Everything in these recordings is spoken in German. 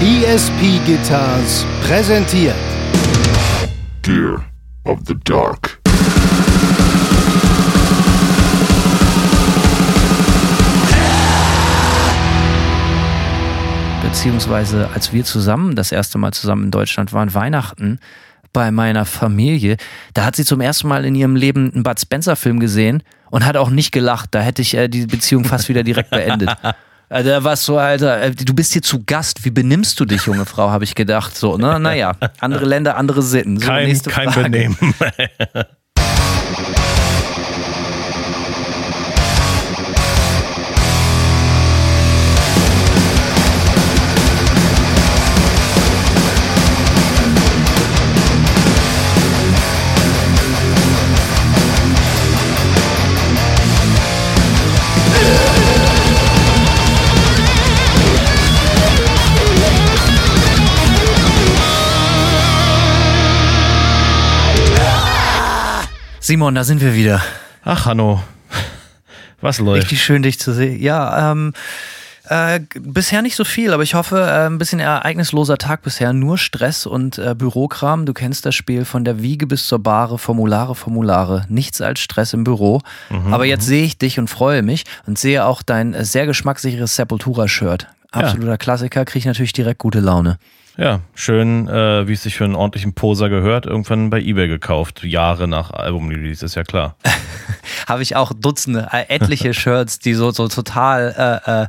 ESP Guitars präsentiert Gear of the Dark. Beziehungsweise als wir zusammen das erste Mal zusammen in Deutschland waren, Weihnachten bei meiner Familie, da hat sie zum ersten Mal in ihrem Leben einen Bud Spencer Film gesehen und hat auch nicht gelacht. Da hätte ich äh, die Beziehung fast wieder direkt beendet. Also da war es so, Alter, äh, du bist hier zu Gast. Wie benimmst du dich, junge Frau, habe ich gedacht. So, ne? Naja, andere Länder, andere Sitten. So, Kein, nächste kein Frage. Benehmen. Simon, da sind wir wieder. Ach, Hanno. Was läuft? Richtig schön, dich zu sehen. Ja, ähm, äh, bisher nicht so viel, aber ich hoffe, äh, ein bisschen ereignisloser Tag bisher. Nur Stress und äh, Bürokram. Du kennst das Spiel von der Wiege bis zur Bahre, Formulare, Formulare. Nichts als Stress im Büro. aber jetzt sehe ich dich und freue mich und sehe auch dein äh, sehr geschmackssicheres Sepultura-Shirt. Absoluter Klassiker, kriege ich natürlich direkt gute Laune. Ja, schön, äh, wie es sich für einen ordentlichen Poser gehört, irgendwann bei Ebay gekauft. Jahre nach Album-Release, ist ja klar. habe ich auch Dutzende, äh, etliche Shirts, die so, so total,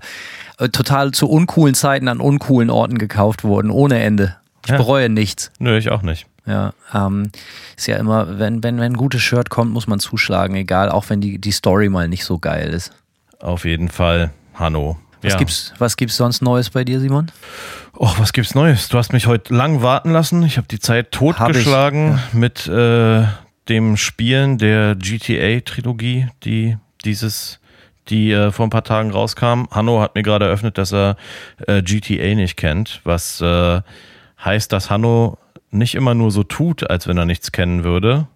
äh, äh, total zu uncoolen Zeiten an uncoolen Orten gekauft wurden, ohne Ende. Ich Ja. bereue nichts. Nö, ich auch nicht. Ja, ähm, ist ja immer, wenn, wenn, wenn ein gutes Shirt kommt, muss man zuschlagen, egal, auch wenn die, die Story mal nicht so geil ist. Auf jeden Fall, Hanno. Was, ja. gibt's, was gibt's sonst Neues bei dir, Simon? Och, was gibt's Neues? Du hast mich heute lang warten lassen. Ich habe die Zeit totgeschlagen mit äh, dem Spielen der GTA-Trilogie, die dieses, die äh, vor ein paar Tagen rauskam. Hanno hat mir gerade eröffnet, dass er äh, GTA nicht kennt, was äh, heißt, dass Hanno nicht immer nur so tut, als wenn er nichts kennen würde,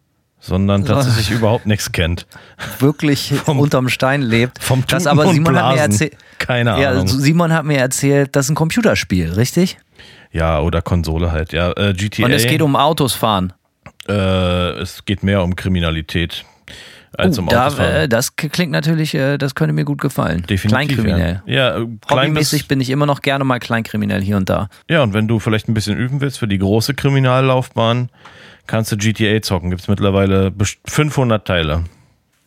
sondern tatsächlich überhaupt nichts kennt. Wirklich unterm Stein lebt. Vom das Tuten aber und Simon hat mir erzählt. Keine Ja, Ahnung. Simon hat mir erzählt, das ist ein Computerspiel, richtig? Ja, oder Konsole halt. Ja, äh, GTA. Und es geht um Autos fahren. Äh, es geht mehr um Kriminalität als um Uh, da, Autofahren. äh, das klingt natürlich, äh, das könnte mir gut gefallen. Definitiv. Kleinkriminell. Ja, ja äh, Hobbymäßig bin ich immer noch gerne mal kleinkriminell hier und da. ja, und wenn du vielleicht ein bisschen üben willst für die große Kriminallaufbahn, kannst du GTA zocken. Gibt es mittlerweile best- 500 Teile.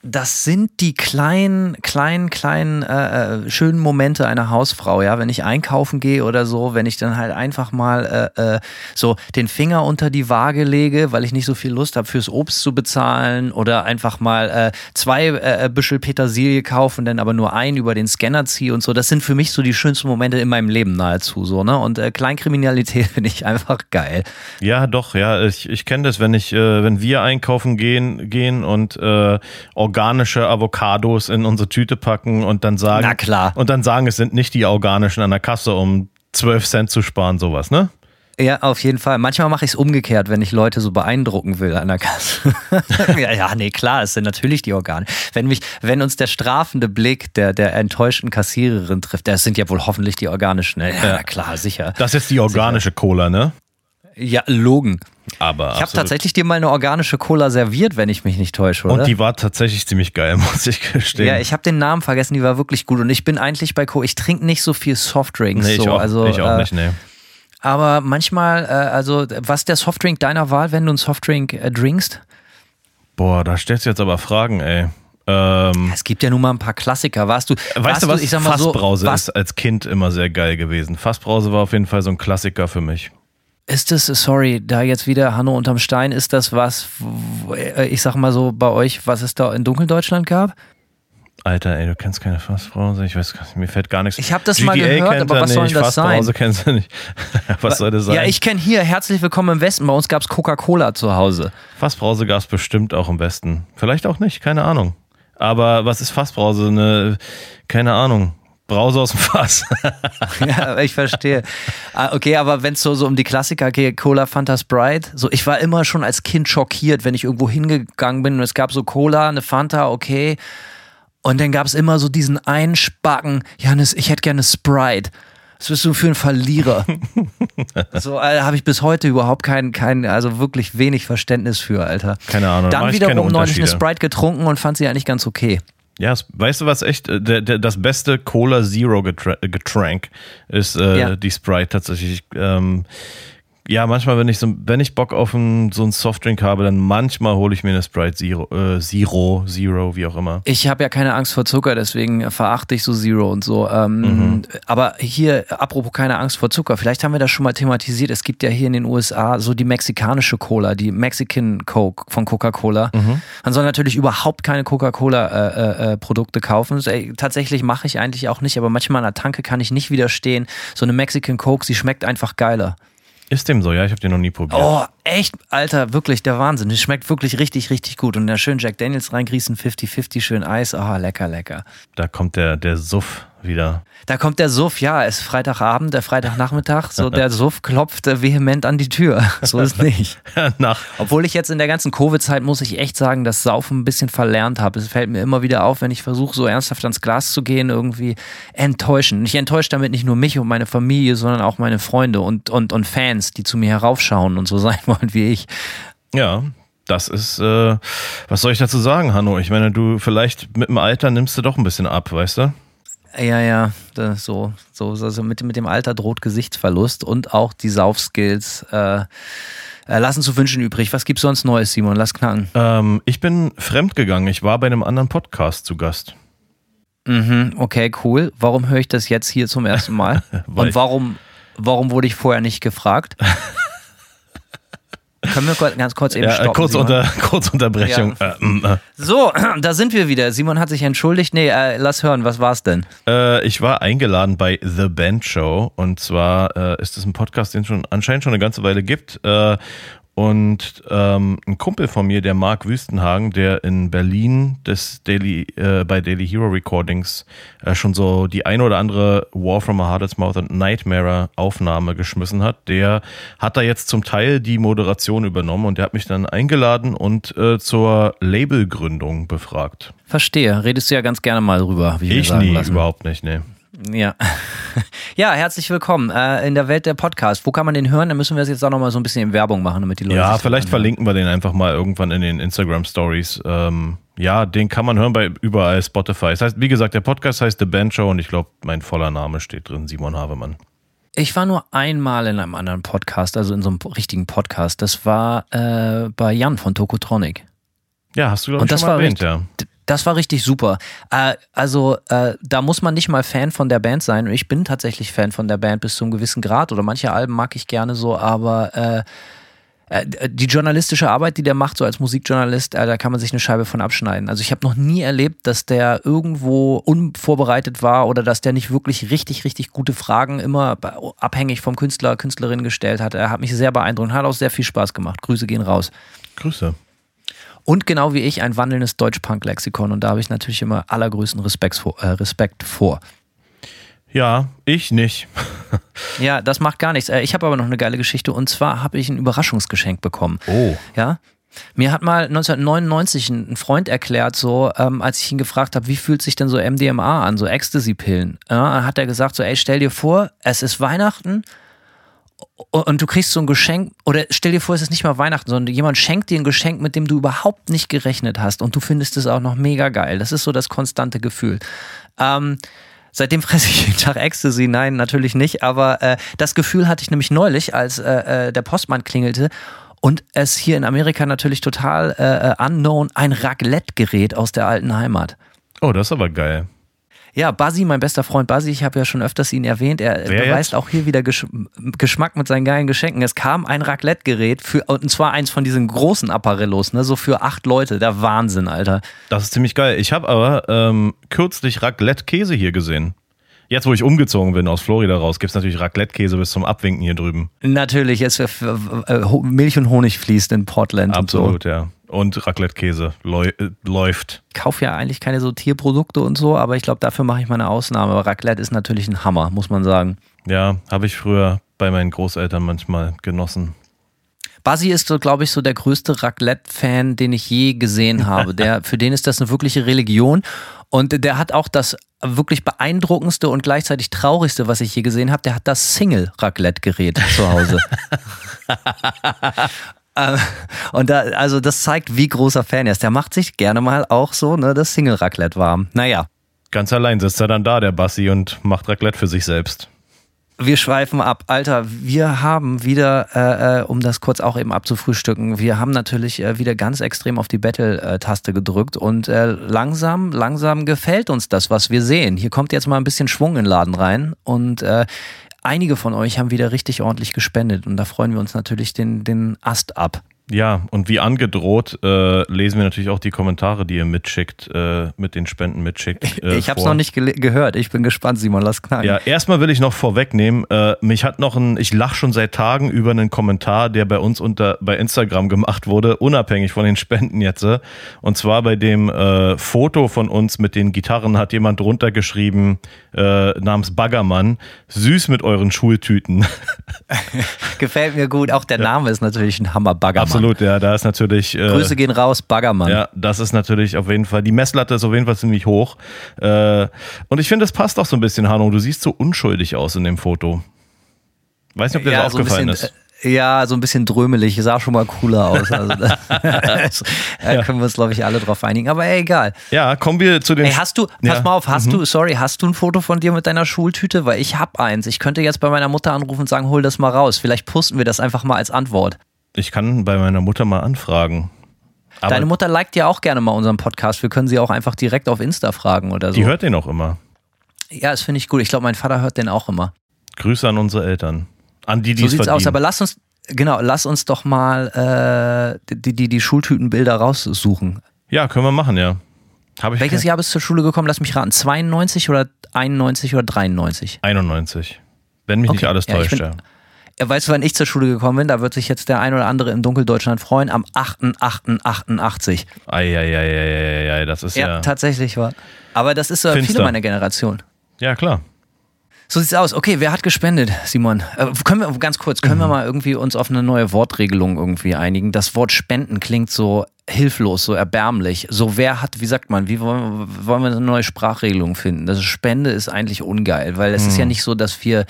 Das sind die kleinen, kleinen, kleinen, äh, äh, schönen Momente einer Hausfrau, ja. Wenn ich einkaufen gehe oder so, wenn ich dann halt einfach mal äh, äh, so den Finger unter die Waage lege, weil ich nicht so viel Lust habe, fürs Obst zu bezahlen oder einfach mal äh, zwei äh, Büschel Petersilie kaufen, dann aber nur einen über den Scanner ziehe und so. Das sind für mich so die schönsten Momente in meinem Leben nahezu, so, ne? Und äh, Kleinkriminalität finde ich einfach geil. Ja, doch, ja, ich, ich kenne das, wenn ich, äh, wenn wir einkaufen gehen, gehen und äh, organische Avocados in unsere Tüte packen und dann sagen, Na klar. und dann sagen, es sind nicht die organischen an der Kasse, um 12 Cent zu sparen, sowas, ne? Ja, auf jeden Fall. Manchmal mache ich es umgekehrt, wenn ich Leute so beeindrucken will an der Kasse. ja, ja, nee, klar, es sind natürlich die Organe. Wenn mich, wenn uns der strafende Blick der, der enttäuschten Kassiererin trifft, das sind ja wohl hoffentlich die organischen. ne? Ja, klar, sicher. Das ist die organische Cola, ne? Ja, Logen. Aber Ich habe tatsächlich dir mal eine organische Cola serviert, wenn ich mich nicht täusche, oder? Und die war tatsächlich ziemlich geil, muss ich gestehen. ja, ich habe den Namen vergessen, die war wirklich gut. Und ich bin eigentlich bei Co. Ich trinke nicht so viel Softdrinks. nee, ich so, auch, also, ich auch äh, nicht, nee. Aber manchmal, äh, also, was ist der Softdrink deiner Wahl, wenn du einen Softdrink äh, drinkst? Boah, da stellst du jetzt aber Fragen, ey. Ähm, Es gibt ja nun mal ein paar Klassiker. Warst du, weißt warst du was? ich sag mal so, Fassbrause was, ist als Kind immer sehr geil gewesen. Fassbrause war auf jeden Fall so ein Klassiker für mich. Ist das, sorry, da jetzt wieder Hanno unterm Stein, ist das was, äh, ich sag mal so bei euch, was es da in Dunkeldeutschland gab? Alter, ey, du kennst keine Fassbrause? Ich weiß gar nicht, mir fällt gar nichts. Ich hab das GTA mal gehört, aber er was soll das Fassbrause sein? kennst du nicht. was soll das sein? Ja, ich kenne hier, herzlich willkommen im Westen, bei uns gab es Coca-Cola zu Hause. Fassbrause gab es bestimmt auch im Westen. Vielleicht auch nicht, keine Ahnung. Aber was ist Fassbrause? Eine, keine Ahnung. Brause aus dem Fass. ja, ich verstehe. Ah, Okay, aber wenn es so, so um die Klassiker geht, Cola, Fanta, Sprite, so ich war immer schon als Kind schockiert, wenn ich irgendwo hingegangen bin und es gab so Cola, eine Fanta, okay. Und dann gab es immer so diesen einen Spacken, Janis, ich hätte gerne Sprite. Was bist du für ein Verlierer? so äh, habe ich bis heute überhaupt kein, kein, also wirklich wenig Verständnis für, Alter. Keine Ahnung. da Dann wiederum neulich eine. Sprite getrunken und fand sie eigentlich ganz okay. Ja, es- weißt du was echt? äh, Der, der, das beste Cola Zero Getränk ist äh, Ja. die Sprite tatsächlich. Ähm, ja, manchmal, wenn ich so, wenn ich Bock auf einen, so einen Softdrink habe, dann manchmal hole ich mir eine Sprite Zero, äh, Zero, Zero, wie auch immer. Ich habe ja keine Angst vor Zucker, deswegen verachte ich so Zero und so. Ähm, Mhm. Aber hier, apropos keine Angst vor Zucker, vielleicht haben wir das schon mal thematisiert. Es gibt ja hier in den USA so die mexikanische Cola, die Mexican Coke von Coca-Cola. Mhm. Man soll natürlich überhaupt keine Coca-Cola-Produkte kaufen. So, ey, tatsächlich mache ich eigentlich auch nicht, aber manchmal an der Tanke kann ich nicht widerstehen. So eine Mexican Coke, sie schmeckt einfach geiler. Ist dem so? Ja, ich habe den noch nie probiert. Oh, echt, Alter, wirklich der Wahnsinn. Die schmeckt wirklich richtig, richtig gut. Und da schön Jack Daniels reingrießen, 50-50, schön Eis. Oh, lecker, lecker. Da kommt der, der Suff wieder. Da kommt der Suff, ja, es ist Freitagabend, der Freitagnachmittag, so der Suff klopft äh, vehement an die Tür. So ist nicht. Nach, Obwohl ich jetzt in der ganzen Covid-Zeit, muss ich echt sagen, das Saufen ein bisschen verlernt habe. Es fällt mir immer wieder auf, wenn ich versuche, so ernsthaft ans Glas zu gehen, irgendwie enttäuschen. Ich enttäusche damit nicht nur mich und meine Familie, sondern auch meine Freunde und, und, und Fans, die zu mir heraufschauen und so sein wollen wie ich. ja, das ist, äh, was soll ich dazu sagen, Hanno? Ich meine, du vielleicht mit dem Alter nimmst du doch ein bisschen ab, weißt du? Ja, ja, das, so, so, also mit, mit dem Alter droht Gesichtsverlust und auch die Saufskills äh, äh, lassen zu wünschen übrig. Was gibt's sonst Neues, Simon? Lass knacken. Ähm, ich bin fremdgegangen. Ich war bei einem anderen Podcast zu Gast. Mhm, okay, cool. Warum höre ich das jetzt hier zum ersten Mal? Und warum, warum wurde ich vorher nicht gefragt? Können wir ganz kurz eben Ja, äh, stoppen? kurz, unter, kurz Unterbrechung. Äh, mm, äh. So, da sind wir wieder. Simon hat sich entschuldigt. Nee, äh, lass hören, was war's denn? Äh, ich war eingeladen bei The Band Show und zwar äh, ist es ein Podcast, den es schon anscheinend schon eine ganze Weile gibt. Und ähm, ein Kumpel von mir, der Marc Wüstenhagen, der in Berlin des Daily, äh, bei Daily Hero Recordings äh, schon so die eine oder andere War from a Hardest Mouth und Nightmare Aufnahme geschmissen hat, der hat da jetzt zum Teil die Moderation übernommen und der hat mich dann eingeladen und äh, zur Labelgründung befragt. Verstehe. Redest du ja ganz gerne mal drüber. Wie ich, Ich sagen nie, lassen. überhaupt nicht, nee. Ja. ja, herzlich willkommen äh, in der Welt der Podcast. Wo kann man den hören? Dann müssen wir das jetzt auch nochmal so ein bisschen in Werbung machen, damit die Leute. Ja, vielleicht verlinken wir den einfach mal irgendwann in den Instagram Stories. Ähm, ja, den kann man hören bei überall Spotify. Das heißt, wie gesagt, der Podcast heißt The Band Show und ich glaube, mein voller Name steht drin, Simon Havemann. Ich war nur einmal in einem anderen Podcast, also in so einem richtigen Podcast. Das war äh, bei Jan von Tokotronic. Ja, hast du glaube ich das schon mal war erwähnt, richtig, ja. Das war richtig super. Äh, also äh, da muss man nicht mal Fan von der Band sein. Ich bin tatsächlich Fan von der Band bis zu einem gewissen Grad. Oder manche Alben mag ich gerne so, aber äh, äh, die journalistische Arbeit, die der macht, so als Musikjournalist, äh, da kann man sich eine Scheibe von abschneiden. Also ich habe noch nie erlebt, dass der irgendwo unvorbereitet war oder dass der nicht wirklich richtig, richtig gute Fragen immer abhängig vom Künstler, Künstlerin gestellt hat. Er hat mich sehr beeindruckt, hat auch sehr viel Spaß gemacht. Grüße gehen raus. Grüße. Und genau wie ich ein wandelndes Deutsch-Punk-Lexikon und da habe ich natürlich immer allergrößten Respekt vor. Äh, Respekt vor. Ja, ich nicht. Ja, das macht gar nichts. Äh, ich habe aber noch eine geile Geschichte und zwar habe ich ein Überraschungsgeschenk bekommen. Oh. Ja. Mir hat mal 1999 ein Freund erklärt, so, ähm, als ich ihn gefragt habe, wie fühlt sich denn so MDMA an, so Ecstasy-Pillen? Ja, hat er gesagt, so, ey, stell dir vor, es ist Weihnachten und du kriegst so ein Geschenk, oder stell dir vor, es ist nicht mal Weihnachten, sondern jemand schenkt dir ein Geschenk, mit dem du überhaupt nicht gerechnet hast und du findest es auch noch mega geil. Das ist so das konstante Gefühl. Ähm, Seitdem fresse ich jeden Tag Ecstasy. Nein, natürlich nicht. Aber äh, das Gefühl hatte ich nämlich neulich, als äh, äh, der Postmann klingelte und es hier in Amerika natürlich total äh, äh, unknown ein Raclette-Gerät aus der alten Heimat. Oh, das ist aber geil. Ja, Basi, mein bester Freund Basi, ich habe ja schon öfters ihn erwähnt, er Wer beweist jetzt? auch hier wieder Gesch Geschmack mit seinen geilen Geschenken. Es kam ein Raclette-Gerät für, und zwar eins von diesen großen Apparellos, ne, so für acht Leute. Der Wahnsinn, Alter. Das ist ziemlich geil. Ich habe aber ähm, kürzlich Raclette-Käse hier gesehen. Jetzt, wo ich umgezogen bin aus Florida raus, gibt es natürlich Raclette-Käse bis zum Abwinken hier drüben. Natürlich, es, äh, Milch und Honig fließt in Portland und so. Absolut, ja. Und Raclette-Käse läu äh, läuft. kaufe ja eigentlich keine so Tierprodukte und so, aber ich glaube, dafür mache ich mal eine Ausnahme. Aber Raclette ist natürlich ein Hammer, muss man sagen. Ja, habe ich früher bei meinen Großeltern manchmal genossen. Buzzy ist so, glaube ich, so der größte Raclette-Fan, den ich je gesehen habe. Der, für den ist das eine wirkliche Religion. Und der hat auch das wirklich beeindruckendste und gleichzeitig traurigste, was ich je gesehen habe. Der hat das Single-Raclette-Gerät zu Hause. Äh, und da, also das zeigt, wie großer Fan er ist. Der macht sich gerne mal auch so ne, das Single-Raclette warm. Naja. Ganz allein sitzt er dann da, der Bassi, und macht Raclette für sich selbst. Wir schweifen ab. Alter, wir haben wieder, äh, äh, um das kurz auch eben abzufrühstücken, wir haben natürlich äh, wieder ganz extrem auf die Battle-Taste gedrückt und äh, langsam, langsam gefällt uns das, was wir sehen. Hier kommt jetzt mal ein bisschen Schwung in den Laden rein und äh, einige von euch haben wieder richtig ordentlich gespendet und da freuen wir uns natürlich den, den Ast ab. Ja, und wie angedroht äh, lesen wir natürlich auch die Kommentare, die ihr mitschickt, äh, mit den Spenden mitschickt. Äh, ich habe es noch nicht ge gehört. Ich bin gespannt, Simon, lass knacken. Ja, erstmal will ich noch vorwegnehmen, äh, mich hat noch ein, ich lache schon seit Tagen über einen Kommentar, der bei uns unter bei Instagram gemacht wurde, unabhängig von den Spenden jetzt. Äh. Und zwar bei dem äh, Foto von uns mit den Gitarren hat jemand drunter geschrieben, äh, namens Baggermann, süß mit euren Schultüten. Gefällt mir gut. Auch der Name ist natürlich ein Hammer Baggermann. Absolut, ja, da ist natürlich. Äh, Grüße gehen raus, Baggermann. Ja, das ist natürlich auf jeden Fall. Die Messlatte ist auf jeden Fall ziemlich hoch. Äh, und ich finde, das passt auch so ein bisschen, Hanno. Du siehst so unschuldig aus in dem Foto. Weiß nicht, ob dir ja, das aufgefallen so ist. Ja, so ein bisschen drömelig, sah schon mal cooler aus. Also, da, da können wir uns, glaube ich, alle drauf einigen. Aber ey, egal. Ja, kommen wir zu den. Ey, hast du, pass ja. mal auf, hast mhm. du, sorry, hast du ein Foto von dir mit deiner Schultüte? Weil ich hab eins. Ich könnte jetzt bei meiner Mutter anrufen und sagen, hol das mal raus. Vielleicht posten wir das einfach mal als Antwort. Ich kann bei meiner Mutter mal anfragen. Aber Deine Mutter liked ja auch gerne mal unseren Podcast. Wir können sie auch einfach direkt auf Insta fragen oder so. Die hört den auch immer. Ja, das finde ich gut. Ich glaube, mein Vater hört den auch immer. Grüße an unsere Eltern. An die, die so es sieht's verdienen. aus. Aber lass uns, genau, lass uns doch mal äh, die, die, die Schultütenbilder raussuchen. Ja, können wir machen, ja. Hab ich Welches Jahr bist du zur Schule gekommen? Lass mich raten. 92 oder 91 oder 93? 91. Wenn mich Okay. nicht alles täuscht, ja. Weißt du, wann ich zur Schule gekommen bin? Da wird sich jetzt der ein oder andere in Dunkeldeutschland freuen. Am 8.8.88. Eieieiei, das ist Ja, ja. tatsächlich war. Aber das ist äh, Finster. viele meiner Generation. Ja, klar. So sieht's aus. Okay, wer hat gespendet, Simon? Äh, können wir ganz kurz, können Mhm. wir mal irgendwie uns auf eine neue Wortregelung irgendwie einigen? Das Wort Spenden klingt so hilflos, so erbärmlich. So wer hat, wie sagt man, wie wollen, wir- wollen wir eine neue Sprachregelung finden? Das Spende ist eigentlich ungeil, weil es ist ja Mhm. nicht so, dass wir äh,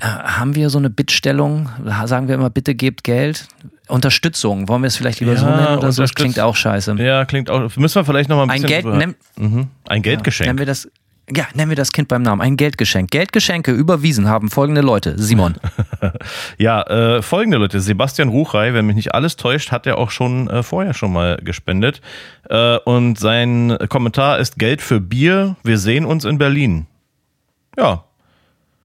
haben wir so eine Bittstellung? Sagen wir immer, bitte gebt Geld? Unterstützung, wollen wir es vielleicht lieber so Ja, nennen oder so? Das klingt auch scheiße. Ja, klingt auch. Müssen wir vielleicht noch mal ein Ein bisschen. Geld, drüber- nennen, mhm. Ein Geldgeschenk. nennen wir das, ja, nennen wir das Kind beim Namen. Ein Geldgeschenk. Geldgeschenke überwiesen haben folgende Leute. Simon. Ja, äh, folgende Leute. Sebastian Ruchrei, wenn mich nicht alles täuscht, hat er auch schon äh, vorher schon mal gespendet. Äh, und sein Kommentar ist Geld für Bier. Wir sehen uns in Berlin. Ja,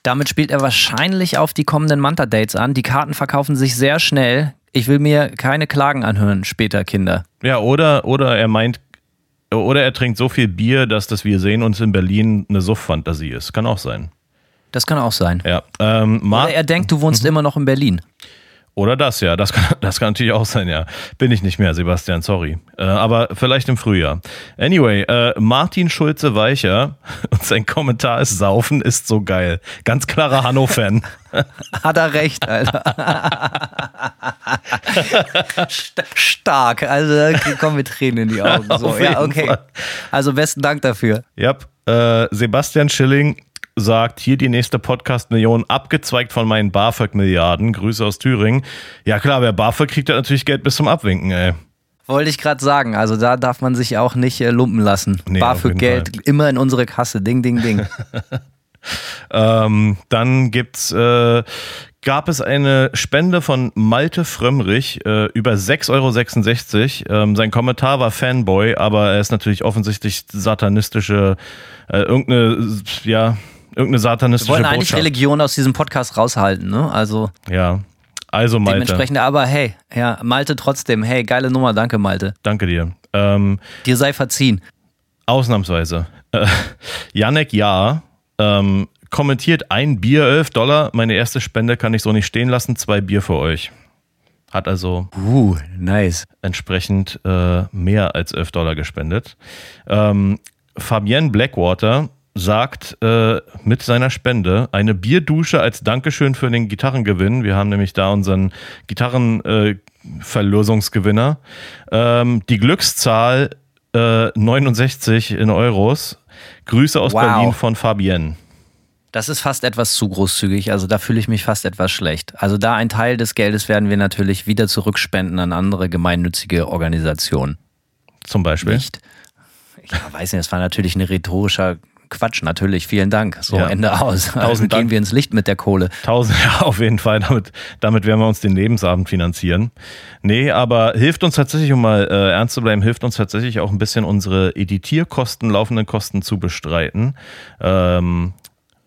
Damit spielt er wahrscheinlich auf die kommenden Manta-Dates an. Die Karten verkaufen sich sehr schnell. Ich will mir keine Klagen anhören später, Kinder. ja, oder, oder er meint, oder er trinkt so viel Bier, dass das Wir sehen uns in Berlin eine Suff-Fantasie ist. Kann auch sein. Das kann auch sein. Ja. Ähm, Oder er denkt, du wohnst immer noch in Berlin. Oder das, ja. Das kann, das kann natürlich auch sein, ja. Bin ich nicht mehr, Sebastian, sorry. Äh, aber vielleicht im Frühjahr. Anyway, äh, Martin Schulze-Weicher und sein Kommentar ist Saufen ist so geil. Ganz klarer Hanno-Fan. Hat er recht, Alter. St- Stark. Also da kommen mir Tränen in die Augen. So, ja, okay. Fall. Also besten Dank dafür. Ja, äh, Sebastian Schilling sagt, hier die nächste Podcast-Million, abgezweigt von meinen BAföG-Milliarden. Grüße aus Thüringen. Ja klar, wer BAföG kriegt, hat natürlich Geld bis zum Abwinken, ey. Wollte ich gerade sagen. Also da darf man sich auch nicht äh, lumpen lassen. Nee, Bar auf für jeden Geld immer in unsere Kasse. Ding, ding, ding. Ähm, dann gibt's, äh, gab es eine Spende von Malte Frömmrich äh, über 6,66 Euro. Ähm, sein Kommentar war Fanboy, aber er ist natürlich offensichtlich satanistische, äh, irgendeine, ja, irgendeine Wir satanistische wollten eigentlich Botschaft. Religion aus diesem Podcast raushalten. Ne? Also Ja, also Malte, dementsprechend. Aber hey, ja, Malte trotzdem. Hey, geile Nummer. Danke, Malte. danke dir. Ähm, Dir sei verziehen. Ausnahmsweise. Äh, Janek Ja ähm, kommentiert ein Bier 11 Dollar. Meine erste Spende kann ich so nicht stehen lassen. Zwei Bier für euch. Hat also Uh, nice. entsprechend äh, mehr als 11 Dollar gespendet. Ähm, Fabienne Blackwater sagt äh, mit seiner Spende eine Bierdusche als Dankeschön für den Gitarrengewinn. Wir haben nämlich da unseren Gitarrenverlosungsgewinner. Äh, ähm, die Glückszahl äh, 69 in Euros. Grüße aus Wow. Berlin von Fabienne. Das ist fast etwas zu großzügig, also da fühle ich mich fast etwas schlecht. Also da ein Teil des Geldes werden wir natürlich wieder zurückspenden an andere gemeinnützige Organisationen. Zum Beispiel. Nicht? Ich weiß nicht, das war natürlich ein rhetorischer Quatsch, natürlich. Vielen Dank. So, Ja. Ende aus. Tausend gehen Dank. wir ins Licht mit der Kohle. Tausend, ja, auf jeden Fall. Damit, damit werden wir uns den Lebensabend finanzieren. Nee, aber hilft uns tatsächlich, um mal äh, ernst zu bleiben, hilft uns tatsächlich auch ein bisschen unsere Editierkosten, laufenden Kosten zu bestreiten. Ähm,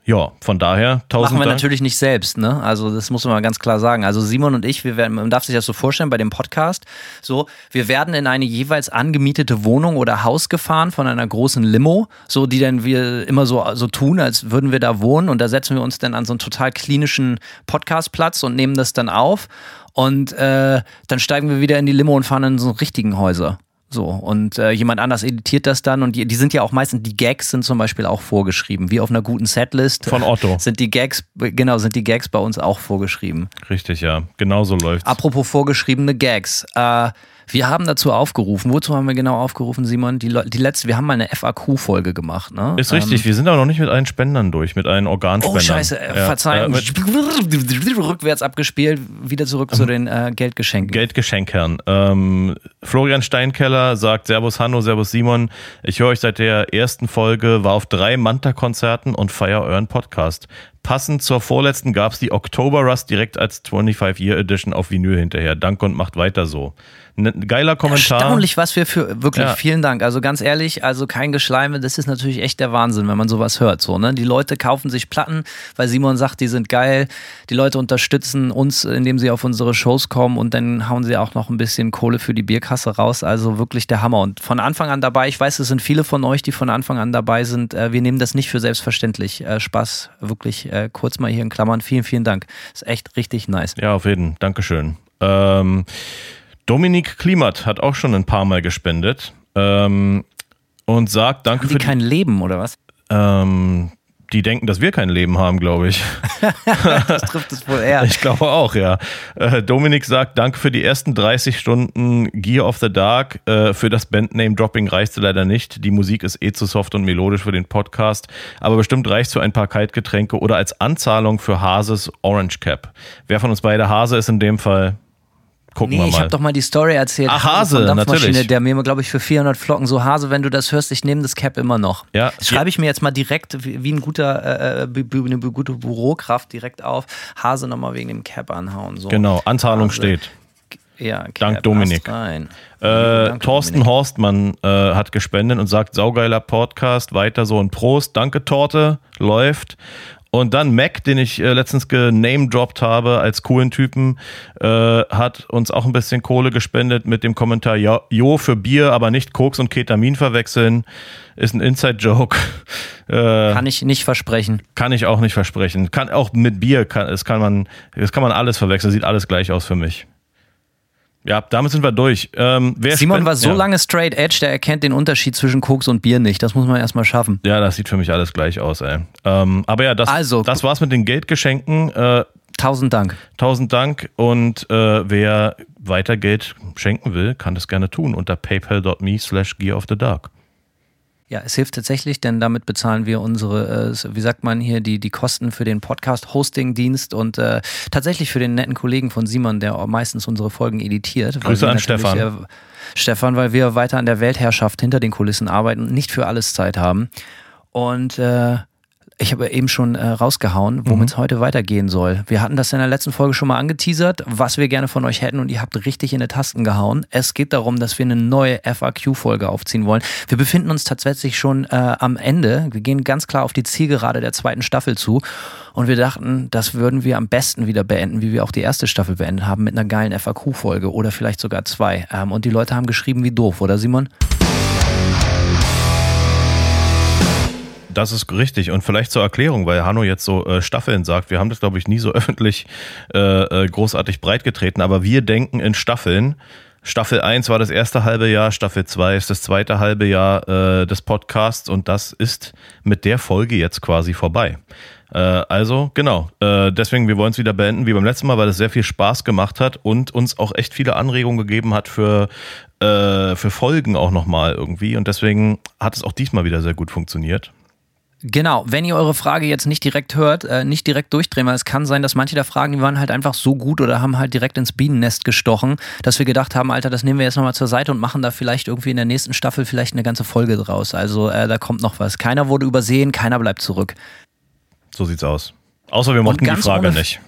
ja, von daher, tausend Machen wir Dank. natürlich nicht selbst, ne? Also das muss man mal ganz klar sagen. Also Simon und ich, wir werden, man darf sich das so vorstellen bei dem Podcast. So, wir werden in eine jeweils angemietete Wohnung oder Haus gefahren von einer großen Limo, so die dann wir immer so, so tun, als würden wir da wohnen und da setzen wir uns dann an so einen total klinischen Podcastplatz und nehmen das dann auf und äh, dann steigen wir wieder in die Limo und fahren in so richtigen Häuser. So, und äh, jemand anders editiert das dann und die, die sind ja auch meistens, die Gags sind zum Beispiel auch vorgeschrieben, wie auf einer guten Setlist. Von Otto. Sind die Gags, genau, sind die Gags bei uns auch vorgeschrieben. Richtig, ja. Genau so läuft's. Apropos vorgeschriebene Gags. Äh, wir haben dazu aufgerufen. Wozu haben wir genau aufgerufen, Simon? Die, die letzte, wir haben mal eine FAQ-Folge gemacht, ne? Ist richtig, wir sind aber noch nicht mit allen Spendern durch, mit allen Organspendern. Oh, scheiße, äh, Ja, Verzeihung. äh, Rückwärts abgespielt, wieder zurück zu den äh, Geldgeschenken. Geldgeschenkherren. Ähm, Florian Steinkeller sagt Servus Hanno, Servus Simon. Ich höre euch seit der ersten Folge, war auf drei Manta-Konzerten und feier euren Podcast. Passend zur vorletzten gab es die Oktober Rust direkt als 25-Year Edition auf Vinyl hinterher. Danke und macht weiter so. Ein geiler Kommentar. Erstaunlich, was wir für, wirklich, Ja. vielen Dank. Also ganz ehrlich, also kein Geschleime, das ist natürlich echt der Wahnsinn, wenn man sowas hört. So, ne? Die Leute kaufen sich Platten, weil Simon sagt, die sind geil. Die Leute unterstützen uns, indem sie auf unsere Shows kommen und dann hauen sie auch noch ein bisschen Kohle für die Bierkasse raus. Also wirklich der Hammer. Und von Anfang an dabei, ich weiß, es sind viele von euch, die von Anfang an dabei sind. Äh, Wir nehmen das nicht für selbstverständlich. Äh, Spaß, wirklich äh, kurz mal hier in Klammern. Vielen, vielen Dank. Ist echt richtig nice. Ja, auf jeden. Dankeschön. Ähm, Dominik Klimat hat auch schon ein paar Mal gespendet ähm, und sagt Danke Haben für die, kein Leben oder was? ähm, die denken, dass wir kein Leben haben, glaube ich. Das trifft es wohl eher. Ich glaube auch, ja. Äh, Dominik sagt, danke für die ersten 30 Stunden Gear of the Dark. Äh, für das Bandname-Dropping reichte leider nicht. Die Musik ist eh zu soft und melodisch für den Podcast. Aber bestimmt reicht für ein paar Kaltgetränke oder als Anzahlung für Hases Orange Cap. Wer von uns beide Hase ist in dem Fall, gucken Nee, wir ich mal. habe doch mal die Story erzählt. Ach, Hase, natürlich. Der mir, glaube ich, für 400 Flocken so Hase, wenn du das hörst, ich nehme das Cap immer noch. Ja. Das schreibe ich mir jetzt mal direkt wie, wie ein guter, äh, bü- eine gute Bürokraft direkt auf. Hase nochmal wegen dem Cap anhauen. So. Genau, Anzahlung Hase. steht. Ja, Cap, Dank Dominik. Äh, Danke, Thorsten Dominik. Horstmann äh, hat gespendet und sagt, saugeiler Podcast, weiter so und Prost, danke Torte, läuft. Und dann Mac, den ich äh, letztens genamedroppt habe als coolen Typen, äh, hat uns auch ein bisschen Kohle gespendet mit dem Kommentar, ja, jo, für Bier, aber nicht Koks und Ketamin verwechseln. Ist ein Inside-Joke. Äh, Kann ich nicht versprechen. kann ich auch nicht versprechen. Kann auch mit Bier, kann, das kann man, das kann man alles verwechseln, sieht alles gleich aus für mich. Ja, damit sind wir durch. Ähm, Simon war so ja. lange straight edge, der erkennt den Unterschied zwischen Koks und Bier nicht. Das muss man erstmal schaffen. Ja, das sieht für mich alles gleich aus, ey. Ähm, aber ja, das, Also, das war's mit den Geldgeschenken. Äh, Tausend Dank. tausend Dank. Und äh, wer weiter Geld schenken will, kann das gerne tun unter paypal.me slash gear of the dark. Ja, es hilft tatsächlich, denn damit bezahlen wir unsere, äh, wie sagt man hier, die, die Kosten für den Podcast-Hosting-Dienst und äh, tatsächlich für den netten Kollegen von Simon, der meistens unsere Folgen editiert. Grüße an Stefan. Äh, Stefan, weil wir weiter an der Weltherrschaft hinter den Kulissen arbeiten und nicht für alles Zeit haben. Und äh, ich habe eben schon äh, rausgehauen, womit es heute weitergehen soll. Wir hatten das in der letzten Folge schon mal angeteasert, was wir gerne von euch hätten und ihr habt richtig in die Tasten gehauen. Es geht darum, dass wir eine neue FAQ-Folge aufziehen wollen. Wir befinden uns tatsächlich schon äh, am Ende. Wir gehen ganz klar auf die Zielgerade der zweiten Staffel zu und wir dachten, das würden wir am besten wieder beenden, wie wir auch die erste Staffel beendet haben, mit einer geilen FAQ-Folge oder vielleicht sogar zwei. Ähm, und die Leute haben geschrieben wie doof, oder Simon? Das ist richtig. Und vielleicht zur Erklärung, weil Hanno jetzt so äh, Staffeln sagt. Wir haben das, glaube ich, nie so öffentlich äh, äh, großartig breitgetreten, aber wir denken in Staffeln. Staffel 1 war das erste halbe Jahr, Staffel 2 ist das zweite halbe Jahr äh, des Podcasts und das ist mit der Folge jetzt quasi vorbei. Äh, also, genau. Äh, deswegen, wir wollen es wieder beenden wie beim letzten Mal, weil es sehr viel Spaß gemacht hat und uns auch echt viele Anregungen gegeben hat für, äh, für Folgen auch nochmal irgendwie. Und deswegen hat es auch diesmal wieder sehr gut funktioniert. Genau, wenn ihr eure Frage jetzt nicht direkt hört, äh, nicht direkt durchdrehen, weil es kann sein, dass manche der Fragen, die waren halt einfach so gut oder haben halt direkt ins Bienennest gestochen, dass wir gedacht haben, Alter, das nehmen wir jetzt nochmal zur Seite und machen da vielleicht irgendwie in der nächsten Staffel vielleicht eine ganze Folge draus. Also äh, da kommt noch was. Keiner wurde übersehen, keiner bleibt zurück. So sieht's aus. Außer wir mochten die Frage nicht.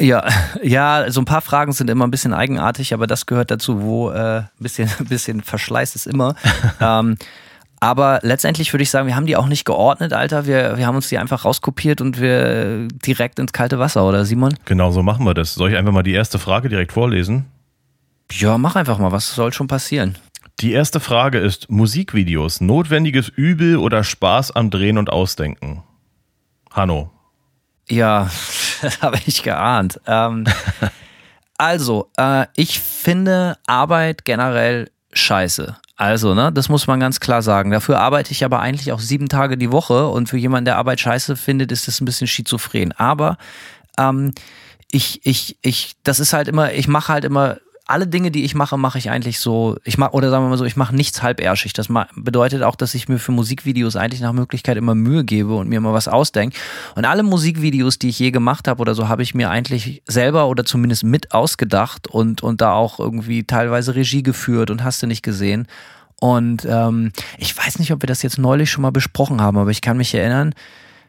Ja, ja, so ein paar Fragen sind immer ein bisschen eigenartig, aber das gehört dazu, wo äh, ein bisschen, ein bisschen Verschleiß ist immer. ähm, aber letztendlich würde ich sagen, wir haben die auch nicht geordnet, Alter. Wir, wir haben uns die einfach rauskopiert und wir direkt ins kalte Wasser, oder Simon? Genau so machen wir das. Soll ich einfach mal die erste Frage direkt vorlesen? Ja, mach einfach mal. Was soll schon passieren? Die erste Frage ist: Musikvideos, notwendiges Übel oder Spaß am Drehen und Ausdenken? Hanno. Ja, das habe ich geahnt. Ähm, also, äh, ich finde Arbeit generell scheiße. Also, ne, das muss man ganz klar sagen. Dafür arbeite ich aber eigentlich auch sieben Tage die Woche und für jemanden, der Arbeit scheiße findet, ist das ein bisschen schizophren. Aber ähm, ich, ich, ich, das ist halt immer, ich mache halt immer alle Dinge, die ich mache, mache ich eigentlich so, ich mache, oder sagen wir mal so, ich mache nichts halbärschig. Das bedeutet auch, dass ich mir für Musikvideos eigentlich nach Möglichkeit immer Mühe gebe und mir immer was ausdenke. Und alle Musikvideos, die ich je gemacht habe oder so, habe ich mir eigentlich selber oder zumindest mit ausgedacht und, und da auch irgendwie teilweise Regie geführt und hast du nicht gesehen. Und ähm, ich weiß nicht, ob wir das jetzt neulich schon mal besprochen haben, aber ich kann mich erinnern,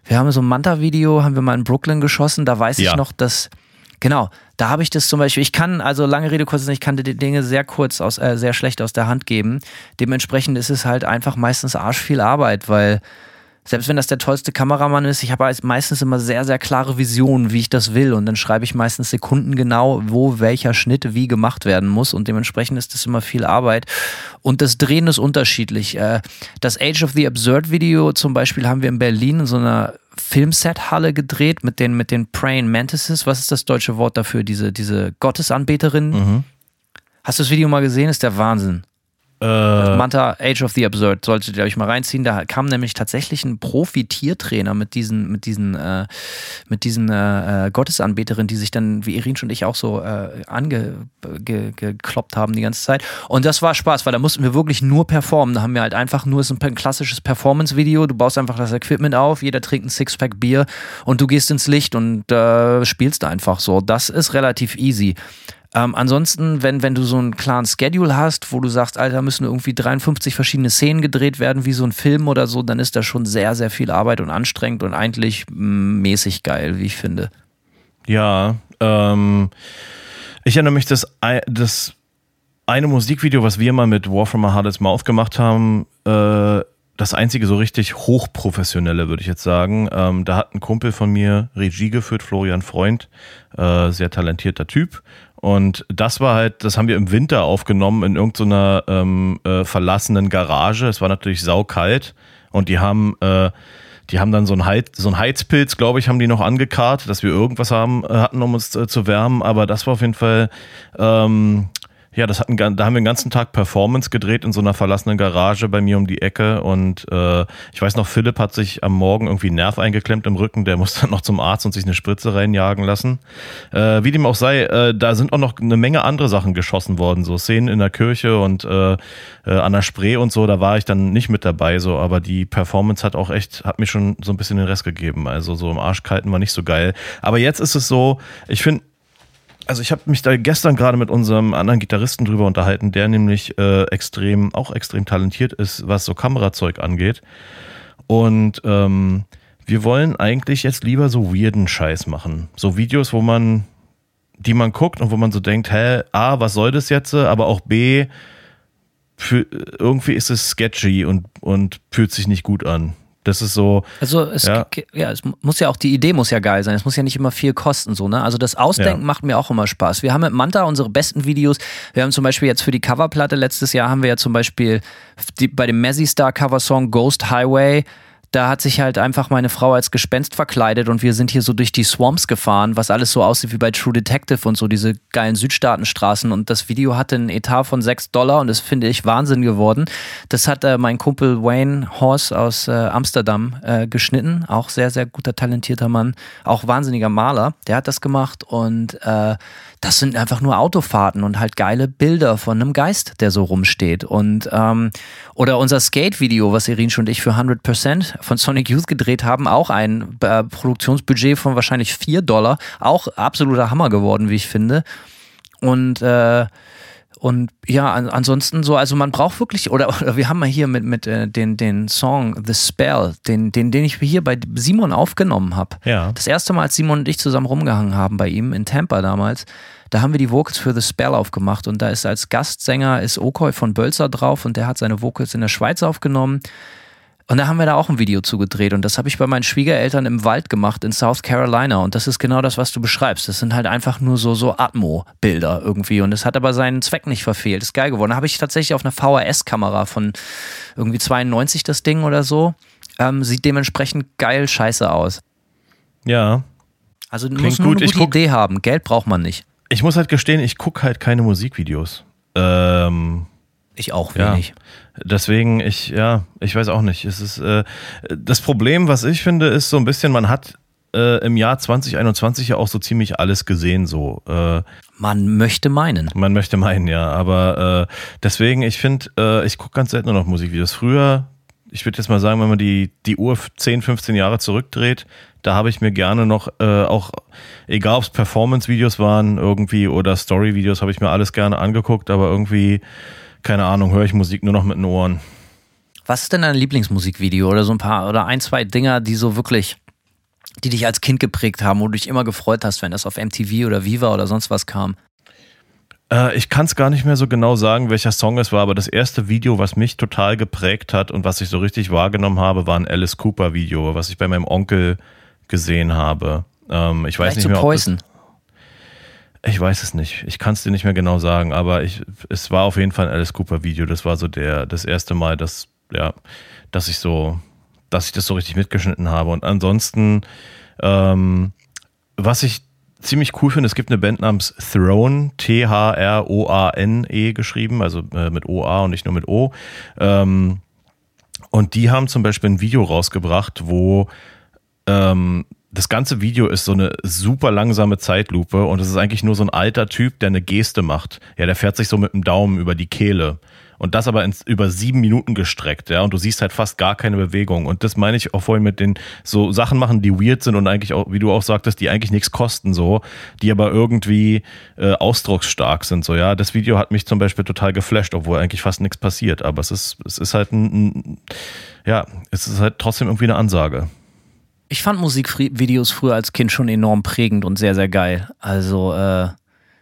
wir haben so ein Manta-Video, haben wir mal in Brooklyn geschossen, da weiß ja. ich noch, dass Genau, da habe ich das zum Beispiel, ich kann, also lange Rede, kurz, ich kann die Dinge sehr kurz, aus, äh, sehr schlecht aus der Hand geben. Dementsprechend ist es halt einfach meistens arsch viel Arbeit, weil selbst wenn das der tollste Kameramann ist, ich habe meistens immer sehr, sehr klare Visionen, wie ich das will. Und dann schreibe ich meistens Sekunden genau, wo welcher Schnitt wie gemacht werden muss. Und dementsprechend ist das immer viel Arbeit. Und das Drehen ist unterschiedlich. Äh, das Age of the Absurd Video zum Beispiel haben wir in Berlin in so einer Filmset-Halle gedreht mit den, mit den Praying Mantises. Was ist das deutsche Wort dafür? Diese, diese Gottesanbeterin. Mhm. Hast du das Video mal gesehen? Ist der Wahnsinn. Äh, Manta Age of the Absurd solltet ihr euch mal reinziehen. Da kam nämlich tatsächlich ein Profi-Tiertrainer mit diesen, mit diesen, äh, mit diesen äh, äh Gottesanbeterinnen, die sich dann, wie Irin und ich auch so äh, angekloppt haben die ganze Zeit. Und das war Spaß, weil da mussten wir wirklich nur performen. Da haben wir halt einfach nur, es ist ein klassisches Performance-Video. Du baust einfach das Equipment auf, jeder trinkt ein Sixpack Bier und du gehst ins Licht und äh, spielst einfach so. Das ist relativ easy. Ähm, ansonsten, wenn, wenn du so einen klaren Schedule hast, wo du sagst, Alter, müssen irgendwie 53 verschiedene Szenen gedreht werden, wie so ein Film oder so, dann ist das schon sehr, sehr viel Arbeit und anstrengend und eigentlich mm, mäßig geil, wie ich finde. Ja, ähm, ich erinnere mich, dass das eine Musikvideo, was wir mal mit War from a Hardest Mouth gemacht haben, äh, das einzige so richtig hochprofessionelle, würde ich jetzt sagen. Ähm, da hat ein Kumpel von mir Regie geführt, Florian Freund, äh, sehr talentierter Typ. Und das war halt, das haben wir im Winter aufgenommen in irgendeiner ähm, äh, verlassenen Garage. Es war natürlich saukalt und die haben, äh, die haben dann so ein, Heiz, so ein Heizpilz, glaube ich, haben die noch angekarrt, dass wir irgendwas haben, äh, hatten, um uns äh, zu wärmen. Aber das war auf jeden Fall ähm, ja, das hatten, da haben wir den ganzen Tag Performance gedreht in so einer verlassenen Garage bei mir um die Ecke. Und äh, ich weiß noch, Philipp hat sich am Morgen irgendwie einen Nerv eingeklemmt im Rücken. Der musste dann noch zum Arzt und sich eine Spritze reinjagen lassen. Äh, wie dem auch sei, äh, da sind auch noch eine Menge andere Sachen geschossen worden. So Szenen in der Kirche und äh, äh, an der Spree und so. Da war ich dann nicht mit dabei. So, aber die Performance hat auch echt, hat mir schon so ein bisschen den Rest gegeben. Also so im Arschkalten war nicht so geil. Aber jetzt ist es so, ich finde, also ich habe mich da gestern gerade mit unserem anderen Gitarristen drüber unterhalten, der nämlich äh, extrem, auch extrem talentiert ist, was so Kamerazeug angeht. Und ähm, wir wollen eigentlich jetzt lieber so weirden Scheiß machen. So Videos, wo man, die man guckt und wo man so denkt, hä, A, was soll das jetzt? Aber auch B, für, irgendwie ist es sketchy und, und fühlt sich nicht gut an. Das ist so. Also es, ja. ja. es muss ja auch, die Idee muss ja geil sein. Es muss ja nicht immer viel kosten, so, ne? Also das Ausdenken ja. macht mir auch immer Spaß. Wir haben mit Manta unsere besten Videos. Wir haben zum Beispiel jetzt für die Coverplatte letztes Jahr haben wir ja zum Beispiel die, bei dem Messi Star Cover Song Ghost Highway da hat sich halt einfach meine Frau als Gespenst verkleidet und wir sind hier so durch die Swamps gefahren, was alles so aussieht wie bei True Detective und so diese geilen Südstaatenstraßen. Und das Video hatte einen Etat von 6 Dollar und das finde ich Wahnsinn geworden. Das hat äh, mein Kumpel Wayne Horse aus äh, Amsterdam äh, geschnitten. Auch sehr, sehr guter, talentierter Mann. Auch wahnsinniger Maler. Der hat das gemacht und äh, das sind einfach nur Autofahrten und halt geile Bilder von einem Geist, der so rumsteht. Und ähm, oder unser Skate-Video, was Irin und ich für 100% von Sonic Youth gedreht haben, auch ein äh, Produktionsbudget von wahrscheinlich 4 Dollar. Auch absoluter Hammer geworden, wie ich finde. Und äh, und ja, an, ansonsten so, also man braucht wirklich, oder, oder wir haben mal hier mit, mit äh, den, den Song The Spell, den, den, den ich hier bei Simon aufgenommen habe. Ja. Das erste Mal, als Simon und ich zusammen rumgehangen haben bei ihm in Tampa damals, da haben wir die Vocals für The Spell aufgemacht und da ist als Gastsänger ist Okoy von Bölzer drauf und der hat seine Vocals in der Schweiz aufgenommen. Und da haben wir da auch ein Video zugedreht und das habe ich bei meinen Schwiegereltern im Wald gemacht in South Carolina und das ist genau das, was du beschreibst. Das sind halt einfach nur so, so Atmo-Bilder irgendwie und es hat aber seinen Zweck nicht verfehlt. Ist geil geworden. Da habe ich tatsächlich auf einer VHS-Kamera von irgendwie 92 das Ding oder so. Ähm, sieht dementsprechend geil scheiße aus. Ja. Also du musst nur gut. eine gute guck- Idee haben. Geld braucht man nicht. Ich muss halt gestehen, ich gucke halt keine Musikvideos. Ähm, Ich auch Ja. wenig. Deswegen, ich, ja, ich weiß auch nicht. Es ist, äh, das Problem, was ich finde, ist so ein bisschen, man hat äh, im Jahr 2021 ja auch so ziemlich alles gesehen, so. Äh, Man möchte meinen. man möchte meinen, ja. Aber äh, deswegen, ich finde, äh, ich gucke ganz selten nur noch Musikvideos. Früher, ich würde jetzt mal sagen, wenn man die, die Uhr 10, 15 Jahre zurückdreht, da habe ich mir gerne noch, äh, auch, egal ob es Performance-Videos waren irgendwie oder Story-Videos, habe ich mir alles gerne angeguckt, aber irgendwie, keine Ahnung, höre ich Musik nur noch mit den Ohren. Was ist denn dein Lieblingsmusikvideo oder so ein paar oder ein, zwei Dinger, die so wirklich, die dich als Kind geprägt haben, wo du dich immer gefreut hast, wenn das auf MTV oder Viva oder sonst was kam? Äh, ich kann es gar nicht mehr so genau sagen, welcher Song es war, aber das erste Video, was mich total geprägt hat und was ich so richtig wahrgenommen habe, war ein Alice Cooper Video, was ich bei meinem Onkel gesehen habe. Ähm, ich weiß Vielleicht nicht zu mehr, ob Poison. das, ich weiß es nicht. Ich kann es dir nicht mehr genau sagen, aber ich, es war auf jeden Fall ein Alice Cooper Video. Das war so der das erste Mal, dass ja, dass ich so, dass ich das so richtig mitgeschnitten habe. Und ansonsten, ähm, was ich ziemlich cool finde, es gibt eine Band namens Throne, T-H-R-O-A-N-E geschrieben, also äh, mit O-A und nicht nur mit O. Ähm, und die haben zum Beispiel ein Video rausgebracht, wo ähm, das ganze Video ist so eine super langsame Zeitlupe und es ist eigentlich nur so ein alter Typ, der eine Geste macht. Ja, der fährt sich so mit dem Daumen über die Kehle. Und das aber ins, über sieben Minuten gestreckt, ja. Und du siehst halt fast gar keine Bewegung. Und das meine ich auch vorhin mit den so Sachen machen, die weird sind und eigentlich auch, wie du auch sagtest, die eigentlich nichts kosten, so, die aber irgendwie äh, ausdrucksstark sind, so, ja. Das Video hat mich zum Beispiel total geflasht, obwohl eigentlich fast nichts passiert. Aber es ist, es ist halt ein, ein ja, es ist halt trotzdem irgendwie eine Ansage. Ich fand Musikvideos früher als Kind schon enorm prägend und sehr, sehr geil. Also, äh,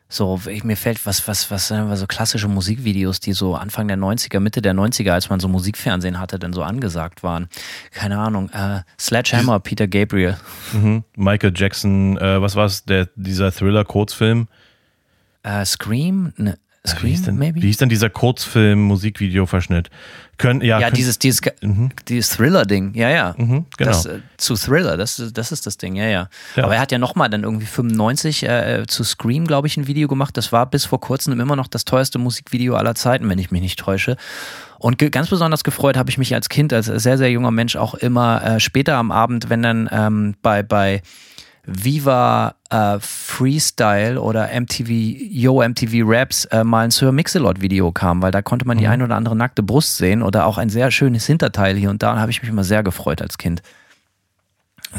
so, ich, mir fällt was, was, was, so klassische Musikvideos, die so Anfang der 90er, Mitte der 90er, als man so Musikfernsehen hatte, dann so angesagt waren. Keine Ahnung, äh, Sledgehammer, Peter Gabriel. Mhm. Michael Jackson, äh, was war es, der, dieser Thriller-Kurzfilm? Äh, Scream? Ne, Wie Scream, hieß, denn, maybe? wie hieß denn dieser Kurzfilm-Musikvideo-Verschnitt? Können, ja, ja, können, dieses, dieses, dieses Thriller-Ding, ja, ja. Mhm, genau. Das, äh, zu Thriller, das, ist- das ist das Ding, ja, ja. Ja. Aber er hat ja nochmal dann irgendwie 95 äh, zu Scream, glaube ich, ein Video gemacht. Das war bis vor kurzem immer noch das teuerste Musikvideo aller Zeiten, wenn ich mich nicht täusche. Und ganz besonders gefreut habe ich mich als Kind, als sehr, sehr junger Mensch auch immer äh, später am Abend, wenn dann ähm, bei, bei Viva äh, Freestyle oder MTV, Yo MTV Raps äh, mal ein Sir Mix-a-Lot-Video kam, weil da konnte man die Mhm. ein oder andere nackte Brust sehen oder auch ein sehr schönes Hinterteil hier und da. Und habe ich mich immer sehr gefreut als Kind.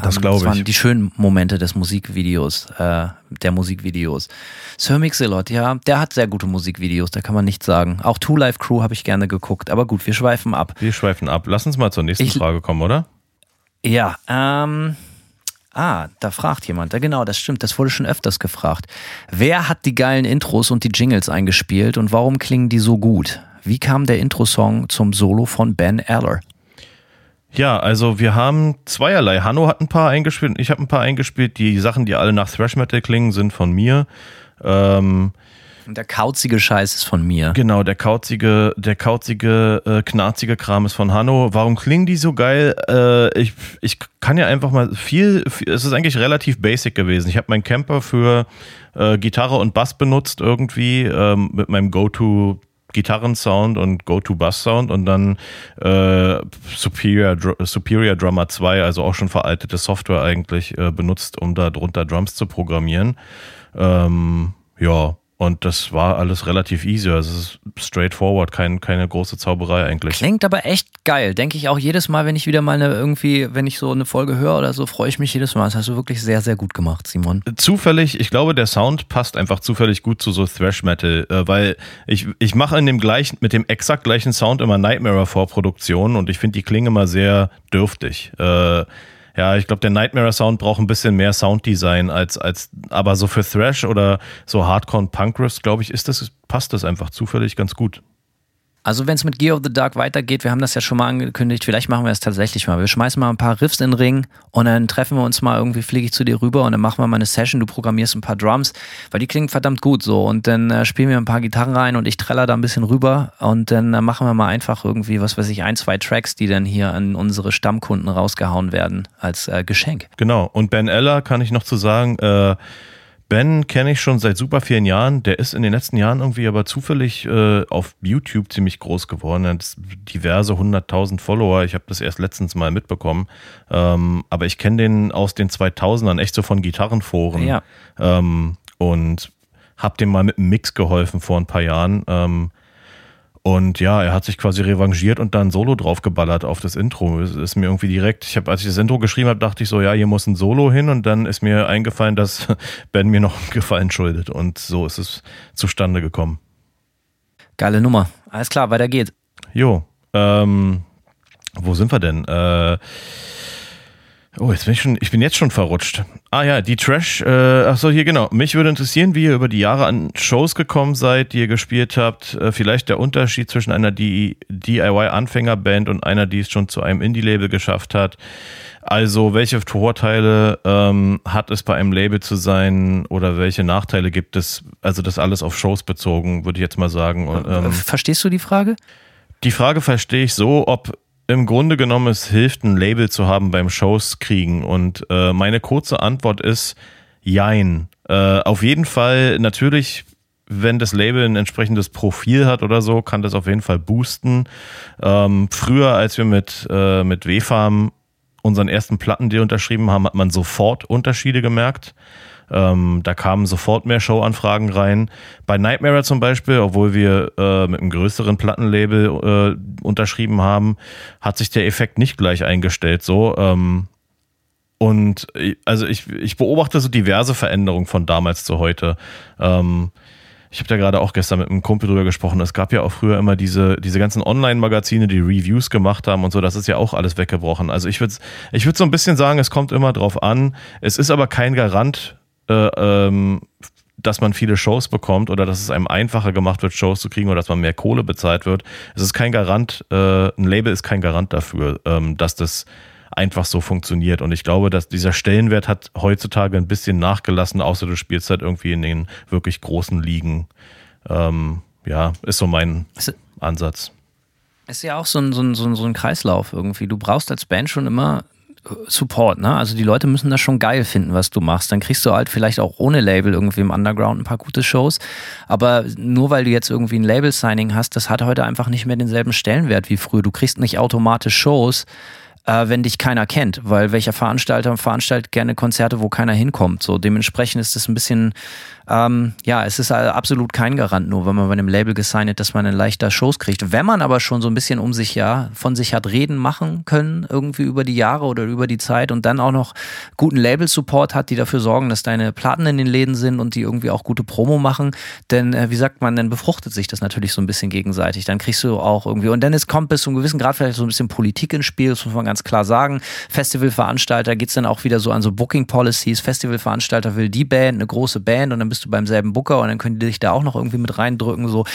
Das Ähm, glaube Das waren ich. die schönen Momente des Musikvideos, äh, der Musikvideos. Sir Mix-a-Lot, ja, der hat sehr gute Musikvideos, da kann man nichts sagen. Auch Two Life Crew habe ich gerne geguckt, aber gut, wir schweifen ab. Wir schweifen ab. Lass uns mal zur nächsten Ich- Frage kommen, oder? Ja, ähm. Ah, da fragt jemand. Ja, genau, das stimmt. Das wurde schon öfters gefragt. Wer hat die geilen Intros und die Jingles eingespielt und warum klingen die so gut? Wie kam der Intro-Song zum Solo von Ben Eller? Ja, also wir haben zweierlei. Hanno hat ein paar eingespielt und ich habe ein paar eingespielt. Die Sachen, die alle nach Thrash Metal klingen, sind von mir. Ähm, der kauzige Scheiß ist von mir. Genau, der kauzige, der kauzige, äh, knarzige Kram ist von Hanno. Warum klingen die so geil? Äh, ich, ich kann ja einfach mal viel, viel es ist eigentlich relativ basic gewesen. Ich habe meinen Camper für äh, Gitarre und Bass benutzt irgendwie ähm, mit meinem Go-To Gitarrensound und Go-To-Bass-Sound und dann äh, Superior, Superior Drummer 2, also auch schon veraltete Software eigentlich äh, benutzt, um da drunter Drums zu programmieren. Ähm, ja, und das war alles relativ easy. Also es ist straightforward, kein, keine große Zauberei eigentlich. Klingt aber echt geil. Denke ich auch jedes Mal, wenn ich wieder mal eine, irgendwie, wenn ich so eine Folge höre oder so, freue ich mich jedes Mal. Das hast du wirklich sehr, sehr gut gemacht, Simon. Zufällig, ich glaube, der Sound passt einfach zufällig gut zu so Thrash Metal, äh, weil ich, ich mache in dem gleichen, mit dem exakt gleichen Sound immer Nightmare Vorproduktionen und ich finde die klingen immer sehr dürftig. Äh, ja, ich glaube, der Nightmare Sound braucht ein bisschen mehr Sounddesign als, als, aber so für Thrash oder so Hardcore Punk Riffs, glaube ich, ist das, passt das einfach zufällig ganz gut. Also wenn es mit Gear of the Dark weitergeht, wir haben das ja schon mal angekündigt, vielleicht machen wir es tatsächlich mal. Wir schmeißen mal ein paar Riffs in den Ring und dann treffen wir uns mal irgendwie, fliege ich zu dir rüber und dann machen wir mal eine Session, du programmierst ein paar Drums, weil die klingen verdammt gut so und dann äh, spielen wir ein paar Gitarren rein und ich treller da ein bisschen rüber und dann äh, machen wir mal einfach irgendwie, was weiß ich, ein, zwei Tracks, die dann hier an unsere Stammkunden rausgehauen werden als äh, Geschenk. Genau und Ben Eller kann ich noch zu sagen, äh, Ben kenne ich schon seit super vielen Jahren. Der ist in den letzten Jahren irgendwie aber zufällig äh, auf YouTube ziemlich groß geworden. Er hat diverse hunderttausend Follower. Ich habe das erst letztens mal mitbekommen. Ähm, aber ich kenne den aus den 2000ern echt so von Gitarrenforen. Ja. Ähm, und habe dem mal mit einem Mix geholfen vor ein paar Jahren. Ähm, und ja, er hat sich quasi revanchiert und dann Solo draufgeballert auf das Intro. Es ist mir irgendwie direkt, ich habe, als ich das Intro geschrieben habe, dachte ich so, ja, hier muss ein Solo hin und dann ist mir eingefallen, dass Ben mir noch einen Gefallen schuldet und so ist es zustande gekommen. Geile Nummer. Alles klar, weiter geht. Jo, ähm, wo sind wir denn? Äh, Oh, jetzt bin ich schon, ich bin jetzt schon verrutscht. Ah ja, die Trash, äh, ach so, hier genau. Mich würde interessieren, wie ihr über die Jahre an Shows gekommen seid, die ihr gespielt habt. Äh, vielleicht der Unterschied zwischen einer DIY-Anfängerband und einer, die es schon zu einem Indie-Label geschafft hat. Also, welche Vorteile ähm, hat es bei einem Label zu sein oder welche Nachteile gibt es? Also, das alles auf Shows bezogen, würde ich jetzt mal sagen. Und, ähm, Verstehst du die Frage? Die Frage verstehe ich so, ob im Grunde genommen es hilft, ein Label zu haben beim Shows kriegen. Und äh, meine kurze Antwort ist Jein. Äh, auf jeden Fall natürlich wenn das Label ein entsprechendes Profil hat oder so, kann das auf jeden Fall boosten. Ähm, früher, als wir mit, äh, mit W-Farm unseren ersten Plattendeal unterschrieben haben, hat man sofort Unterschiede gemerkt. Ähm, da kamen sofort mehr Showanfragen rein. Bei Nightmare zum Beispiel, obwohl wir äh, mit einem größeren Plattenlabel äh, unterschrieben haben, hat sich der Effekt nicht gleich eingestellt. So. Ähm, und äh, also ich, ich beobachte so diverse Veränderungen von damals zu heute. Ähm, ich habe da gerade auch gestern mit einem Kumpel drüber gesprochen. Es gab ja auch früher immer diese, diese ganzen Online-Magazine, die Reviews gemacht haben und so. Das ist ja auch alles weggebrochen. Also ich würde ich würd so ein bisschen sagen, es kommt immer drauf an. Es ist aber kein Garant äh, ähm, dass man viele Shows bekommt oder dass es einem einfacher gemacht wird, Shows zu kriegen oder dass man mehr Kohle bezahlt wird. Es ist kein Garant, äh, ein Label ist kein Garant dafür, ähm, dass das einfach so funktioniert. Und ich glaube, dass dieser Stellenwert hat heutzutage ein bisschen nachgelassen, außer du spielst halt irgendwie in den wirklich großen Ligen. Ähm, ja, ist so mein ist, Ansatz. Ist ja auch so ein, so, ein, so ein Kreislauf irgendwie. Du brauchst als Band schon immer Support, ne? Also die Leute müssen das schon geil finden, was du machst. Dann kriegst du halt vielleicht auch ohne Label irgendwie im Underground ein paar gute Shows. Aber nur weil du jetzt irgendwie ein Label-Signing hast, das hat heute einfach nicht mehr denselben Stellenwert wie früher. Du kriegst nicht automatisch Shows, äh, wenn dich keiner kennt, weil welcher Veranstalter veranstaltet gerne Konzerte, wo keiner hinkommt. So dementsprechend ist das ein bisschen ähm, ja, es ist absolut kein Garant, nur wenn man bei einem Label gesigned, dass man dann leichter Shows kriegt. Wenn man aber schon so ein bisschen um sich, ja, von sich hat reden machen können, irgendwie über die Jahre oder über die Zeit und dann auch noch guten Label-Support hat, die dafür sorgen, dass deine Platten in den Läden sind und die irgendwie auch gute Promo machen, denn äh, wie sagt man, dann befruchtet sich das natürlich so ein bisschen gegenseitig. Dann kriegst du auch irgendwie, und dann ist, kommt bis zu einem gewissen Grad vielleicht so ein bisschen Politik ins Spiel, das muss man ganz klar sagen. Festivalveranstalter geht es dann auch wieder so an so Booking Policies. Festivalveranstalter will die Band, eine große Band und dann bist du beim selben Booker und dann können die dich da auch noch irgendwie mit reindrücken. So.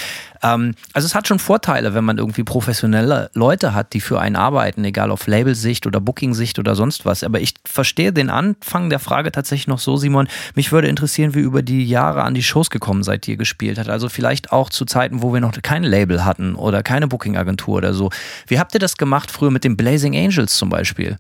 Ähm, also es hat schon Vorteile, wenn man irgendwie professionelle Leute hat, die für einen arbeiten, egal auf Labelsicht oder Booking-Sicht oder sonst was. Aber ich verstehe den Anfang der Frage tatsächlich noch so, Simon. Mich würde interessieren, wie über die Jahre an die Shows gekommen seid, die ihr gespielt habt. Also vielleicht auch zu Zeiten, wo wir noch kein Label hatten oder keine Booking-Agentur oder so. Wie habt ihr das gemacht früher mit den Blazing Angels zum Beispiel?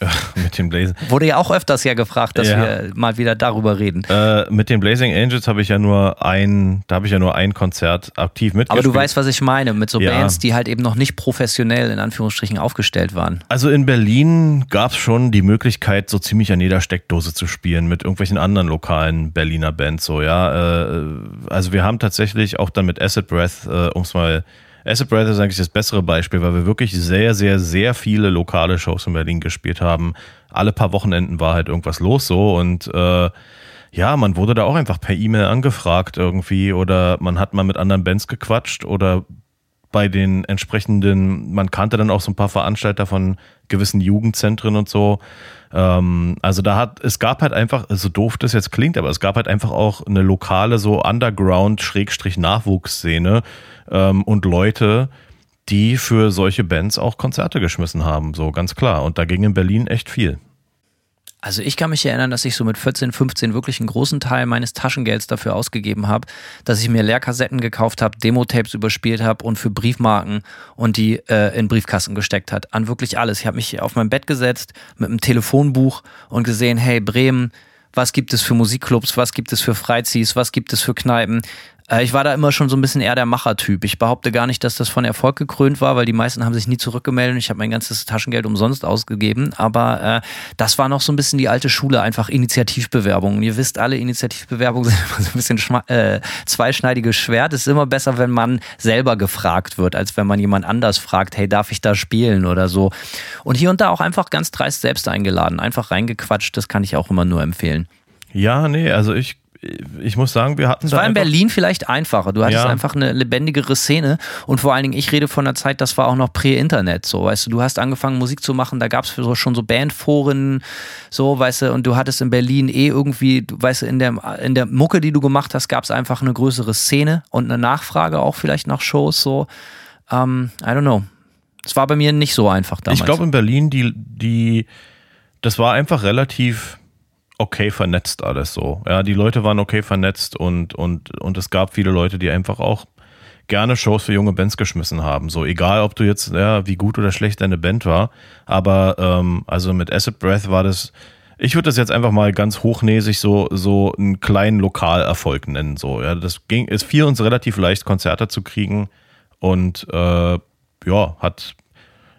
mit den Blazing. Wurde ja auch öfters ja gefragt, dass ja. wir mal wieder darüber reden. Äh, mit den Blazing Angels habe ich ja nur ein, da habe ich ja nur ein Konzert aktiv mitgespielt. Aber du weißt, was ich meine, mit so ja. Bands, die halt eben noch nicht professionell in Anführungsstrichen aufgestellt waren. Also in Berlin gab es schon die Möglichkeit, so ziemlich an jeder Steckdose zu spielen mit irgendwelchen anderen lokalen Berliner Bands. So, ja. Äh, also wir haben tatsächlich auch dann mit Acid Breath, äh, um es mal Acid Breath ist eigentlich das bessere Beispiel, weil wir wirklich sehr, sehr, sehr viele lokale Shows in Berlin gespielt haben. Alle paar Wochenenden war halt irgendwas los so und äh, ja, man wurde da auch einfach per E-Mail angefragt irgendwie oder man hat mal mit anderen Bands gequatscht oder bei den entsprechenden, man kannte dann auch so ein paar Veranstalter von gewissen Jugendzentren und so. Ähm, also da hat, es gab halt einfach, so doof das jetzt klingt, aber es gab halt einfach auch eine lokale so Underground-Nachwuchsszene ähm, und Leute, die für solche Bands auch Konzerte geschmissen haben, so ganz klar. Und da ging in Berlin echt viel. Also ich kann mich erinnern, dass ich so mit 14, 15 wirklich einen großen Teil meines Taschengelds dafür ausgegeben habe, dass ich mir Leerkassetten gekauft habe, Demo-Tapes überspielt habe und für Briefmarken und die äh, in Briefkasten gesteckt hat. An wirklich alles. Ich habe mich auf mein Bett gesetzt mit einem Telefonbuch und gesehen, hey Bremen, was gibt es für Musikclubs, was gibt es für Freizis, was gibt es für Kneipen, ich war da immer schon so ein bisschen eher der Machertyp. Ich behaupte gar nicht, dass das von Erfolg gekrönt war, weil die meisten haben sich nie zurückgemeldet. Ich habe mein ganzes Taschengeld umsonst ausgegeben. Aber äh, das war noch so ein bisschen die alte Schule, einfach Initiativbewerbungen. Ihr wisst, alle Initiativbewerbungen sind immer so ein bisschen äh, zweischneidiges Schwert. Es ist immer besser, wenn man selber gefragt wird, als wenn man jemand anders fragt, hey, darf ich da spielen oder so. Und hier und da auch einfach ganz dreist selbst eingeladen, einfach reingequatscht. Das kann ich auch immer nur empfehlen. Ja, nee, also ich ich muss sagen, wir hatten. Es war in Berlin vielleicht einfacher. Du hattest ja. einfach eine lebendigere Szene und vor allen Dingen, ich rede von einer Zeit, das war auch noch Prä-Internet. So, weißt du, du hast angefangen Musik zu machen, da gab es schon so Bandforen, so, weißt du, und du hattest in Berlin eh irgendwie, weißt du, in der, in der Mucke, die du gemacht hast, gab es einfach eine größere Szene und eine Nachfrage auch vielleicht nach Shows. So, um, ähm, I don't know. Es war bei mir nicht so einfach damals. Ich glaube in Berlin, die, die, das war einfach relativ okay vernetzt alles so. Ja, die Leute waren okay vernetzt und, und, und es gab viele Leute, die einfach auch gerne Shows für junge Bands geschmissen haben. So, egal ob du jetzt, ja, wie gut oder schlecht deine Band war. Aber ähm, also mit Acid Breath war das, ich würde das jetzt einfach mal ganz hochnäsig so, so einen kleinen Lokalerfolg nennen. So, ja, das ging, es fiel uns relativ leicht, Konzerte zu kriegen und äh, ja, hat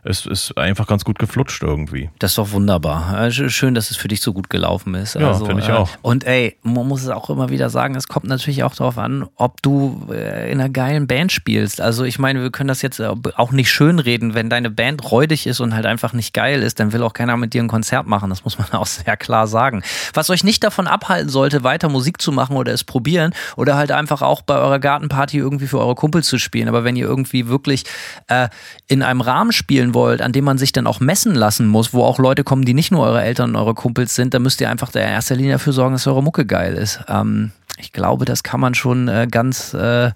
es ist einfach ganz gut geflutscht irgendwie. Das ist doch wunderbar. Schön, dass es für dich so gut gelaufen ist. Ja, also, finde ich auch. Äh, und ey, man muss es auch immer wieder sagen, es kommt natürlich auch darauf an, ob du äh, in einer geilen Band spielst. Also ich meine, wir können das jetzt äh, auch nicht schönreden. Wenn deine Band räudig ist und halt einfach nicht geil ist, dann will auch keiner mit dir ein Konzert machen. Das muss man auch sehr klar sagen. Was euch nicht davon abhalten sollte, weiter Musik zu machen oder es probieren oder halt einfach auch bei eurer Gartenparty irgendwie für eure Kumpels zu spielen. Aber wenn ihr irgendwie wirklich äh, in einem Rahmen spielen wollt, wollt, an dem man sich dann auch messen lassen muss, wo auch Leute kommen, die nicht nur eure Eltern und eure Kumpels sind, dann müsst ihr einfach in erster Linie dafür sorgen, dass eure Mucke geil ist. Ähm, ich glaube, das kann man schon äh, ganz, äh,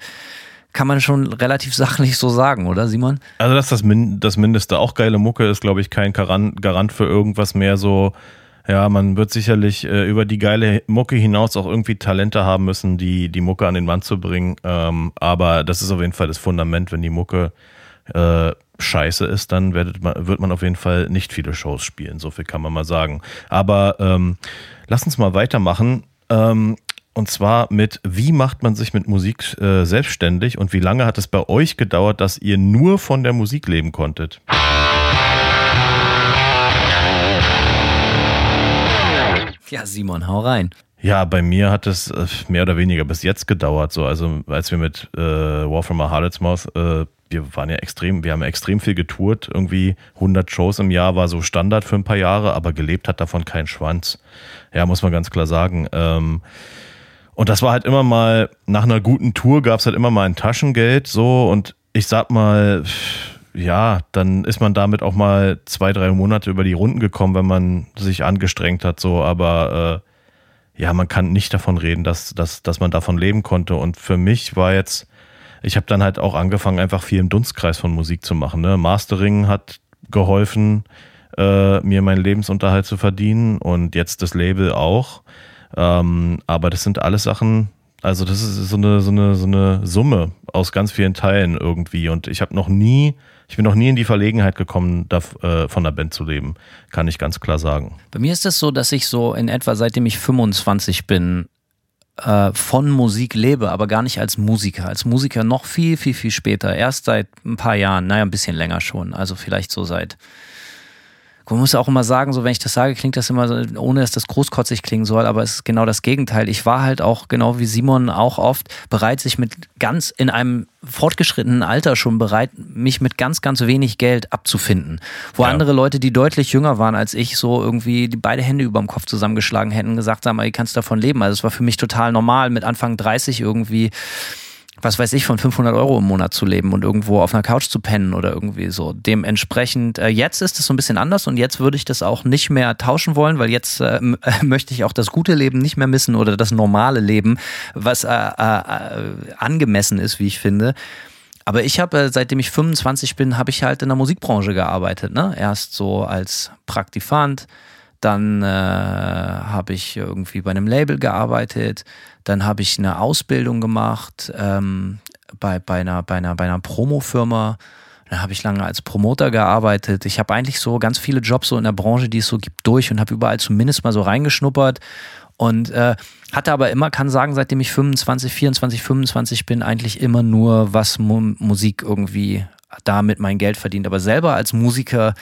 kann man schon relativ sachlich so sagen, oder Simon? Also, dass das, Min das Mindeste auch geile Mucke ist, glaube ich, kein Garant für irgendwas mehr so. Ja, man wird sicherlich äh, über die geile Mucke hinaus auch irgendwie Talente haben müssen, die, die Mucke an den Mann zu bringen. Ähm, aber das ist auf jeden Fall das Fundament, wenn die Mucke äh, scheiße ist, dann wird man, wird man auf jeden Fall nicht viele Shows spielen. So viel kann man mal sagen. Aber ähm, lass uns mal weitermachen. Ähm, und zwar mit, wie macht man sich mit Musik äh, selbstständig und wie lange hat es bei euch gedauert, dass ihr nur von der Musik leben konntet? Ja, Simon, hau rein. Ja, bei mir hat es äh, mehr oder weniger bis jetzt gedauert. So, also als wir mit äh, War from a Harlot's Mouth äh, wir waren ja extrem, wir haben extrem viel getourt. Irgendwie 100 Shows im Jahr war so Standard für ein paar Jahre, aber gelebt hat davon kein Schwanz. Ja, muss man ganz klar sagen. Ähm, und das war halt immer mal, nach einer guten Tour gab es halt immer mal ein Taschengeld so und ich sag mal, ja, dann ist man damit auch mal zwei, drei Monate über die Runden gekommen, wenn man sich angestrengt hat, so, aber äh, ja, man kann nicht davon reden, dass, dass, dass man davon leben konnte. Und für mich war jetzt, ich habe dann halt auch angefangen, einfach viel im Dunstkreis von Musik zu machen. Ne? Mastering hat geholfen, äh, mir meinen Lebensunterhalt zu verdienen und jetzt das Label auch. Ähm, aber das sind alles Sachen, also das ist so eine, so eine, so eine Summe aus ganz vielen Teilen irgendwie. Und ich habe noch nie, ich bin noch nie in die Verlegenheit gekommen, da, äh, von der Band zu leben, kann ich ganz klar sagen. Bei mir ist es so, dass ich so in etwa seitdem ich 25 bin, äh, von Musik lebe, aber gar nicht als Musiker. Als Musiker noch viel, viel, viel später. Erst seit ein paar Jahren, naja, ein bisschen länger schon. Also vielleicht so seit man muss auch immer sagen, so wenn ich das sage, klingt das immer so, ohne dass das großkotzig klingen soll, aber es ist genau das Gegenteil. Ich war halt auch, genau wie Simon auch oft, bereit, sich mit ganz in einem fortgeschrittenen Alter schon bereit, mich mit ganz, ganz wenig Geld abzufinden. Wo ja. andere Leute, die deutlich jünger waren als ich, so irgendwie die beide Hände über dem Kopf zusammengeschlagen hätten, gesagt haben, ihr kannst davon leben. Also es war für mich total normal, mit Anfang 30 irgendwie was weiß ich, von 500 Euro im Monat zu leben und irgendwo auf einer Couch zu pennen oder irgendwie so. Dementsprechend, äh, jetzt ist es so ein bisschen anders und jetzt würde ich das auch nicht mehr tauschen wollen, weil jetzt äh, möchte ich auch das gute Leben nicht mehr missen oder das normale Leben, was äh, äh, angemessen ist, wie ich finde. Aber ich habe, äh, seitdem ich 25 bin, habe ich halt in der Musikbranche gearbeitet. Ne? Erst so als Praktikant, dann äh, habe ich irgendwie bei einem Label gearbeitet, dann habe ich eine Ausbildung gemacht ähm, bei, bei einer, bei einer, bei einer Promo-Firma. Dann habe ich lange als Promoter gearbeitet. Ich habe eigentlich so ganz viele Jobs so in der Branche, die es so gibt, durch und habe überall zumindest mal so reingeschnuppert. Und äh, hatte aber immer, kann sagen, seitdem ich 25, 24, 25 bin, eigentlich immer nur was Mu Musik irgendwie damit mein Geld verdient. Aber selber als Musiker,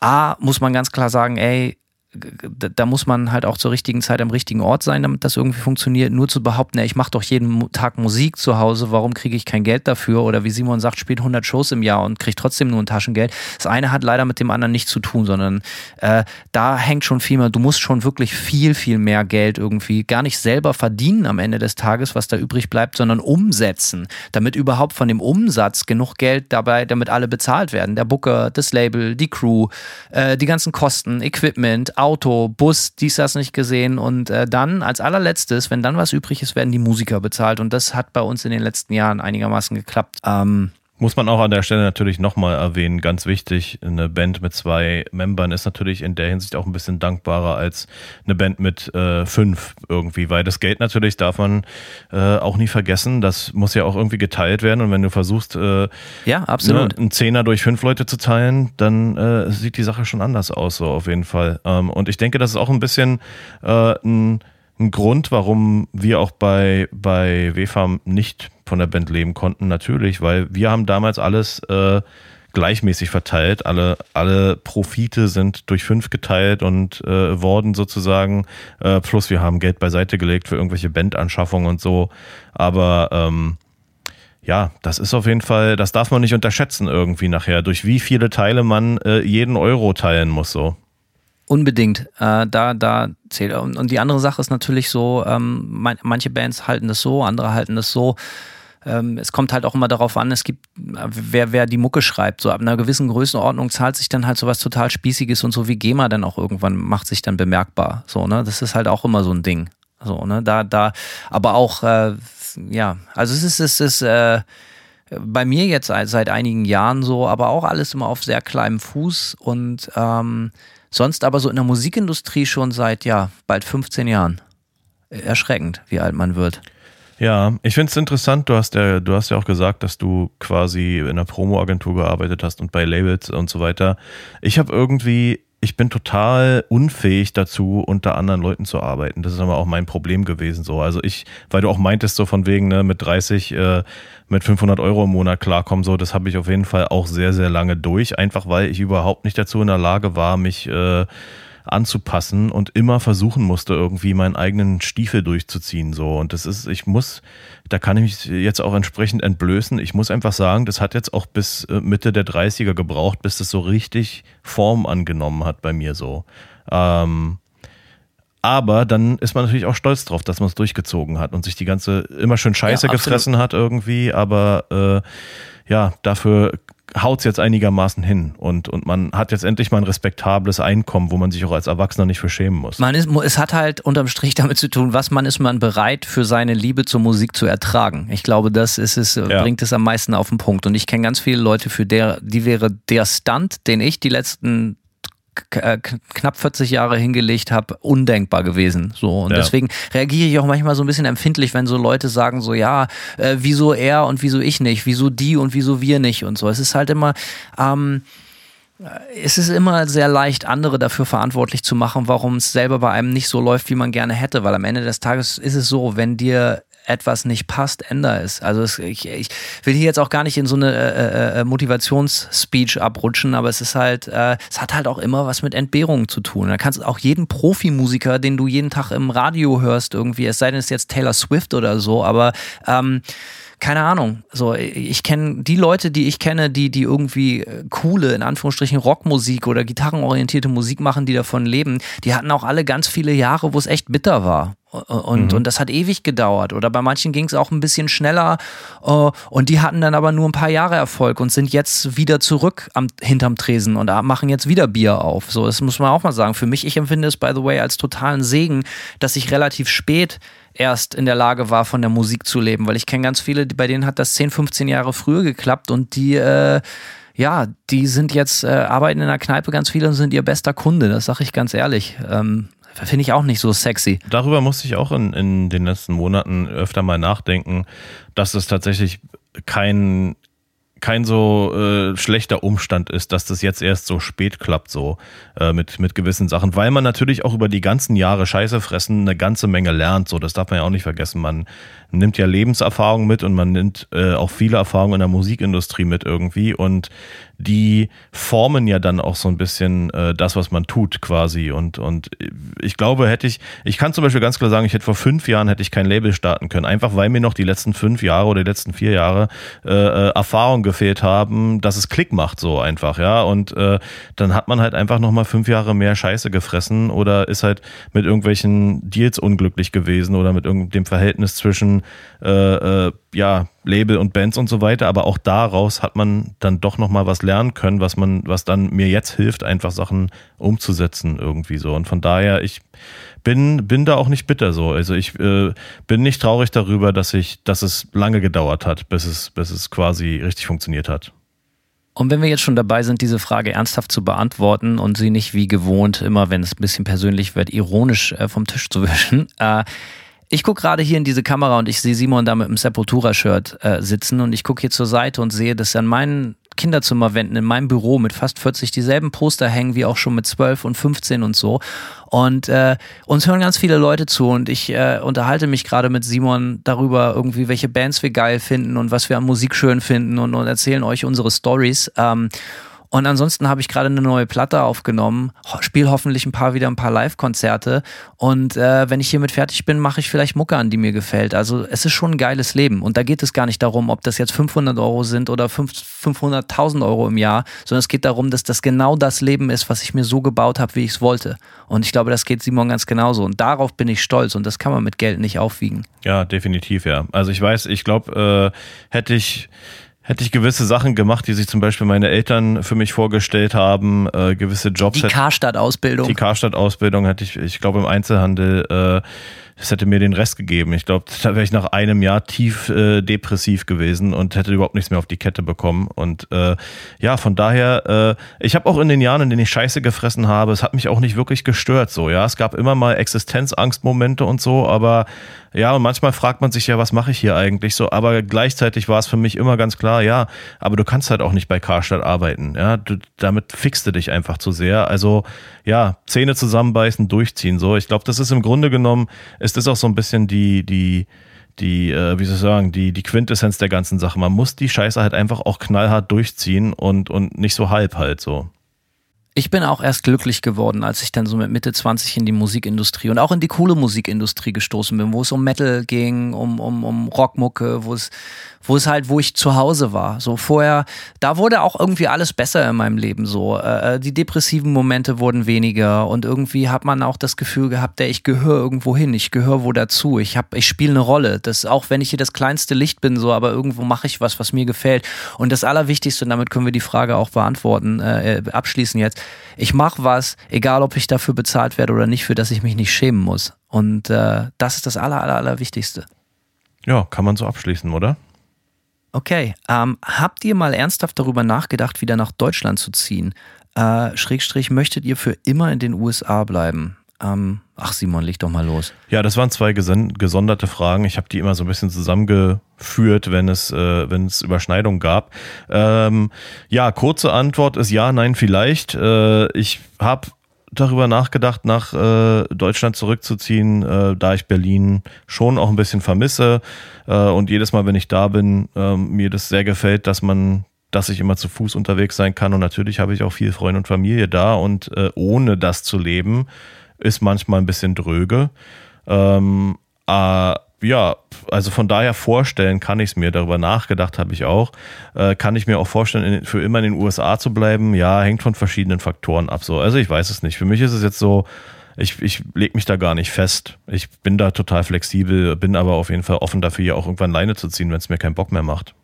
A, muss man ganz klar sagen, ey, da muss man halt auch zur richtigen Zeit am richtigen Ort sein, damit das irgendwie funktioniert. Nur zu behaupten, ich mache doch jeden Tag Musik zu Hause, warum kriege ich kein Geld dafür? Oder wie Simon sagt, spielt 100 Shows im Jahr und kriegt trotzdem nur ein Taschengeld. Das eine hat leider mit dem anderen nichts zu tun, sondern äh, da hängt schon viel mehr. Du musst schon wirklich viel, viel mehr Geld irgendwie gar nicht selber verdienen am Ende des Tages, was da übrig bleibt, sondern umsetzen, damit überhaupt von dem Umsatz genug Geld dabei, damit alle bezahlt werden. Der Booker, das Label, die Crew, äh, die ganzen Kosten, Equipment, Auto, Bus, dies, das nicht gesehen. Und äh, dann als allerletztes, wenn dann was übrig ist, werden die Musiker bezahlt. Und das hat bei uns in den letzten Jahren einigermaßen geklappt. Ähm, muss man auch an der Stelle natürlich nochmal erwähnen, ganz wichtig, eine Band mit zwei Membern ist natürlich in der Hinsicht auch ein bisschen dankbarer als eine Band mit äh, fünf irgendwie, weil das Geld natürlich darf man äh, auch nie vergessen, das muss ja auch irgendwie geteilt werden und wenn du versuchst, äh, ja, absolut. Ne, einen Zehner durch fünf Leute zu teilen, dann äh, sieht die Sache schon anders aus, so auf jeden Fall. Ähm, und ich denke, das ist auch ein bisschen äh, ein ein Grund, warum wir auch bei, bei WFAM nicht von der Band leben konnten, natürlich, weil wir haben damals alles äh, gleichmäßig verteilt. Alle, alle Profite sind durch fünf geteilt und äh, worden sozusagen. Äh, plus wir haben Geld beiseite gelegt für irgendwelche Bandanschaffungen und so. Aber ähm, ja, das ist auf jeden Fall, das darf man nicht unterschätzen irgendwie nachher, durch wie viele Teile man äh, jeden Euro teilen muss so. Unbedingt. Äh, da, da zählt. Und, und die andere Sache ist natürlich so, ähm, man, manche Bands halten das so, andere halten das so. Ähm, es kommt halt auch immer darauf an, es gibt, wer, wer die Mucke schreibt. So ab einer gewissen Größenordnung zahlt sich dann halt sowas total Spießiges und so wie GEMA dann auch irgendwann macht sich dann bemerkbar. So, ne? Das ist halt auch immer so ein Ding. So, ne? Da, da, aber auch, äh, ja, also es ist, es ist, äh, bei mir jetzt seit, einigen Jahren so, aber auch alles immer auf sehr kleinem Fuß und ähm, Sonst aber so in der Musikindustrie schon seit, ja, bald 15 Jahren. Erschreckend, wie alt man wird. Ja, ich finde es interessant, du hast ja, du hast ja auch gesagt, dass du quasi in einer Promo-Agentur gearbeitet hast und bei Labels und so weiter. Ich habe irgendwie ich bin total unfähig dazu, unter anderen Leuten zu arbeiten. Das ist aber auch mein Problem gewesen. So, also ich, weil du auch meintest so von wegen ne, mit 30, äh, mit 500 Euro im Monat klarkommen, so, das habe ich auf jeden Fall auch sehr, sehr lange durch, einfach weil ich überhaupt nicht dazu in der Lage war, mich äh, anzupassen und immer versuchen musste, irgendwie meinen eigenen Stiefel durchzuziehen. So. Und das ist, ich muss, da kann ich mich jetzt auch entsprechend entblößen. Ich muss einfach sagen, das hat jetzt auch bis äh, Mitte der 30er gebraucht, bis das so richtig Form angenommen hat bei mir so. Ähm, aber dann ist man natürlich auch stolz drauf, dass man es durchgezogen hat und sich die ganze immer schön Scheiße ja, gefressen hat irgendwie. Aber äh, ja, dafür haut jetzt einigermaßen hin und, und man hat jetzt endlich mal ein respektables Einkommen, wo man sich auch als Erwachsener nicht für schämen muss. Man ist, es hat halt unterm Strich damit zu tun, was man ist man bereit für seine Liebe zur Musik zu ertragen. Ich glaube, das ist es, ja. bringt es am meisten auf den Punkt. Und ich kenne ganz viele Leute, für der, die wäre der Stunt, den ich die letzten knapp 40 Jahre hingelegt habe, undenkbar gewesen. So und ja. deswegen reagiere ich auch manchmal so ein bisschen empfindlich, wenn so Leute sagen so ja, äh, wieso er und wieso ich nicht, wieso die und wieso wir nicht und so. Es ist halt immer ähm, es ist immer sehr leicht, andere dafür verantwortlich zu machen, warum es selber bei einem nicht so läuft, wie man gerne hätte, weil am Ende des Tages ist es so, wenn dir etwas nicht passt, ändere es. Also es, ich, ich will hier jetzt auch gar nicht in so eine äh, äh, äh, Motivationsspeech abrutschen, aber es ist halt, äh, es hat halt auch immer was mit Entbehrungen zu tun. Da kannst du auch jeden Profimusiker, den du jeden Tag im Radio hörst, irgendwie, es sei denn, es ist jetzt Taylor Swift oder so, aber ähm, keine Ahnung. So, ich kenne die Leute, die ich kenne, die, die irgendwie coole, in Anführungsstrichen, Rockmusik oder gitarrenorientierte Musik machen, die davon leben, die hatten auch alle ganz viele Jahre, wo es echt bitter war. Und, mhm. und das hat ewig gedauert. Oder bei manchen ging es auch ein bisschen schneller. Uh, und die hatten dann aber nur ein paar Jahre Erfolg und sind jetzt wieder zurück am, hinterm Tresen und machen jetzt wieder Bier auf. So, das muss man auch mal sagen. Für mich, ich empfinde es, by the way, als totalen Segen, dass ich relativ spät erst in der Lage war, von der Musik zu leben. Weil ich kenne ganz viele, bei denen hat das 10, 15 Jahre früher geklappt und die, äh, ja, die sind jetzt, äh, arbeiten in der Kneipe ganz viele und sind ihr bester Kunde. Das sage ich ganz ehrlich. Ähm, Finde ich auch nicht so sexy. Darüber musste ich auch in, in den letzten Monaten öfter mal nachdenken, dass es tatsächlich kein kein so äh, schlechter Umstand ist, dass das jetzt erst so spät klappt, so äh, mit, mit gewissen Sachen, weil man natürlich auch über die ganzen Jahre Scheiße fressen eine ganze Menge lernt, so das darf man ja auch nicht vergessen. Man nimmt ja Lebenserfahrung mit und man nimmt äh, auch viele Erfahrungen in der Musikindustrie mit irgendwie und die formen ja dann auch so ein bisschen äh, das, was man tut quasi. Und, und ich glaube, hätte ich, ich kann zum Beispiel ganz klar sagen, ich hätte vor fünf Jahren hätte ich kein Label starten können, einfach weil mir noch die letzten fünf Jahre oder die letzten vier Jahre äh, äh, Erfahrung gefehlt haben, dass es Klick macht so einfach, ja. Und äh, dann hat man halt einfach nochmal fünf Jahre mehr Scheiße gefressen oder ist halt mit irgendwelchen Deals unglücklich gewesen oder mit dem Verhältnis zwischen äh, äh, ja, Label und Bands und so weiter, aber auch daraus hat man dann doch nochmal was lernen können, was man, was dann mir jetzt hilft, einfach Sachen umzusetzen irgendwie so. Und von daher, ich bin, bin da auch nicht bitter so. Also ich äh, bin nicht traurig darüber, dass ich, dass es lange gedauert hat, bis es, bis es quasi richtig funktioniert hat. Und wenn wir jetzt schon dabei sind, diese Frage ernsthaft zu beantworten und sie nicht wie gewohnt, immer wenn es ein bisschen persönlich wird, ironisch äh, vom Tisch zu wischen, äh, ich gucke gerade hier in diese Kamera und ich sehe Simon da mit einem Sepultura-Shirt äh, sitzen und ich gucke hier zur Seite und sehe, dass an meinen Kinderzimmerwänden in meinem Büro mit fast 40 dieselben Poster hängen wie auch schon mit 12 und 15 und so. Und äh, uns hören ganz viele Leute zu und ich äh, unterhalte mich gerade mit Simon darüber, irgendwie, welche Bands wir geil finden und was wir an Musik schön finden und, und erzählen euch unsere Stories. Ähm, und ansonsten habe ich gerade eine neue Platte aufgenommen, spiele hoffentlich ein paar wieder ein paar Live-Konzerte. Und äh, wenn ich hiermit fertig bin, mache ich vielleicht Mucke an, die mir gefällt. Also es ist schon ein geiles Leben. Und da geht es gar nicht darum, ob das jetzt 500 Euro sind oder 500.000 Euro im Jahr, sondern es geht darum, dass das genau das Leben ist, was ich mir so gebaut habe, wie ich es wollte. Und ich glaube, das geht Simon ganz genauso. Und darauf bin ich stolz. Und das kann man mit Geld nicht aufwiegen. Ja, definitiv, ja. Also ich weiß, ich glaube, äh, hätte ich hätte ich gewisse Sachen gemacht, die sich zum Beispiel meine Eltern für mich vorgestellt haben, äh, gewisse Jobs. Die Karstadt-Ausbildung. Die Karstadt-Ausbildung hätte ich, ich glaube im Einzelhandel äh, das hätte mir den Rest gegeben. Ich glaube, da wäre ich nach einem Jahr tief äh, depressiv gewesen und hätte überhaupt nichts mehr auf die Kette bekommen. Und äh, ja, von daher, äh, ich habe auch in den Jahren, in denen ich Scheiße gefressen habe, es hat mich auch nicht wirklich gestört. So, ja, es gab immer mal Existenzangstmomente und so, aber ja, und manchmal fragt man sich ja, was mache ich hier eigentlich so, aber gleichzeitig war es für mich immer ganz klar, ja, aber du kannst halt auch nicht bei Karstadt arbeiten, ja, du, damit fixst du dich einfach zu sehr. Also ja, Zähne zusammenbeißen, durchziehen, so. Ich glaube, das ist im Grunde genommen ist das auch so ein bisschen die, die, die, äh, wie soll ich sagen, die, die Quintessenz der ganzen Sache. Man muss die Scheiße halt einfach auch knallhart durchziehen und, und nicht so halb halt so. Ich bin auch erst glücklich geworden, als ich dann so mit Mitte 20 in die Musikindustrie und auch in die coole Musikindustrie gestoßen bin, wo es um Metal ging, um, um, um Rockmucke, wo es, wo es halt, wo ich zu Hause war. So vorher, da wurde auch irgendwie alles besser in meinem Leben so. Äh, äh die depressiven Momente wurden weniger und irgendwie hat man auch das Gefühl gehabt, der ich gehöre irgendwo hin, ich gehöre wo dazu, ich hab, ich spiele eine Rolle. Das auch wenn ich hier das kleinste Licht bin, so, aber irgendwo mache ich was, was mir gefällt. Und das Allerwichtigste, und damit können wir die Frage auch beantworten, äh, äh abschließen jetzt ich mache was, egal ob ich dafür bezahlt werde oder nicht, für das ich mich nicht schämen muss. Und äh, das ist das aller, aller, aller Wichtigste. Ja, kann man so abschließen, oder? Okay. Ähm, habt ihr mal ernsthaft darüber nachgedacht, wieder nach Deutschland zu ziehen? Äh, Schrägstrich, möchtet ihr für immer in den USA bleiben? Ähm, ach Simon, leg doch mal los. Ja, das waren zwei gesonderte Fragen. Ich habe die immer so ein bisschen zusammengeführt, wenn es, äh, wenn es Überschneidungen gab. Ähm, ja, kurze Antwort ist ja, nein, vielleicht. Äh, ich habe darüber nachgedacht, nach äh, Deutschland zurückzuziehen, äh, da ich Berlin schon auch ein bisschen vermisse äh, und jedes Mal, wenn ich da bin, äh, mir das sehr gefällt, dass man dass ich immer zu Fuß unterwegs sein kann und natürlich habe ich auch viel Freunde und Familie da und äh, ohne das zu leben, ist manchmal ein bisschen dröge. Ähm, äh, ja, also von daher vorstellen kann ich es mir, darüber nachgedacht habe ich auch, äh, kann ich mir auch vorstellen, für immer in den USA zu bleiben. Ja, hängt von verschiedenen Faktoren ab. So. Also ich weiß es nicht. Für mich ist es jetzt so, ich, ich lege mich da gar nicht fest. Ich bin da total flexibel, bin aber auf jeden Fall offen dafür, ja auch irgendwann Leine zu ziehen, wenn es mir keinen Bock mehr macht.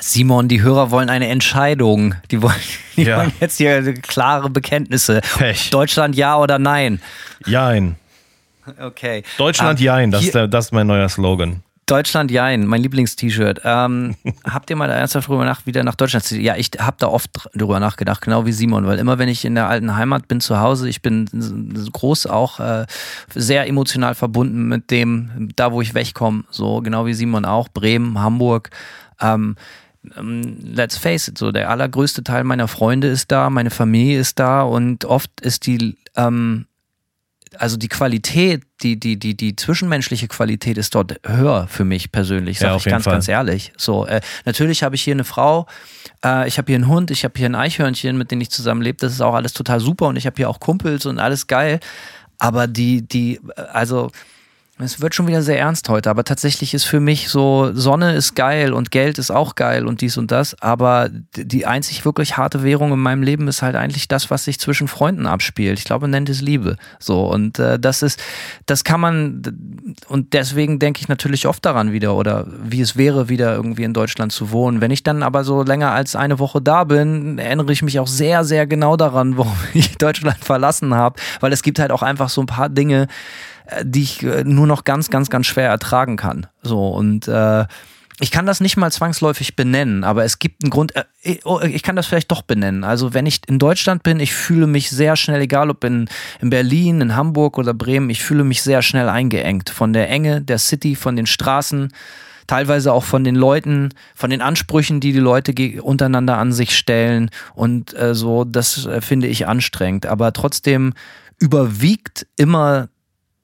Simon, die Hörer wollen eine Entscheidung. Die wollen, die ja. wollen jetzt hier klare Bekenntnisse. Pech. Deutschland ja oder nein? Jein. Okay. Deutschland um, Jein, das, ist der, das ist mein neuer Slogan. Deutschland Jein, mein Lieblingst-T-Shirt. Ähm, habt ihr mal ernsthaft darüber nach, wieder nach Deutschland zu Ja, ich habe da oft drüber nachgedacht, genau wie Simon, weil immer wenn ich in der alten Heimat bin, zu Hause, ich bin groß auch äh, sehr emotional verbunden mit dem, da wo ich wegkomme, so genau wie Simon auch, Bremen, Hamburg. Ähm, ähm, let's face it, so der allergrößte Teil meiner Freunde ist da, meine Familie ist da und oft ist die, ähm, also die Qualität, die, die, die, die zwischenmenschliche Qualität ist dort höher für mich persönlich, sage ja, ich ganz, Fall. ganz ehrlich. So, äh, natürlich habe ich hier eine Frau, äh, ich habe hier einen Hund, ich habe hier ein Eichhörnchen, mit dem ich zusammen lebe, das ist auch alles total super und ich habe hier auch Kumpels und alles geil. Aber die, die, also es wird schon wieder sehr ernst heute, aber tatsächlich ist für mich so, Sonne ist geil und Geld ist auch geil und dies und das, aber die einzig wirklich harte Währung in meinem Leben ist halt eigentlich das, was sich zwischen Freunden abspielt. Ich glaube, nennt es Liebe. So, und äh, das ist, das kann man, und deswegen denke ich natürlich oft daran wieder oder wie es wäre, wieder irgendwie in Deutschland zu wohnen. Wenn ich dann aber so länger als eine Woche da bin, erinnere ich mich auch sehr, sehr genau daran, warum ich Deutschland verlassen habe, weil es gibt halt auch einfach so ein paar Dinge, die ich äh, nur noch ganz, ganz, ganz schwer ertragen kann. So und äh, ich kann das nicht mal zwangsläufig benennen, aber es gibt einen Grund, äh, oh, ich kann das vielleicht doch benennen. Also wenn ich in Deutschland bin, ich fühle mich sehr schnell, egal ob in, in Berlin, in Hamburg oder Bremen, ich fühle mich sehr schnell eingeengt von der Enge der City, von den Straßen, teilweise auch von den Leuten, von den Ansprüchen, die die Leute untereinander an sich stellen und äh, so, das äh, finde ich anstrengend. Aber trotzdem überwiegt immer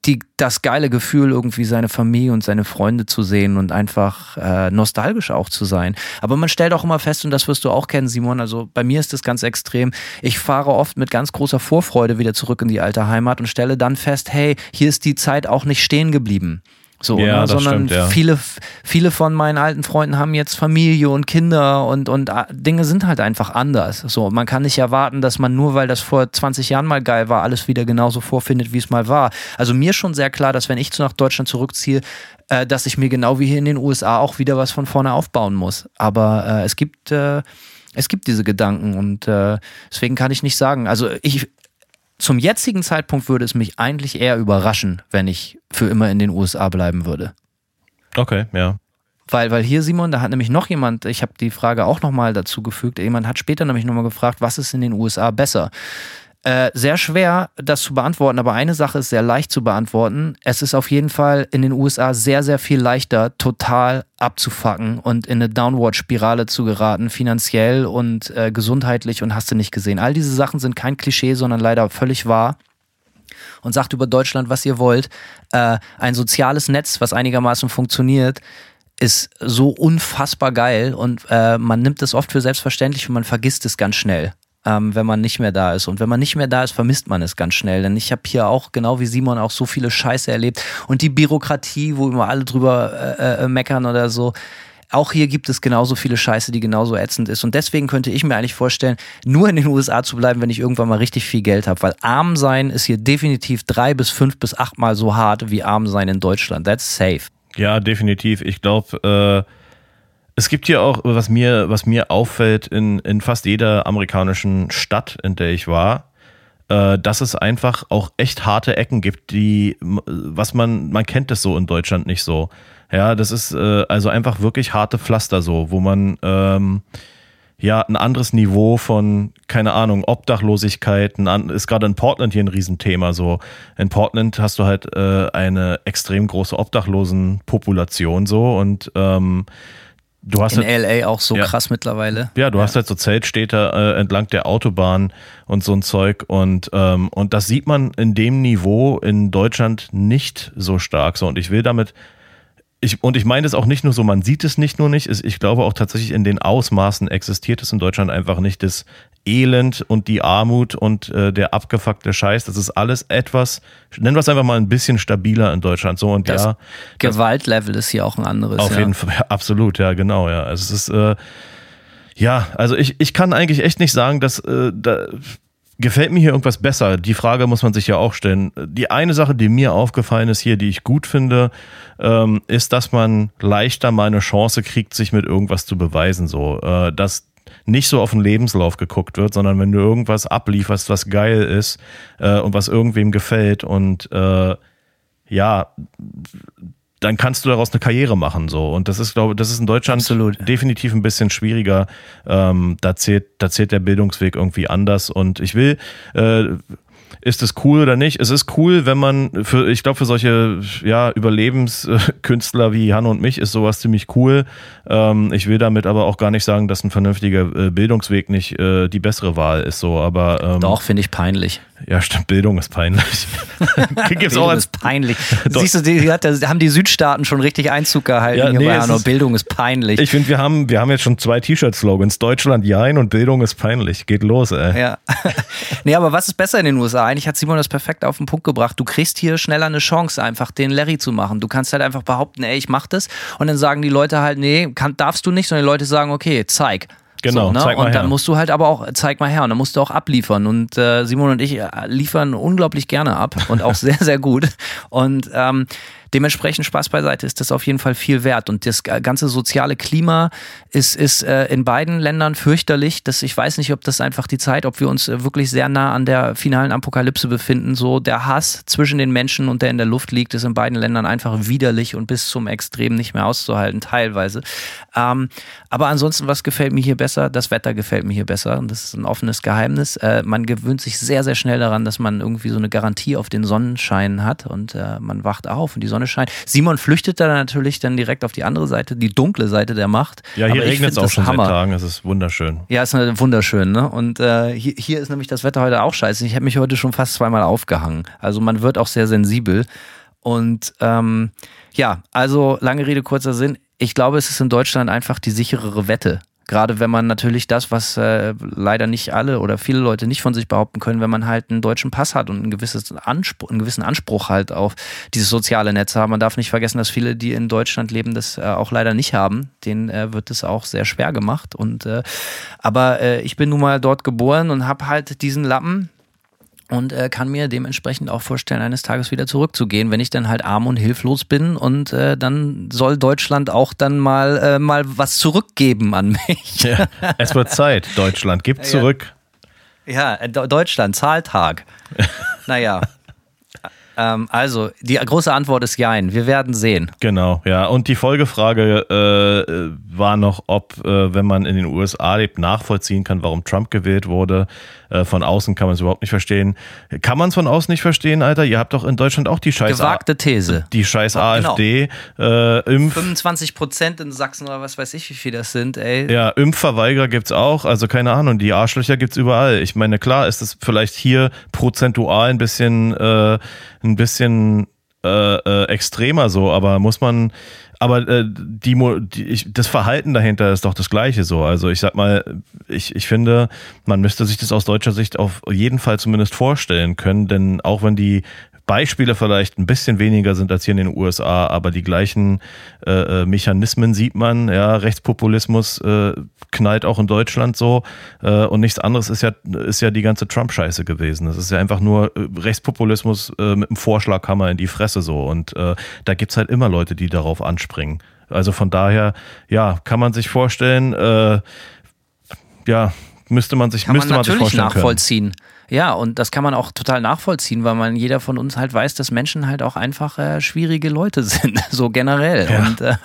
die, das geile Gefühl, irgendwie seine Familie und seine Freunde zu sehen und einfach äh, nostalgisch auch zu sein. Aber man stellt auch immer fest, und das wirst du auch kennen, Simon, also bei mir ist das ganz extrem. Ich fahre oft mit ganz großer Vorfreude wieder zurück in die alte Heimat und stelle dann fest, hey, hier ist die Zeit auch nicht stehen geblieben. So, ja, ne? sondern stimmt, ja. viele, viele von meinen alten Freunden haben jetzt Familie und Kinder und, und äh, Dinge sind halt einfach anders. So, man kann nicht erwarten, dass man nur, weil das vor 20 Jahren mal geil war, alles wieder genauso vorfindet, wie es mal war. Also mir ist schon sehr klar, dass wenn ich nach Deutschland zurückziehe, äh, dass ich mir genau wie hier in den USA auch wieder was von vorne aufbauen muss. Aber äh, es gibt äh, es gibt diese Gedanken und äh, deswegen kann ich nicht sagen. Also ich, zum jetzigen Zeitpunkt würde es mich eigentlich eher überraschen, wenn ich für immer in den USA bleiben würde. Okay, ja. Weil, weil hier, Simon, da hat nämlich noch jemand, ich habe die Frage auch nochmal dazu gefügt, jemand hat später nämlich nochmal gefragt, was ist in den USA besser? Äh, sehr schwer, das zu beantworten, aber eine Sache ist sehr leicht zu beantworten. Es ist auf jeden Fall in den USA sehr, sehr viel leichter, total abzufacken und in eine Downward-Spirale zu geraten, finanziell und äh, gesundheitlich und hast du nicht gesehen. All diese Sachen sind kein Klischee, sondern leider völlig wahr und sagt über Deutschland, was ihr wollt. Äh, ein soziales Netz, was einigermaßen funktioniert, ist so unfassbar geil und äh, man nimmt es oft für selbstverständlich und man vergisst es ganz schnell. Ähm, wenn man nicht mehr da ist. Und wenn man nicht mehr da ist, vermisst man es ganz schnell. Denn ich habe hier auch, genau wie Simon, auch so viele Scheiße erlebt. Und die Bürokratie, wo immer alle drüber äh, äh, meckern oder so. Auch hier gibt es genauso viele Scheiße, die genauso ätzend ist. Und deswegen könnte ich mir eigentlich vorstellen, nur in den USA zu bleiben, wenn ich irgendwann mal richtig viel Geld habe. Weil arm sein ist hier definitiv drei bis fünf bis achtmal so hart wie arm sein in Deutschland. That's safe. Ja, definitiv. Ich glaube, äh, es gibt hier auch, was mir, was mir auffällt, in, in fast jeder amerikanischen Stadt, in der ich war, äh, dass es einfach auch echt harte Ecken gibt, die, was man, man kennt das so in Deutschland nicht so. Ja, das ist äh, also einfach wirklich harte Pflaster so, wo man ähm, ja ein anderes Niveau von, keine Ahnung, Obdachlosigkeit, ein, ist gerade in Portland hier ein Riesenthema so. In Portland hast du halt äh, eine extrem große Obdachlosenpopulation so und ähm, Du hast in halt, LA auch so ja, krass mittlerweile. Ja, du ja. hast halt so Zeltstädte äh, entlang der Autobahn und so ein Zeug und ähm, und das sieht man in dem Niveau in Deutschland nicht so stark so und ich will damit ich, und ich meine es auch nicht nur so, man sieht es nicht nur nicht, ich glaube auch tatsächlich in den Ausmaßen existiert es in Deutschland einfach nicht. Das Elend und die Armut und äh, der abgefuckte Scheiß, das ist alles etwas, nennen wir es einfach mal ein bisschen stabiler in Deutschland. So und das ja. Gewaltlevel ist hier auch ein anderes. Auf ja. jeden Fall, absolut, ja, genau, ja. Also es ist, äh, ja, also ich, ich kann eigentlich echt nicht sagen, dass äh, da, Gefällt mir hier irgendwas besser? Die Frage muss man sich ja auch stellen. Die eine Sache, die mir aufgefallen ist hier, die ich gut finde, ähm, ist, dass man leichter mal eine Chance kriegt, sich mit irgendwas zu beweisen. So, äh, dass nicht so auf den Lebenslauf geguckt wird, sondern wenn du irgendwas ablieferst, was geil ist äh, und was irgendwem gefällt und äh, ja, dann kannst du daraus eine Karriere machen so. Und das ist glaube das ist in Deutschland Absolut. definitiv ein bisschen schwieriger. Ähm, da zählt da zählt der Bildungsweg irgendwie anders. Und ich will äh, ist es cool oder nicht? Es ist cool, wenn man für, ich glaube, für solche ja, Überlebenskünstler wie Hanno und mich ist sowas ziemlich cool. Ähm, ich will damit aber auch gar nicht sagen, dass ein vernünftiger äh, Bildungsweg nicht äh, die bessere Wahl ist. So, aber ähm, doch finde ich peinlich. Ja, stimmt, Bildung ist peinlich. Gibt's Bildung auch als ist peinlich. Siehst du, die, hat, haben die Südstaaten schon richtig Einzug gehalten ja, nee, Hanno. Bildung ist peinlich. Ich finde, wir haben, wir haben jetzt schon zwei T-Shirt-Slogans. Deutschland jein und Bildung ist peinlich. Geht los, ey. Ja. nee, aber was ist besser in den USA? Eigentlich hat Simon das perfekt auf den Punkt gebracht. Du kriegst hier schneller eine Chance, einfach den Larry zu machen. Du kannst halt einfach behaupten, ey, ich mach das. Und dann sagen die Leute halt, nee, kann, darfst du nicht, sondern die Leute sagen, okay, zeig. Genau, so, ne? zeig mal Und dann her. musst du halt aber auch, zeig mal her, und dann musst du auch abliefern. Und äh, Simon und ich liefern unglaublich gerne ab und auch sehr, sehr gut. Und ähm, Dementsprechend Spaß beiseite ist das auf jeden Fall viel wert. Und das ganze soziale Klima ist, ist äh, in beiden Ländern fürchterlich. Das, ich weiß nicht, ob das einfach die Zeit, ob wir uns äh, wirklich sehr nah an der finalen Apokalypse befinden. So der Hass zwischen den Menschen und der in der Luft liegt, ist in beiden Ländern einfach widerlich und bis zum Extrem nicht mehr auszuhalten, teilweise. Ähm, aber ansonsten, was gefällt mir hier besser? Das Wetter gefällt mir hier besser. Und das ist ein offenes Geheimnis. Äh, man gewöhnt sich sehr, sehr schnell daran, dass man irgendwie so eine Garantie auf den Sonnenschein hat und äh, man wacht auf und die Sonne Sonne scheint. Simon flüchtet da natürlich dann direkt auf die andere Seite, die dunkle Seite der Macht. Ja, hier regnet es auch schon Hammer. seit Tagen. Es ist wunderschön. Ja, es ist wunderschön. Ne? Und äh, hier, hier ist nämlich das Wetter heute auch scheiße. Ich habe mich heute schon fast zweimal aufgehangen. Also man wird auch sehr sensibel. Und ähm, ja, also lange Rede, kurzer Sinn. Ich glaube, es ist in Deutschland einfach die sicherere Wette. Gerade wenn man natürlich das, was äh, leider nicht alle oder viele Leute nicht von sich behaupten können, wenn man halt einen deutschen Pass hat und ein gewisses Anspruch, einen gewissen Anspruch halt auf dieses soziale Netz haben. Man darf nicht vergessen, dass viele, die in Deutschland leben, das äh, auch leider nicht haben. Denen äh, wird es auch sehr schwer gemacht. Und äh, aber äh, ich bin nun mal dort geboren und habe halt diesen Lappen und äh, kann mir dementsprechend auch vorstellen, eines Tages wieder zurückzugehen, wenn ich dann halt arm und hilflos bin und äh, dann soll Deutschland auch dann mal äh, mal was zurückgeben an mich. Ja, es wird Zeit, Deutschland, gib zurück. Ja, ja Deutschland, Zahltag. naja. Ähm, also, die große Antwort ist Jein. Wir werden sehen. Genau, ja. Und die Folgefrage äh, war noch, ob, äh, wenn man in den USA lebt, nachvollziehen kann, warum Trump gewählt wurde. Äh, von außen kann man es überhaupt nicht verstehen. Kann man es von außen nicht verstehen, Alter? Ihr habt doch in Deutschland auch die scheiß Gewagte These. Die scheiß ja, AfD. Genau. Äh, Impf 25 Prozent in Sachsen oder was weiß ich, wie viel das sind, ey. Ja, Impfverweigerer gibt's auch. Also keine Ahnung, die Arschlöcher gibt's überall. Ich meine, klar ist es vielleicht hier prozentual ein bisschen, äh, ein bisschen äh, äh, extremer so, aber muss man, aber äh, die, die ich, das Verhalten dahinter ist doch das gleiche so. Also ich sag mal, ich, ich finde, man müsste sich das aus deutscher Sicht auf jeden Fall zumindest vorstellen können, denn auch wenn die Beispiele vielleicht ein bisschen weniger sind als hier in den USA, aber die gleichen äh, äh, Mechanismen sieht man. Ja, Rechtspopulismus äh, knallt auch in Deutschland so äh, und nichts anderes ist ja ist ja die ganze Trump-Scheiße gewesen. Das ist ja einfach nur äh, Rechtspopulismus äh, mit einem Vorschlaghammer in die Fresse so und äh, da gibt's halt immer Leute, die darauf anspringen. Also von daher, ja, kann man sich vorstellen, äh, ja, müsste man sich, kann müsste man, man sich natürlich vorstellen nachvollziehen. Ja, und das kann man auch total nachvollziehen, weil man jeder von uns halt weiß, dass Menschen halt auch einfach äh, schwierige Leute sind, so generell. Ja. Und äh,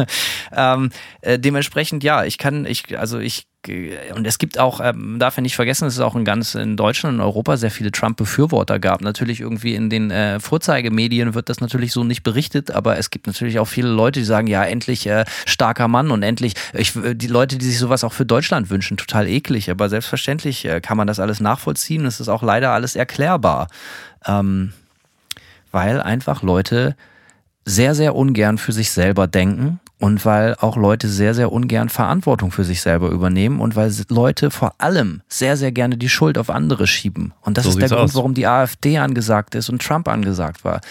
ähm, äh, dementsprechend, ja, ich kann, ich, also ich und es gibt auch, ähm, darf ja nicht vergessen, dass es auch in ganz in Deutschland und Europa sehr viele Trump-Befürworter gab. Natürlich irgendwie in den äh, Vorzeigemedien wird das natürlich so nicht berichtet, aber es gibt natürlich auch viele Leute, die sagen, ja, endlich äh, starker Mann und endlich, ich, die Leute, die sich sowas auch für Deutschland wünschen, total eklig. Aber selbstverständlich äh, kann man das alles nachvollziehen. Es ist auch leider alles erklärbar. Ähm, weil einfach Leute sehr, sehr ungern für sich selber denken und weil auch Leute sehr, sehr ungern Verantwortung für sich selber übernehmen und weil Leute vor allem sehr, sehr gerne die Schuld auf andere schieben. Und das So ist der Grund, aus. warum die AfD angesagt ist und Trump angesagt war.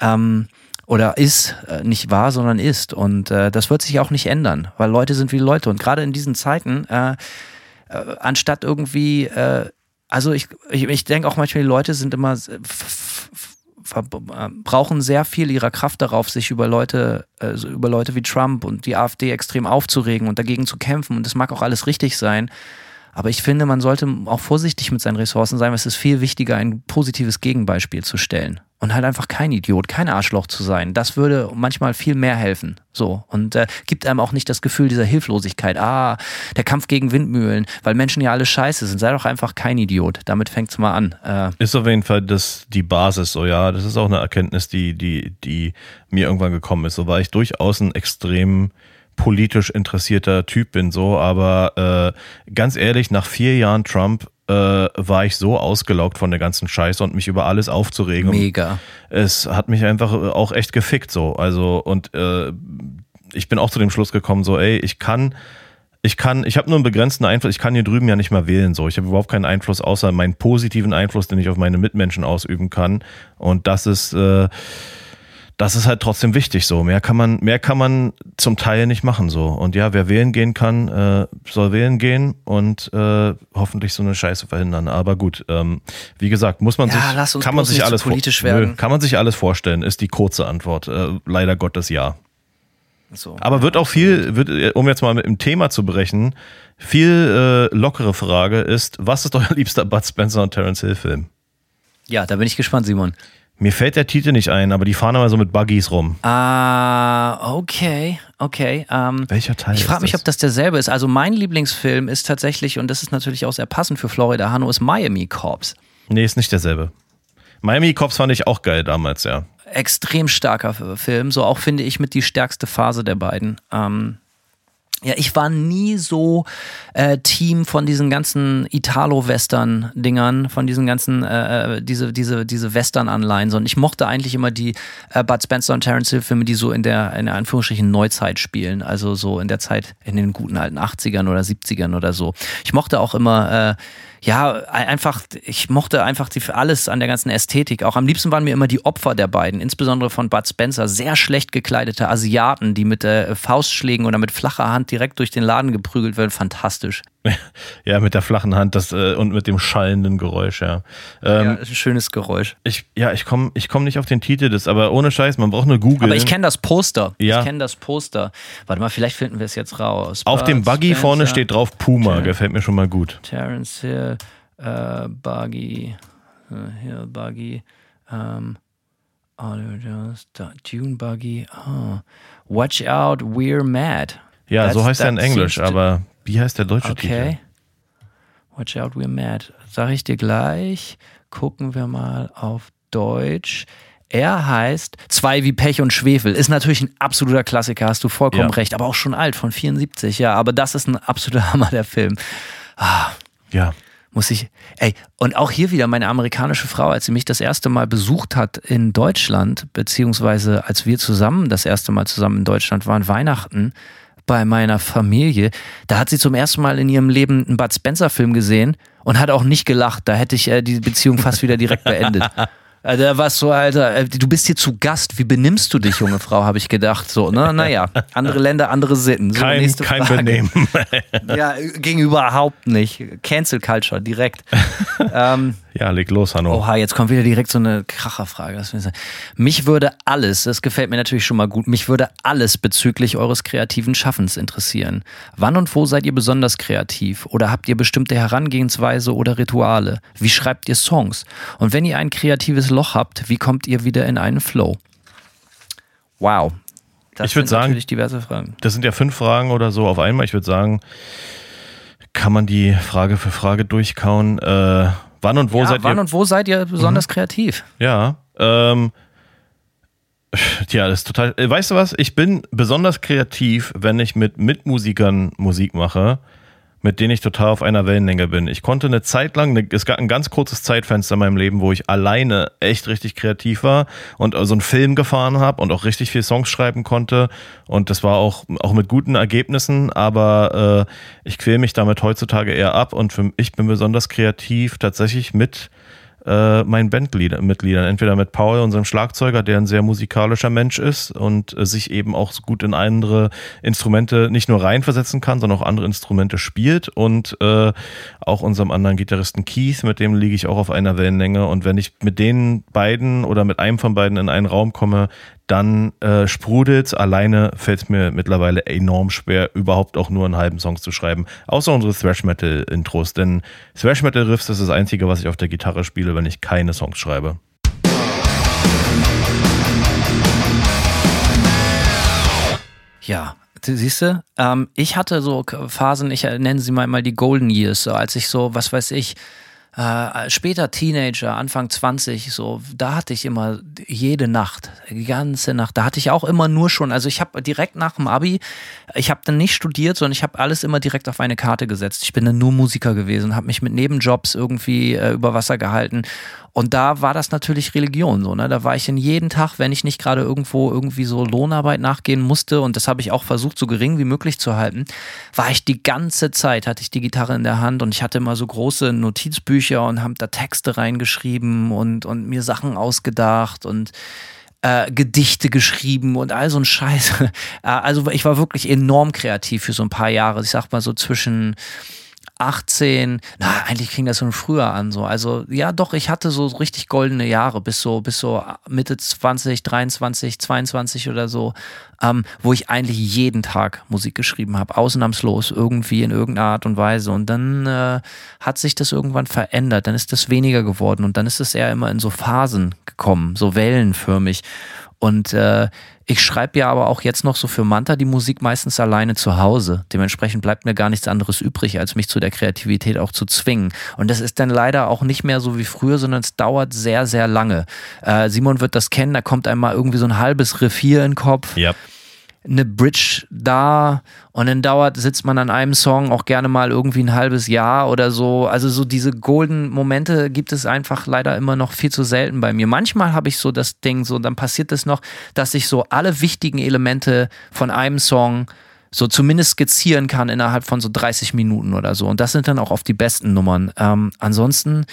Ähm, oder ist, äh, nicht wahr, sondern ist. Und äh, das wird sich auch nicht ändern, weil Leute sind wie Leute. Und gerade in diesen Zeiten, äh, äh, anstatt irgendwie, äh, also ich, ich, ich denke auch manchmal, die Leute sind immer brauchen sehr viel ihrer Kraft darauf, sich über Leute, äh, so über Leute wie Trump und die AfD extrem aufzuregen und dagegen zu kämpfen. Und das mag auch alles richtig sein. Aber ich finde, man sollte auch vorsichtig mit seinen Ressourcen sein, weil es ist viel wichtiger, ein positives Gegenbeispiel zu stellen. Und halt einfach kein Idiot, kein Arschloch zu sein. Das würde manchmal viel mehr helfen. So. Und äh, gibt einem auch nicht das Gefühl dieser Hilflosigkeit. Ah, der Kampf gegen Windmühlen, weil Menschen ja alle scheiße sind. Sei doch einfach kein Idiot. Damit fängt's mal an. Äh, Ist auf jeden Fall das, die Basis, so ja. Das ist auch eine Erkenntnis, die, die, die mir irgendwann gekommen ist. So weil ich durchaus ein extrem politisch interessierter Typ bin, so, aber äh, ganz ehrlich, nach vier Jahren Trump äh, war ich so ausgelaugt von der ganzen Scheiße und mich über alles aufzuregen. Mega. es hat mich einfach äh, auch echt gefickt so. Also und äh, ich bin auch zu dem Schluss gekommen, so, ey, ich kann, ich kann, ich habe nur einen begrenzten Einfluss, ich kann hier drüben ja nicht mehr wählen, so. Ich habe überhaupt keinen Einfluss außer meinen positiven Einfluss, den ich auf meine Mitmenschen ausüben kann. Und das ist, äh, das ist halt trotzdem wichtig so. Mehr kann man, mehr kann man zum Teil nicht machen so. Und ja, wer wählen gehen kann, äh, soll wählen gehen und äh, hoffentlich so eine Scheiße verhindern. Aber gut, ähm, wie gesagt, muss man Ja, sich, kann man sich alles vor- politisch Nö, werden. kann man sich alles vorstellen, ist die kurze Antwort. Äh, leider Gottes ja. So. Aber wird auch viel, wird, äh, um jetzt mal mit dem Thema zu brechen, viel äh, lockere Frage ist, was ist euer liebster Bud Spencer und Terence Hill Film? Ja, da bin ich gespannt, Simon. Mir fällt der Titel nicht ein, aber die fahren immer so mit Buggies rum. Ah, okay, okay. Ähm, Welcher Teil ich frage mich, das? ob das derselbe ist. Also mein Lieblingsfilm ist tatsächlich, und das ist natürlich auch sehr passend für Florida Hanno, ist Miami Corps. Nee, ist nicht derselbe. Miami Cops fand ich auch geil damals, ja. Extrem starker Film, so auch finde ich mit die stärkste Phase der beiden. Ähm, ja, ich war nie so äh, Team von diesen ganzen Italo-Western-Dingern, von diesen ganzen, äh, äh, diese, diese, diese Western-Anleihen, sondern ich mochte eigentlich immer die äh, Bud Spencer und Terence Hill-Filme, die so in der, in der Anführungsstrichen Neuzeit spielen, also so in der Zeit, in den guten alten 80ern oder 70ern oder so. Ich mochte auch immer, äh, ja, einfach, ich mochte einfach die, alles an der ganzen Ästhetik. Auch am liebsten waren mir immer die Opfer der beiden, insbesondere von Bud Spencer, sehr schlecht gekleidete Asiaten, die mit äh, Faustschlägen oder mit flacher Hand direkt durch den Laden geprügelt werden. Fantastisch. Ja, mit der flachen Hand das, äh, und mit dem schallenden Geräusch, ja. Ähm, ja, ist ein schönes Geräusch. Ich, ja, ich komme ich komm nicht auf den Titel, das, aber ohne Scheiß, man braucht nur googeln. Aber ich kenne das Poster. Ja. Ich kenne das Poster. Warte mal, vielleicht finden wir es jetzt raus. Auf Bud dem Buggy Spencer, vorne steht drauf Puma, Ja. gefällt mir schon mal gut. Terence Hill, äh, Buggy, äh, Hill Buggy, ähm, Dune Buggy, ah. Watch out, we're mad. Ja, so That's- heißt er in Englisch, aber wie heißt der deutsche Titel? Okay. Watch out, we're mad. Sag ich dir gleich. Gucken wir mal auf Deutsch. Er heißt Zwei wie Pech und Schwefel. Ist natürlich ein absoluter Klassiker, hast du vollkommen Ja. recht. Aber auch schon alt, von 74, ja. Aber das ist ein absoluter Hammer, der Film. Ja, muss ich, ey, und auch hier wieder meine amerikanische Frau, als sie mich das erste Mal besucht hat in Deutschland, beziehungsweise als wir zusammen das erste Mal zusammen in Deutschland waren, Weihnachten bei meiner Familie, da hat sie zum ersten Mal in ihrem Leben einen Bud Spencer Film gesehen und hat auch nicht gelacht. Da hätte ich äh, die Beziehung fast wieder direkt beendet. Also da war so, Alter, äh, du bist hier zu Gast. Wie benimmst du dich, junge Frau, habe ich gedacht. So, ne? Naja, andere Länder, andere Sitten. So, kein nächste kein Frage. Benehmen. Ja, ging überhaupt nicht. Cancel Culture, direkt. ähm, ja, leg los, Hanno. oha, jetzt kommt wieder direkt so eine Kracherfrage. Mich würde alles, das gefällt mir natürlich schon mal gut, mich würde alles bezüglich eures kreativen Schaffens interessieren. Wann und wo seid ihr besonders kreativ? Oder habt ihr bestimmte Herangehensweise oder Rituale? Wie schreibt ihr Songs? Und wenn ihr ein kreatives Loch habt, wie kommt ihr wieder in einen Flow? Wow. Das Ich würd sind sagen- natürlich diverse Fragen. Das sind ja fünf Fragen oder so auf einmal. Ich würde sagen, kann man die Frage für Frage durchkauen. Äh, wann und wo ja, seid wann ihr? und wo seid ihr besonders kreativ? Ja, ähm, tja, das ist total. Äh, weißt du was? Ich bin besonders kreativ, wenn ich mit Mitmusikern Musik mache, mit denen ich total auf einer Wellenlänge bin. Ich konnte eine Zeit lang, eine, es gab ein ganz kurzes Zeitfenster in meinem Leben, wo ich alleine echt richtig kreativ war und so einen Film gefahren habe und auch richtig viel Songs schreiben konnte. Und das war auch, auch mit guten Ergebnissen, aber äh, ich quäle mich damit heutzutage eher ab und für, ich bin besonders kreativ tatsächlich mit äh, meinen Bandmitgliedern. Entweder mit Paul, unserem Schlagzeuger, der ein sehr musikalischer Mensch ist und äh, sich eben auch so gut in andere Instrumente nicht nur reinversetzen kann, sondern auch andere Instrumente spielt. Und äh, auch unserem anderen Gitarristen Keith, mit dem liege ich auch auf einer Wellenlänge. Und wenn ich mit den beiden oder mit einem von beiden in einen Raum komme, dann äh, sprudelt's. Alleine fällt es mir mittlerweile enorm schwer, überhaupt auch nur einen halben Song zu schreiben. Außer unsere Thrash Metal Intros. Denn Thrash Metal Riffs ist das Einzige, was ich auf der Gitarre spiele, wenn ich keine Songs schreibe. Ja, siehst du, ähm, ich hatte so Phasen, ich äh, nenne sie mal, mal die Golden Years, so als ich so, was weiß ich, äh, später Teenager, Anfang 20, so, da hatte ich immer jede Nacht, die ganze Nacht, da hatte ich auch immer nur schon, also ich habe direkt nach dem Abi, ich habe dann nicht studiert, sondern ich habe alles immer direkt auf eine Karte gesetzt. Ich bin dann nur Musiker gewesen, habe mich mit Nebenjobs irgendwie äh, über Wasser gehalten und da war das natürlich Religion so, ne? Da war ich in jeden Tag, wenn ich nicht gerade irgendwo irgendwie so Lohnarbeit nachgehen musste, und das habe ich auch versucht, so gering wie möglich zu halten, war ich die ganze Zeit, hatte ich die Gitarre in der Hand und ich hatte immer so große Notizbücher und habe da Texte reingeschrieben und, und mir Sachen ausgedacht und äh, Gedichte geschrieben und all so ein Scheiß. Äh, also ich war wirklich enorm kreativ für so ein paar Jahre. Ich sag mal so zwischen 18, na, eigentlich fing das schon früher an, so. Also, ja, doch, ich hatte so richtig goldene Jahre bis so, bis so Mitte 20, 23, 22 oder so, ähm, wo ich eigentlich jeden Tag Musik geschrieben habe, ausnahmslos, irgendwie in irgendeiner Art und Weise. Und dann äh, hat sich das irgendwann verändert, dann ist das weniger geworden und dann ist es eher immer in so Phasen gekommen, so wellenförmig. Und äh, ich schreibe ja aber auch jetzt noch so für Manta die Musik meistens alleine zu Hause. Dementsprechend bleibt mir gar nichts anderes übrig, als mich zu der Kreativität auch zu zwingen. Und das ist dann leider auch nicht mehr so wie früher, sondern es dauert sehr, sehr lange. Äh, Simon wird das kennen, da kommt einmal irgendwie so ein halbes Riff hier in den Kopf Ja. Eine Bridge da und dann dauert, sitzt man an einem Song auch gerne mal irgendwie ein halbes Jahr oder so. Also so diese golden Momente gibt es einfach leider immer noch viel zu selten bei mir. Manchmal habe ich so das Ding, so dann passiert es noch, dass ich so alle wichtigen Elemente von einem Song so zumindest skizzieren kann innerhalb von so 30 Minuten oder so. Und das sind dann auch oft die besten Nummern. Ähm, ansonsten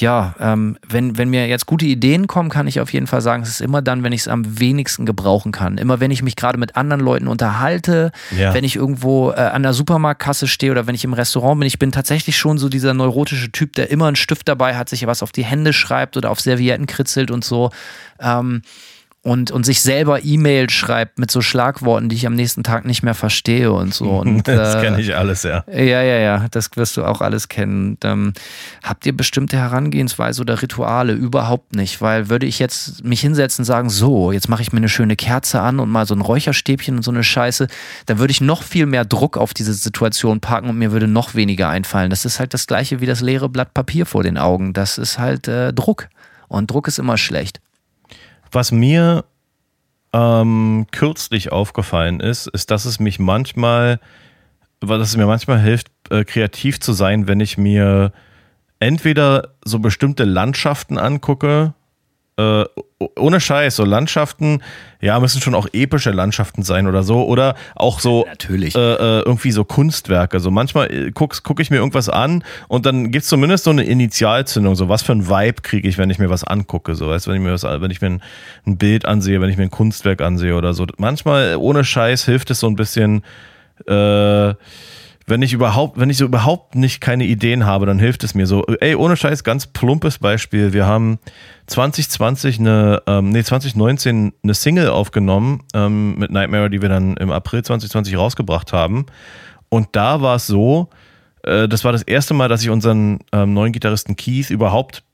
ja, ähm, wenn, wenn mir jetzt gute Ideen kommen, kann ich auf jeden Fall sagen, es ist immer dann, wenn ich es am wenigsten gebrauchen kann. Immer wenn ich mich gerade mit anderen Leuten unterhalte, Ja. wenn ich irgendwo äh, an der Supermarktkasse stehe oder wenn ich im Restaurant bin. Ich bin tatsächlich schon so dieser neurotische Typ, der immer einen Stift dabei hat, sich was auf die Hände schreibt oder auf Servietten kritzelt und so. Ähm, und, und sich selber E-Mail schreibt mit so Schlagworten, die ich am nächsten Tag nicht mehr verstehe und so. Und, Das äh, kenne ich alles, ja. ja, ja, ja, das wirst du auch alles kennen. Und, ähm, habt ihr bestimmte Herangehensweise oder Rituale? Überhaupt nicht, weil würde ich jetzt mich hinsetzen und sagen, so, jetzt mache ich mir eine schöne Kerze an und mal so ein Räucherstäbchen und so eine Scheiße, dann würde ich noch viel mehr Druck auf diese Situation packen und mir würde noch weniger einfallen. Das ist halt das gleiche wie das leere Blatt Papier vor den Augen. Das ist halt äh, Druck. Und Druck ist immer schlecht. Was mir ähm, kürzlich aufgefallen ist, ist, dass es mich manchmal, weil es mir manchmal hilft, äh, kreativ zu sein, wenn ich mir entweder so bestimmte Landschaften angucke, äh, ohne Scheiß, so Landschaften, ja, müssen schon auch epische Landschaften sein oder so. Oder auch so Natürlich. Äh, äh, irgendwie so Kunstwerke. So manchmal äh, gucke guck ich mir irgendwas an und dann gibt es zumindest so eine Initialzündung. So, was für ein Vibe kriege ich, wenn ich mir was angucke. So, weißt wenn ich mir was, wenn ich mir ein, ein Bild ansehe, wenn ich mir ein Kunstwerk ansehe oder so. Manchmal, ohne Scheiß, hilft es so ein bisschen, äh, wenn ich überhaupt, wenn ich so überhaupt nicht keine Ideen habe, dann hilft es mir so. Ey, ohne Scheiß, ganz plumpes Beispiel. Wir haben 2020 eine, ähm, nee, 2019 eine Single aufgenommen ähm, mit Nightmare, die wir dann im April 2020 rausgebracht haben. Und da war es so, äh, das war das erste Mal, dass ich unseren ähm, neuen Gitarristen Keith überhaupt